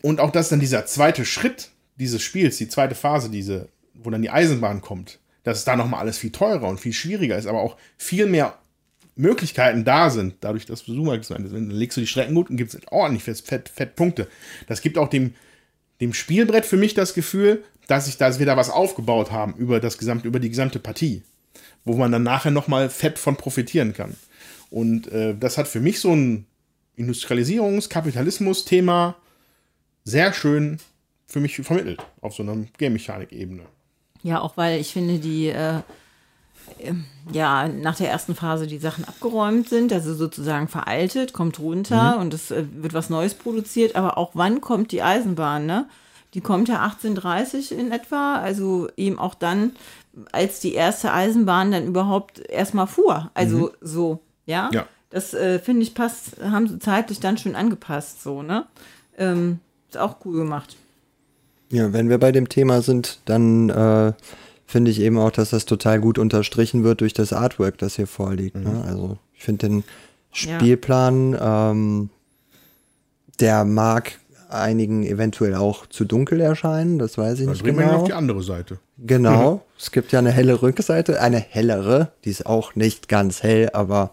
Und auch, dass dann dieser zweite Schritt dieses Spiels, die zweite Phase, diese, wo dann die Eisenbahn kommt, dass da nochmal alles viel teurer und viel schwieriger ist, aber auch viel mehr Möglichkeiten da sind, dadurch, dass du gesagt hast, dann legst du die Strecken gut und gibst ordentlich fett, fett, fett Punkte. Das gibt auch dem, dem Spielbrett für mich das Gefühl, dass ich da wieder was aufgebaut haben über das gesamte, über die gesamte Partie, wo man dann nachher nochmal fett von profitieren kann. Und äh, das hat für mich so ein Industrialisierungs-, Kapitalismus-Thema sehr schön für mich vermittelt auf so einer Game-Mechanik-Ebene. Ja, auch weil ich finde, die äh, ähm, ja nach der ersten Phase die Sachen abgeräumt sind, also sozusagen veraltet, kommt runter mhm. und es äh, wird was Neues produziert. Aber auch wann kommt die Eisenbahn? Ne? Die kommt ja 1830 in etwa, also eben auch dann, als die erste Eisenbahn dann überhaupt erstmal fuhr. Also mhm. so, ja. ja. Das äh, finde ich passt, haben sie zeitlich dann schön angepasst, so, ne? Ähm, ist auch cool gemacht. Ja, wenn wir bei dem Thema sind, dann äh, finde ich eben auch, dass das total gut unterstrichen wird durch das Artwork, das hier vorliegt. Ne? Mhm. Ne? Also ich finde den Spielplan, ja. ähm, der mag einigen eventuell auch zu dunkel erscheinen, das weiß ich Dann nicht genau. Wir auf die andere Seite. Genau, mhm. es gibt ja eine helle Rückseite, eine hellere, die ist auch nicht ganz hell, aber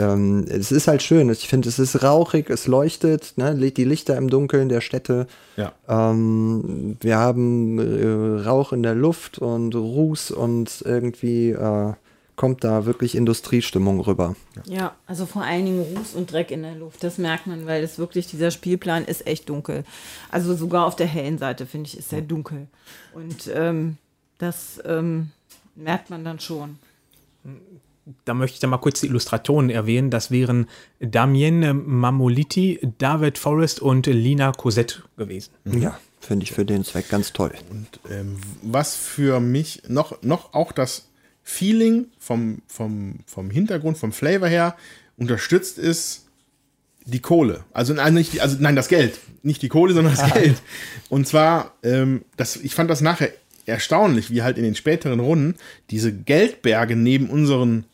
ähm, es ist halt schön. Ich finde, es ist rauchig, es leuchtet, ne? die Lichter im Dunkeln der Städte. Ja. Ähm, wir haben äh, Rauch in der Luft und Ruß und irgendwie äh, kommt da wirklich Industriestimmung rüber. Ja, also vor allen Dingen Ruß und Dreck in der Luft. Das merkt man, weil es wirklich, dieser Spielplan ist echt dunkel. Also sogar auf der hellen Seite, finde ich, ist er dunkel. Und ähm, das ähm, merkt man dann schon da möchte ich dann mal kurz die Illustrationen erwähnen. Das wären Damien Mamoliti, David Forrest und Lina Cosette gewesen. Ja, finde ich für den Zweck ganz toll. Und ähm, was für mich noch, noch auch das Feeling vom, vom, vom Hintergrund, vom Flavor her unterstützt ist, die Kohle. Also nein, nicht, also nein, das Geld. Nicht die Kohle, sondern das Geld. Und zwar, ähm, das, ich fand das nachher erstaunlich, wie halt in den späteren Runden diese Geldberge neben unseren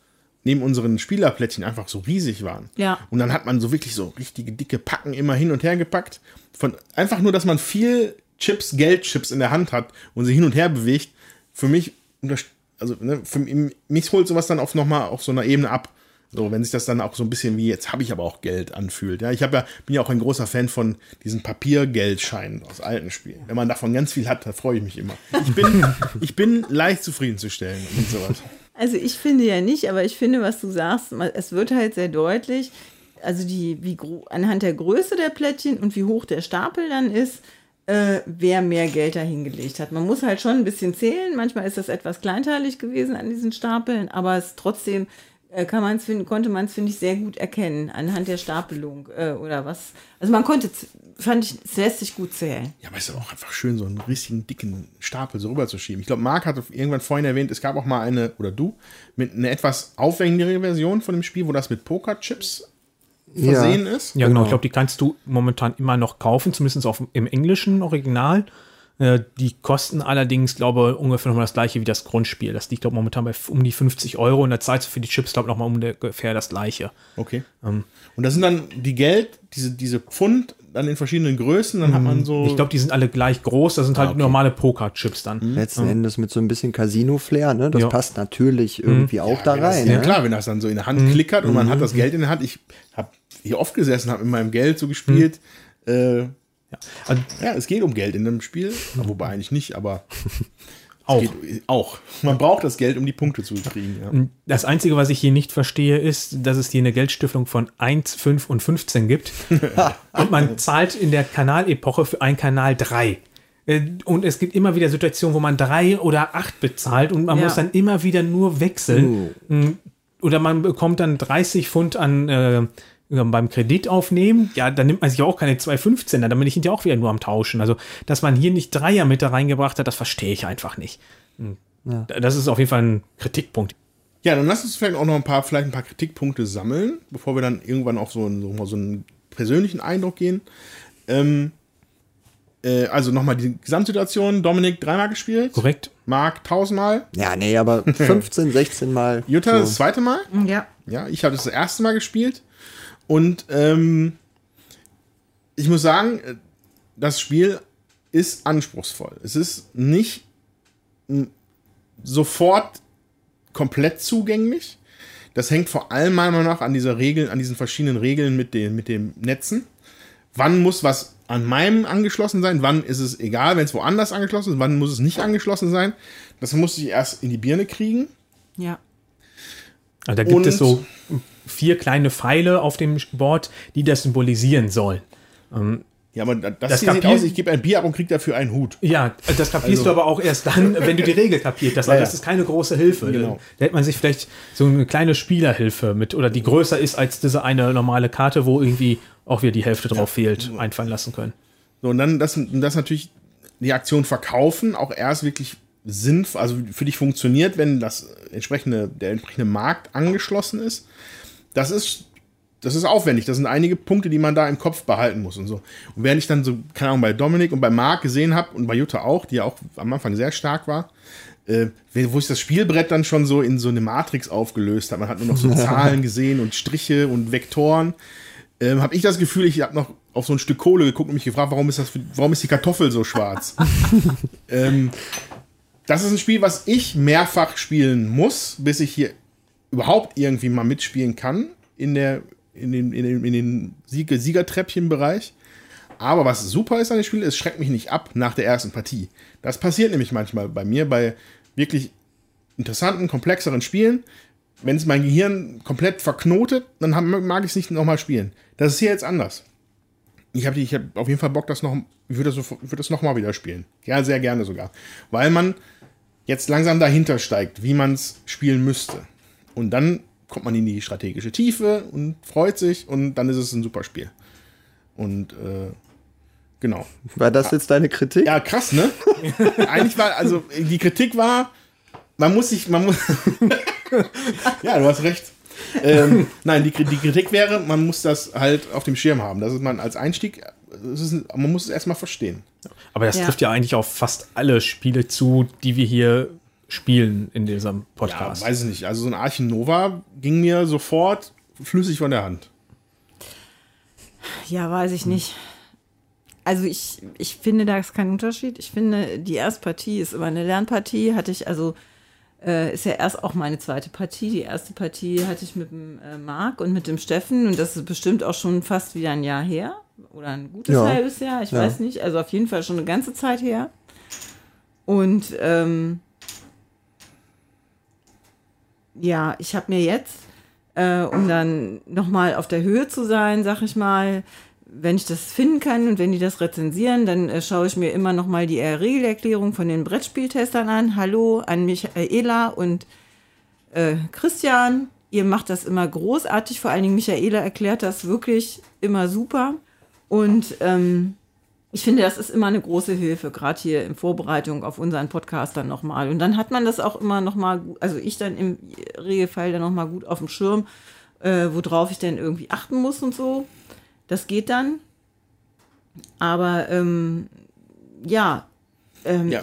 neben unseren Spielerplättchen einfach so riesig waren. Ja. Und dann hat man so wirklich so richtige dicke Packen immer hin und her gepackt. Von einfach nur, dass man viel Chips, Geldchips in der Hand hat und sie hin und her bewegt. Für mich, also ne, für mich holt sowas dann auf nochmal auf so einer Ebene ab. So, wenn sich das dann auch so ein bisschen wie jetzt habe ich aber auch Geld anfühlt. Ja, ich habe ja, bin ja auch ein großer Fan von diesen Papiergeldscheinen aus alten Spielen. Wenn man davon ganz viel hat, da freue ich mich immer. Ich bin, ich bin leicht zufriedenzustellen und sowas. Also ich finde ja nicht, aber ich finde, was du sagst, es wird halt sehr deutlich, also die, wie anhand der Größe der Plättchen und wie hoch der Stapel dann ist, äh, wer mehr Geld dahingelegt hat. Man muss halt schon ein bisschen zählen. Manchmal ist das etwas kleinteilig gewesen an diesen Stapeln, aber es trotzdem kann man's finden, konnte man es, finde ich, sehr gut erkennen anhand der Stapelung äh, oder was. Also man konnte, fand ich, es lässt sich gut zählen. Ja, aber es ist auch einfach schön, so einen richtigen dicken Stapel so rüberzuschieben. Ich glaube, Marc hat irgendwann vorhin erwähnt, es gab auch mal eine, oder du, mit einer etwas aufwendigere Version von dem Spiel, wo das mit Pokerchips versehen ja. ist. Ja, genau. Ich glaube, die kannst du momentan immer noch kaufen, zumindest auf, im englischen Original. Äh, die kosten allerdings, glaube ich, ungefähr nochmal das gleiche wie das Grundspiel. Das liegt, glaube ich, momentan bei um die 50 Euro und da zahlst du für die Chips, glaube ich, nochmal ungefähr das gleiche. Okay. Ähm. Und das sind dann die Geld, diese, diese Pfund, dann in verschiedenen Größen, dann hat man so. Ich glaube, die sind alle gleich groß, das sind halt ah, okay. normale Poker-Chips dann. Mhm. Letzten mhm. Endes mit so ein bisschen Casino-Flair, ne? Das ja. passt natürlich irgendwie mhm. auch ja, da rein. Das, ne? Ja, klar, wenn das dann so in der Hand mhm. klickert und man hat das Geld in der Hand. Ich habe hier oft gesessen, habe mit meinem Geld so gespielt. Äh, ja. Also, ja, es geht um Geld in einem Spiel, wobei eigentlich nicht, aber auch. auch. Man braucht das Geld, um die Punkte zu kriegen. Ja. Das Einzige, was ich hier nicht verstehe, ist, dass es hier eine Geldstiftung von 1, 5 und 15 gibt. und man zahlt in der Kanalepoche für einen Kanal 3. Äh, und es gibt immer wieder Situationen, wo man 3 oder 8 bezahlt und man ja. muss dann immer wieder nur wechseln. Uh. Oder man bekommt dann 30 Pfund an äh, beim Kredit aufnehmen, ja, dann nimmt man sich auch keine 2,15er, dann bin ich hinterher auch wieder nur am Tauschen. Also, dass man hier nicht Dreier mit da reingebracht hat, das verstehe ich einfach nicht. Hm. Ja. Das ist auf jeden Fall ein Kritikpunkt. Ja, dann lass uns vielleicht auch noch ein paar, vielleicht ein paar Kritikpunkte sammeln, bevor wir dann irgendwann auf so einen, so, so einen persönlichen Eindruck gehen. Ähm, äh, also nochmal die Gesamtsituation. Dominik dreimal gespielt. Korrekt. Marc tausendmal. Ja, nee, aber 15, 16 Mal. Jutta so. das zweite Mal. Ja. Ja, ich habe das, das erste Mal gespielt. Und ähm, ich muss sagen, das Spiel ist anspruchsvoll. Es ist nicht sofort komplett zugänglich. Das hängt vor allem meiner Meinung nach an dieser Regel, an diesen verschiedenen Regeln mit den, mit den Netzen. Wann muss was an meinem angeschlossen sein? Wann ist es egal, wenn es woanders angeschlossen ist? Wann muss es nicht angeschlossen sein? Das muss ich erst in die Birne kriegen. Ja. Also da gibt Und es so vier kleine Pfeile auf dem Board, die das symbolisieren sollen. Ähm, ja, aber das, das sieht aus, ich gebe ein Bier ab und kriege dafür einen Hut. Ja, das kapierst also. du aber auch erst dann, wenn du die Regel kapiert hast. Ja, das ist keine große Hilfe. Genau. Da hätte man sich vielleicht so eine kleine Spielerhilfe mit, oder die größer ist als diese eine normale Karte, wo irgendwie auch wieder die Hälfte drauf ja. fehlt, einfallen lassen können. So, und dann das, das natürlich die Aktion verkaufen auch erst wirklich sinnvoll, also für dich funktioniert, wenn das entsprechende, der entsprechende Markt angeschlossen ist das ist, das ist aufwendig. Das sind einige Punkte, die man da im Kopf behalten muss und so. Und während ich dann so, keine Ahnung, bei Dominik und bei Marc gesehen habe und bei Jutta auch, die ja auch am Anfang sehr stark war, äh, wo sich das Spielbrett dann schon so in so eine Matrix aufgelöst hat. Man hat nur noch so Zahlen gesehen und Striche und Vektoren. Ähm, habe ich das Gefühl, ich habe noch auf so ein Stück Kohle geguckt und mich gefragt, warum ist das, warum ist die Kartoffel so schwarz? ähm, das ist ein Spiel, was ich mehrfach spielen muss, bis ich hier überhaupt irgendwie mal mitspielen kann in, der, in den, in den, in den Sieg Siegertreppchenbereich. Aber was super ist an dem Spiel, es schreckt mich nicht ab nach der ersten Partie. Das passiert nämlich manchmal bei mir, bei wirklich interessanten, komplexeren Spielen. Wenn es mein Gehirn komplett verknotet, dann mag ich es nicht nochmal spielen. Das ist hier jetzt anders. Ich habe hab auf jeden Fall Bock, das noch, ich würde das, würd das nochmal wieder spielen. Ja, sehr gerne sogar. Weil man jetzt langsam dahinter steigt, wie man es spielen müsste. Und dann kommt man in die strategische Tiefe und freut sich und dann ist es ein super Spiel. Und äh, genau. War das jetzt deine Kritik? Ja, krass, ne? Eigentlich war, also die Kritik war, man muss sich, man muss. ja, du hast recht. ähm, nein, die, die, Kritik wäre, man muss das halt auf dem Schirm haben. Das ist man als Einstieg, ist, man muss es erstmal verstehen. Aber das ja. trifft ja eigentlich auf fast alle Spiele zu, die wir hier spielen in diesem Podcast. Ja, weiß ich nicht. Also so ein Archen Nova ging mir sofort flüssig von der Hand. Ja, weiß ich nicht. Also ich, ich finde, da ist kein Unterschied. Ich finde, die Erstpartie ist immer eine Lernpartie. Hatte ich also Äh, ist ja erst auch meine zweite Partie. Die erste Partie hatte ich mit dem äh, Marc und mit dem Steffen und das ist bestimmt auch schon fast wieder ein Jahr her oder ein gutes Ja. halbes Jahr, ich Ja. weiß nicht. Also auf jeden Fall schon eine ganze Zeit her. Und ähm, ja, ich habe mir jetzt, äh, um dann nochmal auf der Höhe zu sein, sag ich mal, wenn ich das finden kann und wenn die das rezensieren, dann äh, schaue ich mir immer nochmal die Regelerklärung von den Brettspieltestern an. Hallo an Michaela und äh, Christian. Ihr macht das immer großartig, vor allen Dingen Michaela erklärt das wirklich immer super. Und ähm, ich finde, das ist immer eine große Hilfe, gerade hier in Vorbereitung auf unseren Podcast dann nochmal. Und dann hat man das auch immer nochmal, also ich dann im Regelfall dann nochmal gut auf dem Schirm, äh, worauf ich denn irgendwie achten muss und so. Das geht dann. Aber ähm, ja, ähm, Ja,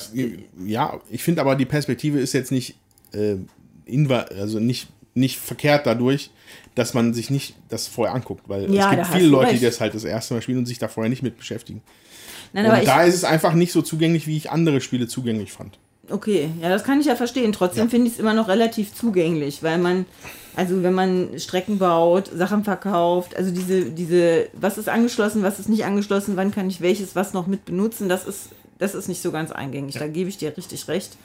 ja ich finde aber, die Perspektive ist jetzt nicht, äh, also nicht, nicht verkehrt dadurch, dass man sich nicht das vorher anguckt, weil Ja, es gibt viele Leute, die recht. das halt das erste Mal spielen und sich da vorher nicht mit beschäftigen. Nein, aber da ist es einfach nicht so zugänglich, wie ich andere Spiele zugänglich fand. Okay, ja, das kann ich ja verstehen. Trotzdem Ja. finde ich es immer noch relativ zugänglich, weil man, also wenn man Strecken baut, Sachen verkauft, also diese, diese, was ist angeschlossen, was ist nicht angeschlossen, wann kann ich welches was noch mit benutzen, das ist, das ist nicht so ganz eingängig. Da gebe ich dir richtig recht.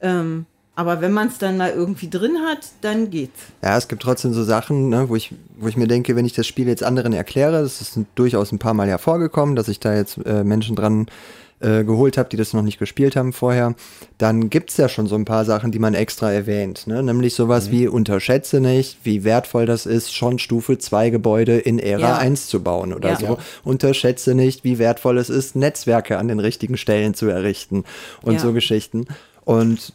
Ähm, aber wenn man es dann mal irgendwie drin hat, dann geht's. Ja, es gibt trotzdem so Sachen, ne, wo, ich, wo ich mir denke, wenn ich das Spiel jetzt anderen erkläre, das ist durchaus ein paar Mal ja vorgekommen, dass ich da jetzt äh, Menschen dran äh, geholt habe, die das noch nicht gespielt haben vorher, dann gibt's ja schon so ein paar Sachen, die man extra erwähnt. Ne? Nämlich sowas wie unterschätze nicht, wie wertvoll das ist, schon Stufe 2 Gebäude in Ära Ja. 1 zu bauen oder Ja. so. Ja. Unterschätze nicht, wie wertvoll es ist, Netzwerke an den richtigen Stellen zu errichten und Ja. so Geschichten. Und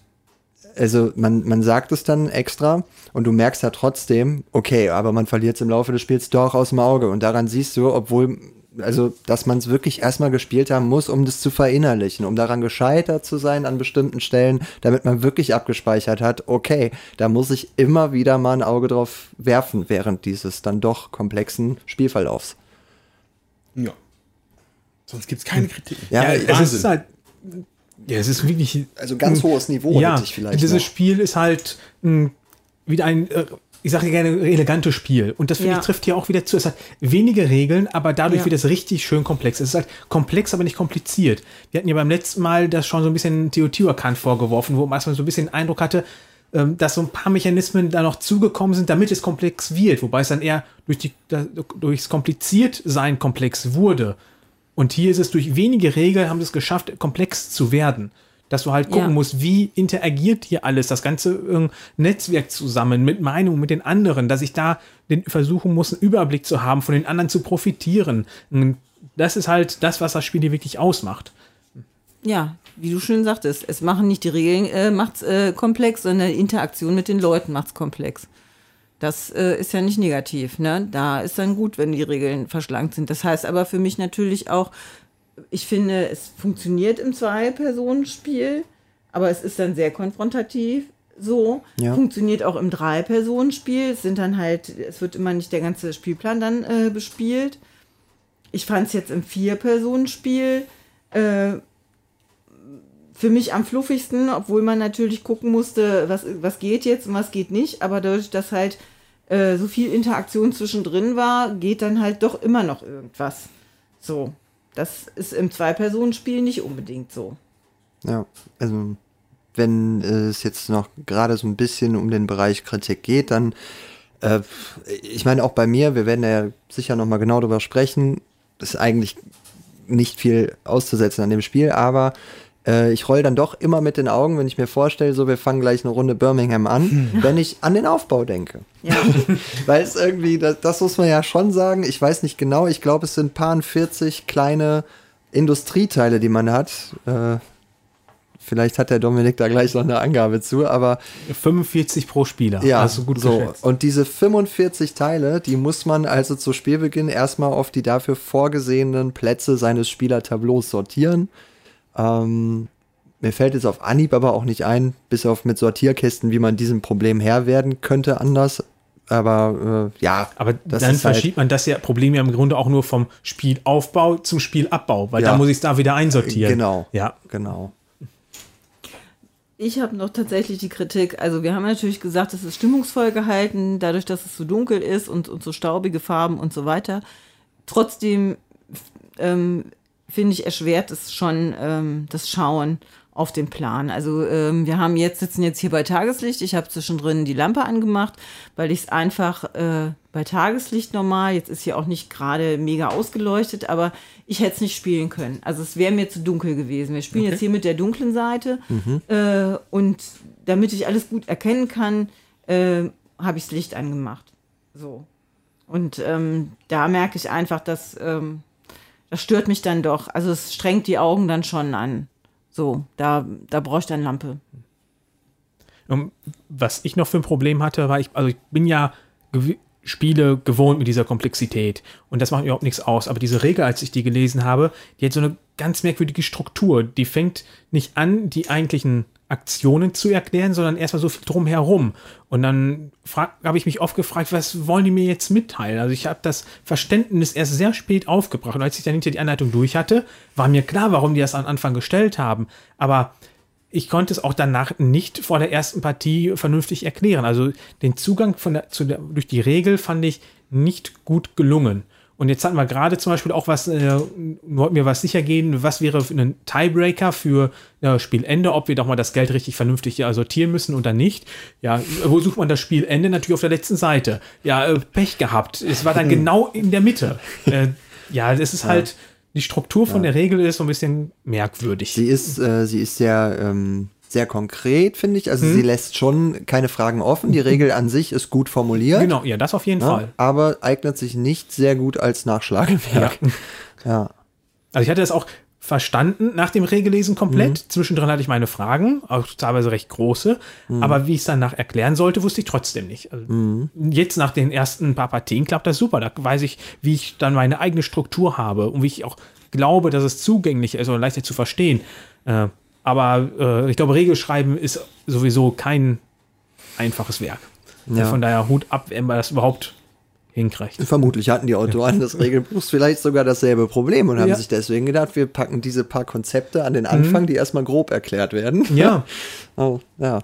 also man, man sagt es dann extra und du merkst ja trotzdem, okay, aber man verliert es im Laufe des Spiels doch aus dem Auge. Und daran siehst du, obwohl, also, dass man es wirklich erstmal gespielt haben muss, um das zu verinnerlichen, um daran gescheitert zu sein an bestimmten Stellen, damit man wirklich abgespeichert hat, okay, da muss ich immer wieder mal ein Auge drauf werfen, während dieses dann doch komplexen Spielverlaufs. Ja. Sonst gibt es keine Kritik. Ja, Ja, es ist halt. Ja, es ist wirklich. Also ganz hohes Niveau ja, hätte ich vielleicht Dieses noch. Spiel ist halt mh, wieder ein, äh, ich sage gerne, elegantes Spiel. Und das finde Ja. ich trifft hier auch wieder zu. Es hat wenige Regeln, aber dadurch Ja. wird es richtig schön komplex. Es ist halt komplex, aber nicht kompliziert. Wir hatten ja beim letzten Mal das schon so ein bisschen Teotihuacan vorgeworfen, wo man erstmal so ein bisschen den Eindruck hatte, ähm, dass so ein paar Mechanismen da noch zugekommen sind, damit es komplex wird, wobei es dann eher durch die, durchs Kompliziertsein komplex wurde. Und hier ist es durch wenige Regeln haben sie es geschafft, komplex zu werden. Dass du halt gucken Ja. musst, wie interagiert hier alles, das ganze ähm, Netzwerk zusammen mit Meinungen, mit den anderen, dass ich da den versuchen muss, einen Überblick zu haben, von den anderen zu profitieren. Das ist halt das, was das Spiel hier wirklich ausmacht. Ja, wie du schön sagtest, es machen nicht die Regeln, äh, macht's äh, komplex, sondern die Interaktion mit den Leuten macht's komplex. Das äh, ist ja nicht negativ, ne? Da ist dann gut, wenn die Regeln verschlankt sind. Das heißt aber für mich natürlich auch, ich finde, es funktioniert im Zwei-Personen-Spiel, aber es ist dann sehr konfrontativ. So Ja. funktioniert auch im Drei-Personen-Spiel. Es sind dann halt, es wird immer nicht der ganze Spielplan dann äh, bespielt. Ich fand es jetzt im Vier-Personen-Spiel äh, für mich am fluffigsten, obwohl man natürlich gucken musste, was, was geht jetzt und was geht nicht. Aber dadurch, dass halt äh, so viel Interaktion zwischendrin war, geht dann halt doch immer noch irgendwas. So. Das ist im Zwei-Personen-Spiel nicht unbedingt so. Ja, also wenn es jetzt noch gerade so ein bisschen um den Bereich Kritik geht, dann, äh, ich meine auch bei mir, wir werden ja sicher noch mal genau darüber sprechen, ist eigentlich nicht viel auszusetzen an dem Spiel, aber äh, ich roll dann doch immer mit den Augen, wenn ich mir vorstelle, so wir fangen gleich eine Runde Birmingham an, wenn ich an den Aufbau denke. Ja, Weil es irgendwie, das, das muss man ja schon sagen, ich weiß nicht genau, ich glaube, es sind paar 40 kleine Industrieteile, die man hat. Äh, vielleicht hat der Dominik da gleich noch eine Angabe zu, aber 45 pro Spieler. ja, also gut so. geschätzt. Und diese 45 Teile, die muss man also zu Spielbeginn erstmal auf die dafür vorgesehenen Plätze seines Spielertableaus sortieren. Ähm, mir fällt jetzt auf Anhieb aber auch nicht ein, bis auf mit Sortierkästen, wie man diesem Problem Herr werden könnte anders. Aber äh, ja, Aber das dann ist halt- verschiebt man das ja Problem ja im Grunde auch nur vom Spielaufbau zum Spielabbau, weil Ja. da muss ich es da wieder einsortieren. Genau. Ja. Genau. Ich habe noch tatsächlich die Kritik, also wir haben natürlich gesagt, es ist stimmungsvoll gehalten, dadurch, dass es so dunkel ist und, und so staubige Farben und so weiter. Trotzdem ähm, finde ich, erschwert es schon ähm, das Schauen auf den Plan. Also ähm, wir haben jetzt, sitzen jetzt hier bei Tageslicht. Ich habe zwischendrin die Lampe angemacht, weil ich es einfach äh, bei Tageslicht normal, jetzt ist hier auch nicht gerade mega ausgeleuchtet, aber ich hätte es nicht spielen können. Also es wäre mir zu dunkel gewesen. Wir spielen Okay. jetzt hier mit der dunklen Seite äh, und damit ich alles gut erkennen kann, äh, habe ich das Licht angemacht. So. Und ähm, da merke ich einfach, dass ähm, das stört mich dann doch. Also es strengt die Augen dann schon an. So, da, da brauche ich dann Lampe. Und was ich noch für ein Problem hatte, war ich, also ich bin ja gew Spiele gewohnt mit dieser Komplexität und das macht überhaupt nichts aus. Aber diese Regel, als ich die gelesen habe, die hat so eine ganz merkwürdige Struktur. Die fängt nicht an, die eigentlichen Aktionen zu erklären, sondern erstmal so viel drumherum. Und dann habe ich mich oft gefragt, was wollen die mir jetzt mitteilen? Also ich habe das Verständnis erst sehr spät aufgebracht. Und als ich dann hinter die Anleitung durch hatte, war mir klar, warum die das am Anfang gestellt haben. Aber ich konnte es auch danach nicht vor der ersten Partie vernünftig erklären. Also den Zugang von der, zu der, durch die Regel fand ich nicht gut gelungen. Und jetzt hatten wir gerade zum Beispiel auch was, äh, wollten mir was sicher gehen, was wäre für ein Tiebreaker für ja, Spielende, ob wir doch mal das Geld richtig vernünftig ja, sortieren müssen oder nicht. Ja, wo sucht man das Spielende? Natürlich auf der letzten Seite. Ja, äh, Pech gehabt. Es war dann genau in der Mitte. Äh, ja, das ist halt, die Struktur von der Regel ist so ein bisschen merkwürdig. Sie ist, äh, sie ist sehr, ähm, sehr konkret, finde ich. Also sie lässt schon keine Fragen offen. Die Regel an sich ist gut formuliert. Genau, ja, das auf jeden ne? Fall. Aber eignet sich nicht sehr gut als Nachschlagewerk. Ja. Also ich hatte das auch verstanden nach dem Regellesen komplett. Zwischendrin hatte ich meine Fragen, auch teilweise recht große. Aber wie ich es danach erklären sollte, wusste ich trotzdem nicht. Also Jetzt nach den ersten paar Partien klappt das super. Da weiß ich, wie ich dann meine eigene Struktur habe und wie ich auch glaube, dass es zugänglich ist oder leichter zu verstehen. Äh, aber äh, ich glaube, Regelschreiben ist sowieso kein einfaches Werk. Ja. Von daher Hut ab, wenn man das überhaupt hinkriegt. Vermutlich hatten die Autoren des Regelbuchs vielleicht sogar dasselbe Problem und haben Ja. sich deswegen gedacht, wir packen diese paar Konzepte an den Anfang, die erstmal grob erklärt werden. Ja, Oh, ja.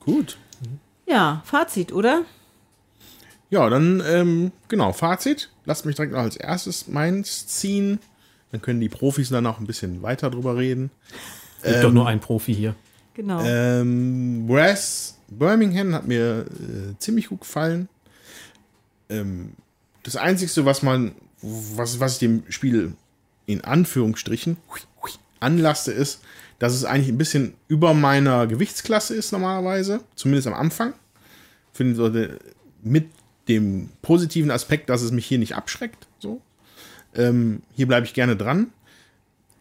Gut. Ja, Fazit, oder? Ja, dann, ähm, genau, Fazit. Lasst mich direkt noch als erstes meins ziehen. Dann können die Profis dann noch ein bisschen weiter drüber reden. gibt doch nur einen Profi hier. Genau. Ähm, Brass Birmingham hat mir äh, ziemlich gut gefallen. Ähm, das Einzige, was man, was, was ich dem Spiel in Anführungsstrichen anlaste, ist, dass es eigentlich ein bisschen über meiner Gewichtsklasse ist normalerweise, zumindest am Anfang. Finde mit dem positiven Aspekt, dass es mich hier nicht abschreckt. So. Ähm, hier bleibe ich gerne dran.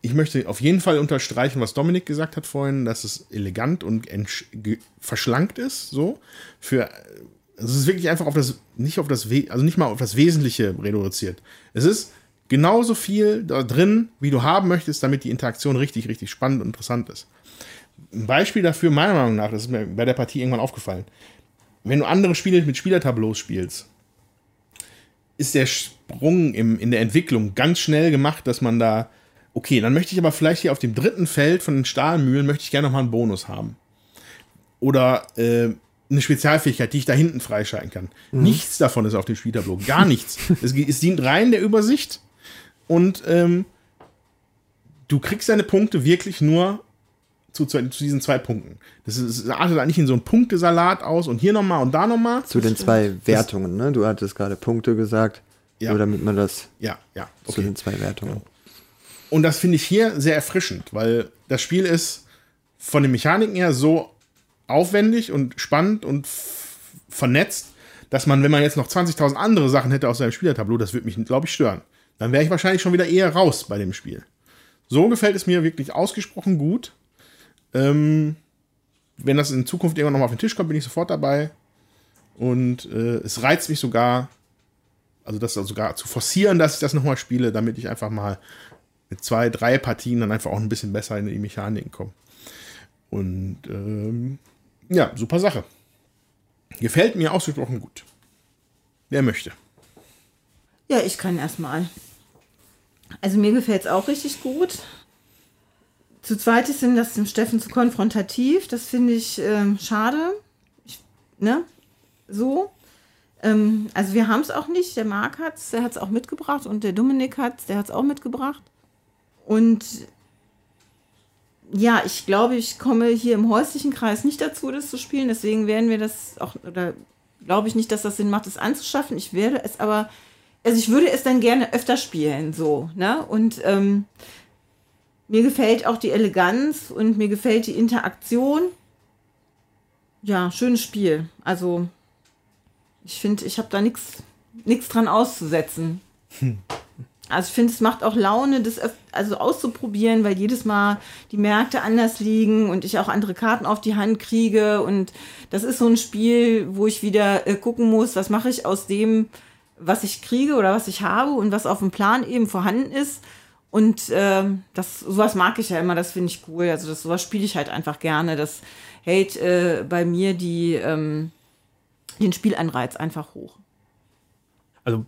Ich möchte auf jeden Fall unterstreichen, was Dominik gesagt hat vorhin, dass es elegant und verschlankt ist. So für also es ist wirklich einfach auf das nicht auf das also nicht mal auf das Wesentliche reduziert. Es ist genauso viel da drin, wie du haben möchtest, damit die Interaktion richtig richtig spannend und interessant ist. Ein Beispiel dafür meiner Meinung nach, das ist mir bei der Partie irgendwann aufgefallen. Wenn du andere Spiele mit Spielertableaus spielst, ist der Sprung im, in der Entwicklung ganz schnell gemacht, dass man da, okay, dann möchte ich aber vielleicht hier auf dem dritten Feld von den Stahlmühlen, möchte ich gerne nochmal einen Bonus haben. Oder äh, eine Spezialfähigkeit, die ich da hinten freischalten kann. Nichts davon ist auf dem Spieltableau, gar nichts. es, es dient rein der Übersicht und ähm, du kriegst deine Punkte wirklich nur zu, zu, zu diesen zwei Punkten. Das, ist, das artet eigentlich in so einen Punktesalat aus und hier nochmal und da nochmal. Zu den zwei Wertungen, ne? Du hattest gerade Punkte gesagt. Ja. Nur damit man das Ja, ja. zu den zwei Wertungen. Und das finde ich hier sehr erfrischend, weil das Spiel ist von den Mechaniken her so aufwendig und spannend und vernetzt, dass man, wenn man jetzt noch 20.000 andere Sachen hätte aus seinem Spielertableau, das würde mich, glaube ich, stören. Dann wäre ich wahrscheinlich schon wieder eher raus bei dem Spiel. So gefällt es mir wirklich ausgesprochen gut. Ähm, wenn das in Zukunft irgendwann nochmal auf den Tisch kommt, bin ich sofort dabei. Und äh, es reizt mich sogar, also das sogar zu forcieren, dass ich das nochmal spiele, damit ich einfach mal mit zwei, drei Partien dann einfach auch ein bisschen besser in die Mechaniken komme. Und ähm, ja, super Sache. Gefällt mir ausgesprochen gut. Wer möchte? Ja, ich kann erstmal. Also mir gefällt es auch richtig gut. Zu zweit ist ihm das dem Steffen zu konfrontativ. Das finde ich ähm, schade. Ich, ne? So. Ähm, also wir haben es auch nicht. Der Marc hat es, der hat es auch mitgebracht und der Dominik hat es, der hat es auch mitgebracht. Und ja, ich glaube, ich komme hier im häuslichen Kreis nicht dazu, das zu spielen. Deswegen werden wir das auch, oder glaube ich nicht, dass das Sinn macht, es anzuschaffen. Ich werde es aber, also ich würde es dann gerne öfter spielen, so, ne? Und ähm, mir gefällt auch die Eleganz und mir gefällt die Interaktion. Ja, schönes Spiel. Also, ich finde, ich habe da nichts dran auszusetzen. Hm. Also ich finde, es macht auch Laune, das also auszuprobieren, weil jedes Mal die Märkte anders liegen und ich auch andere Karten auf die Hand kriege. Und das ist so ein Spiel, wo ich wieder äh, gucken muss, was mache ich aus dem, was ich kriege oder was ich habe und was auf dem Plan eben vorhanden ist. Und äh, das, sowas mag ich ja immer, das finde ich cool. Also das, sowas spiele ich halt einfach gerne. Das hält äh, bei mir die, ähm, den Spielanreiz einfach hoch. Also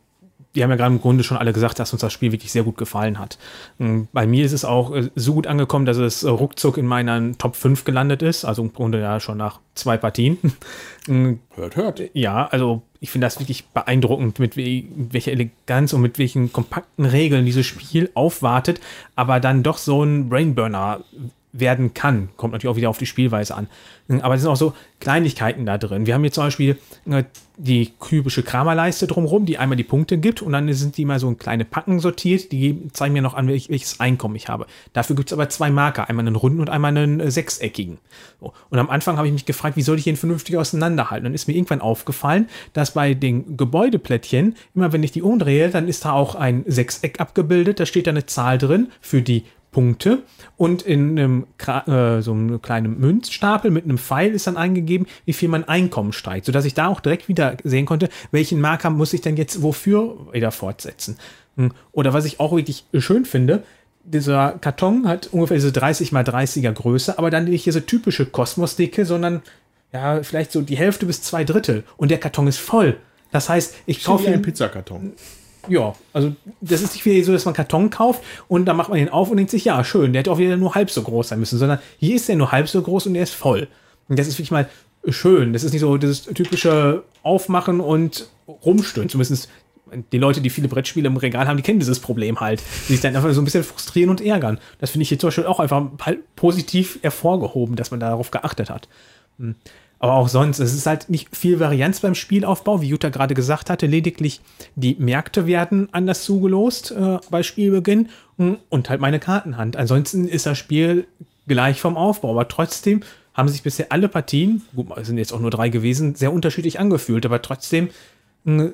wir haben ja gerade im Grunde schon alle gesagt, dass uns das Spiel wirklich sehr gut gefallen hat. Ähm, bei mir ist es auch äh, so gut angekommen, dass es äh, ruckzuck in meinen Top 5 gelandet ist. Also im Grunde ja schon nach zwei Partien. Ähm, hört, hört. Ja, also ich finde das wirklich beeindruckend, mit welcher Eleganz und mit welchen kompakten Regeln dieses Spiel aufwartet, aber dann doch so ein Brainburner werden kann. Kommt natürlich auch wieder auf die Spielweise an. Aber es sind auch so Kleinigkeiten da drin. Wir haben hier zum Beispiel äh, die kubische Kramerleiste drumherum, die einmal die Punkte gibt und dann sind die mal so in kleine Packen sortiert. Die zeigen mir noch an, welches Einkommen ich habe. Dafür gibt es aber zwei Marker, einmal einen runden und einmal einen äh, sechseckigen. Und am Anfang habe ich mich gefragt, wie soll ich den vernünftig auseinanderhalten? Und dann ist mir irgendwann aufgefallen, dass bei den Gebäudeplättchen, immer wenn ich die umdrehe, dann ist da auch ein Sechseck abgebildet. Da steht da eine Zahl drin für die Punkte und in einem, äh, so einem kleinen Münzstapel mit einem Pfeil ist dann eingegeben, wie viel mein Einkommen steigt, sodass ich da auch direkt wieder sehen konnte, welchen Marker muss ich denn jetzt wofür wieder fortsetzen. Hm. Oder was ich auch wirklich schön finde, dieser Karton hat ungefähr diese 30 mal 30er Größe, aber dann nicht diese typische Kosmosdicke, sondern ja, vielleicht so die Hälfte bis zwei Drittel. Und der Karton ist voll. Das heißt, ich kaufe einen Pizzakarton. Ja, also das ist nicht wie so, dass man Karton kauft und dann macht man den auf und denkt sich, ja, schön, der hätte auch wieder nur halb so groß sein müssen, sondern hier ist der nur halb so groß und der ist voll. Und das ist wirklich mal schön. Das ist nicht so das typische Aufmachen und rumstören. Zumindest die Leute, die viele Brettspiele im Regal haben, die kennen dieses Problem halt. Die sich dann einfach so ein bisschen frustrieren und ärgern. Das finde ich hier zum Beispiel auch einfach positiv hervorgehoben, dass man darauf geachtet hat. Hm. Aber auch sonst, es ist halt nicht viel Varianz beim Spielaufbau, wie Jutta gerade gesagt hatte. Lediglich die Märkte werden anders zugelost äh, bei Spielbeginn und halt meine Kartenhand. Ansonsten ist das Spiel gleich vom Aufbau, aber trotzdem haben sich bisher alle Partien, gut, es sind jetzt auch nur drei gewesen, sehr unterschiedlich angefühlt, aber trotzdem äh,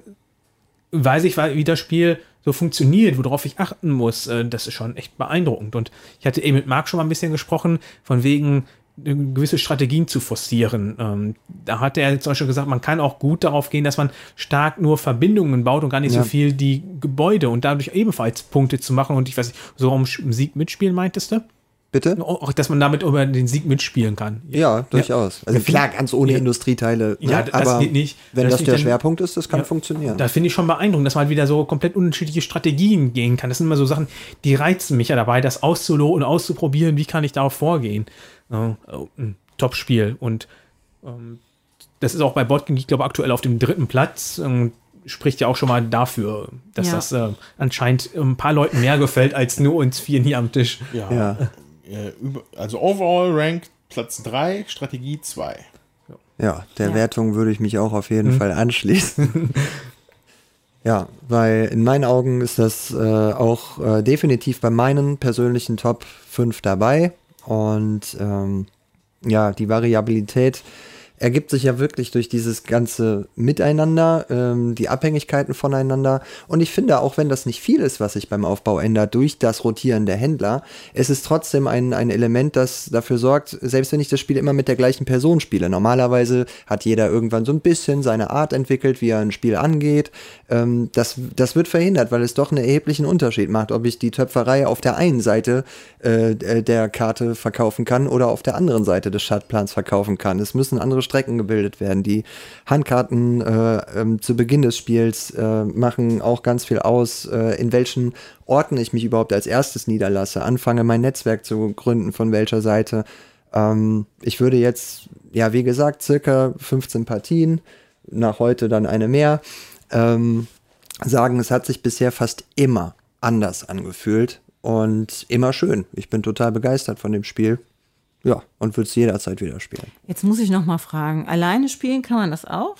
weiß ich, wie das Spiel so funktioniert, worauf ich achten muss. Äh, das ist schon echt beeindruckend. Und ich hatte eben mit Marc schon mal ein bisschen gesprochen, von wegen, gewisse Strategien zu forcieren. Ähm, da hat er zum Beispiel gesagt, man kann auch gut darauf gehen, dass man stark nur Verbindungen baut und gar nicht ja. so viel die Gebäude und dadurch ebenfalls Punkte zu machen. Und ich weiß nicht, so um Sieg mitspielen meintest du? Bitte? Auch, dass man damit über den Sieg mitspielen kann. Ja, durchaus. Ja. Also klar, ganz ohne ja. Industrieteile. Ne? Ja, das aber geht nicht. Wenn das, das der Schwerpunkt ist, das kann ja, funktionieren. Da finde ich schon beeindruckend, dass man halt wieder so komplett unterschiedliche Strategien gehen kann. Das sind immer so Sachen, die reizen mich ja dabei, das auszuloten auszuprobieren, wie kann ich darauf vorgehen. Ja, ein Top-Spiel. Und ähm, das ist auch bei Botkin, ich glaube, aktuell auf dem dritten Platz. Ähm, spricht ja auch schon mal dafür, dass ja. das äh, anscheinend ein paar Leuten mehr gefällt als nur uns vier hier am Tisch. Ja. ja. Äh, also overall Rank Platz 3, Strategie 2. Ja, der ja. Wertung würde ich mich auch auf jeden mhm. Fall anschließen. ja, weil in meinen Augen ist das äh, auch äh, definitiv bei meinen persönlichen Top 5 dabei. Und ähm, ja, die Variabilität ergibt sich ja wirklich durch dieses ganze Miteinander, ähm, die Abhängigkeiten voneinander. Und ich finde, auch wenn das nicht viel ist, was sich beim Aufbau ändert, durch das Rotieren der Händler, es ist trotzdem ein, ein Element, das dafür sorgt, selbst wenn ich das Spiel immer mit der gleichen Person spiele. Normalerweise hat jeder irgendwann so ein bisschen seine Art entwickelt, wie er ein Spiel angeht. Ähm, das, das wird verhindert, weil es doch einen erheblichen Unterschied macht, ob ich die Töpferei auf der einen Seite äh, der Karte verkaufen kann oder auf der anderen Seite des Schaltplans verkaufen kann. Es müssen andere Strecken gebildet werden. Die Handkarten äh, ähm, zu Beginn des Spiels äh, machen auch ganz viel aus, äh, in welchen Orten ich mich überhaupt als erstes niederlasse, anfange mein Netzwerk zu gründen, von welcher Seite. Ähm, ich würde jetzt, ja, wie gesagt, circa 15 Partien, nach heute dann eine mehr, ähm, sagen, es hat sich bisher fast immer anders angefühlt und immer schön. Ich bin total begeistert von dem Spiel. Ja, und würde es jederzeit wieder spielen. Jetzt muss ich noch mal fragen, alleine spielen kann man das auch?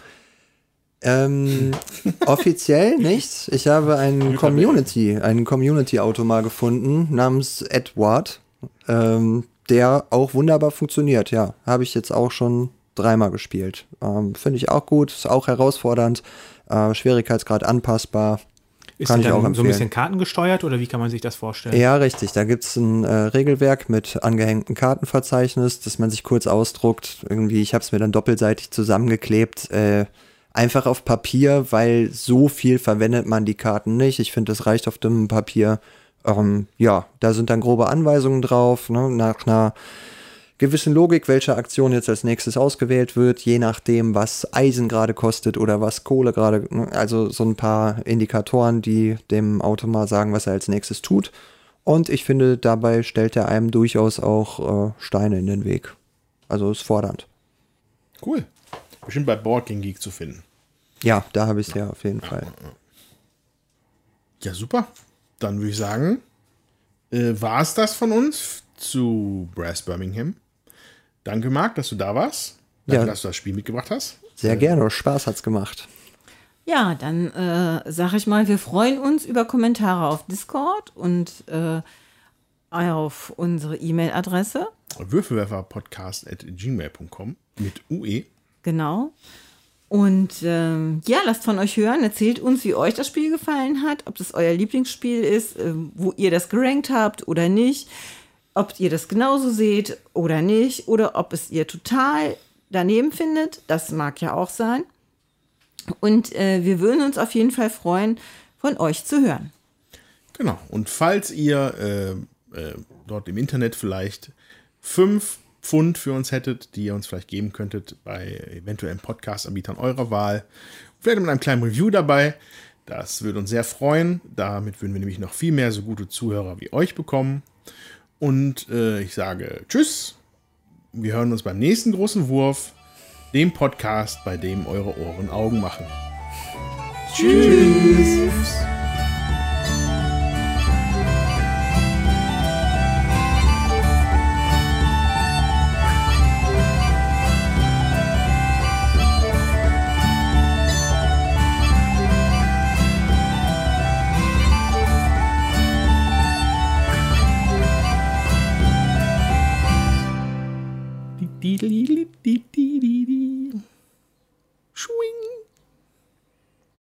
Ähm, offiziell nicht. Ich habe einen Community, einen Community-Auto mal gefunden namens Edward, ähm, der auch wunderbar funktioniert. Ja, habe ich jetzt auch schon dreimal gespielt. Ähm, Finde ich auch gut, ist auch herausfordernd, äh, Schwierigkeitsgrad anpassbar. Ist Kann ich auch dann so ein empfehlen. bisschen kartengesteuert oder wie kann man sich das vorstellen? Ja, richtig. Da gibt's ein äh, Regelwerk mit angehängtem Kartenverzeichnis, das man sich kurz ausdruckt. Irgendwie, ich habe es mir dann doppelseitig zusammengeklebt. Äh, einfach auf Papier, weil so viel verwendet man die Karten nicht. Ich finde, das reicht auf dünnem Papier. Ähm, ja, da sind dann grobe Anweisungen drauf, ne, nach einer gewissen Logik, welche Aktion jetzt als nächstes ausgewählt wird, je nachdem, was Eisen gerade kostet oder was Kohle gerade, ne, also so ein paar Indikatoren, die dem Auto mal sagen, was er als nächstes tut. Und ich finde, dabei stellt er einem durchaus auch äh, Steine in den Weg. Also ist fordernd. Cool. Bestimmt bei Board King Geek zu finden. Ja, da habe ich es ja auf jeden Fall. Ja, super. Dann würde ich sagen, äh, war es das von uns zu Brass Birmingham. Danke, Marc, dass du da warst. Danke, Ja. dass du das Spiel mitgebracht hast. Sehr gerne, Spaß hat's gemacht. Ja, dann äh, sage ich mal, wir freuen uns über Kommentare auf Discord und äh, auf unsere E-Mail-Adresse. Würfelwerferpodcast at gmail.com mit. UE. Genau. Und ähm, ja, lasst von euch hören, erzählt uns, wie euch das Spiel gefallen hat, ob das euer Lieblingsspiel ist, ähm, wo ihr das gerankt habt oder nicht, ob ihr das genauso seht oder nicht, oder ob es ihr total daneben findet. Das mag ja auch sein. Und äh, wir würden uns auf jeden Fall freuen, von euch zu hören. Genau. Und falls ihr äh, äh, dort im Internet vielleicht fünf Pfund für uns hättet, die ihr uns vielleicht geben könntet bei eventuellen Podcast-Anbietern eurer Wahl, vielleicht mit einem kleinen Review dabei, das würde uns sehr freuen. Damit würden wir nämlich noch viel mehr so gute Zuhörer wie euch bekommen. Und äh, ich sage Tschüss. Wir hören uns beim nächsten großen Wurf, dem Podcast, bei dem eure Ohren Augen machen. Tschüss.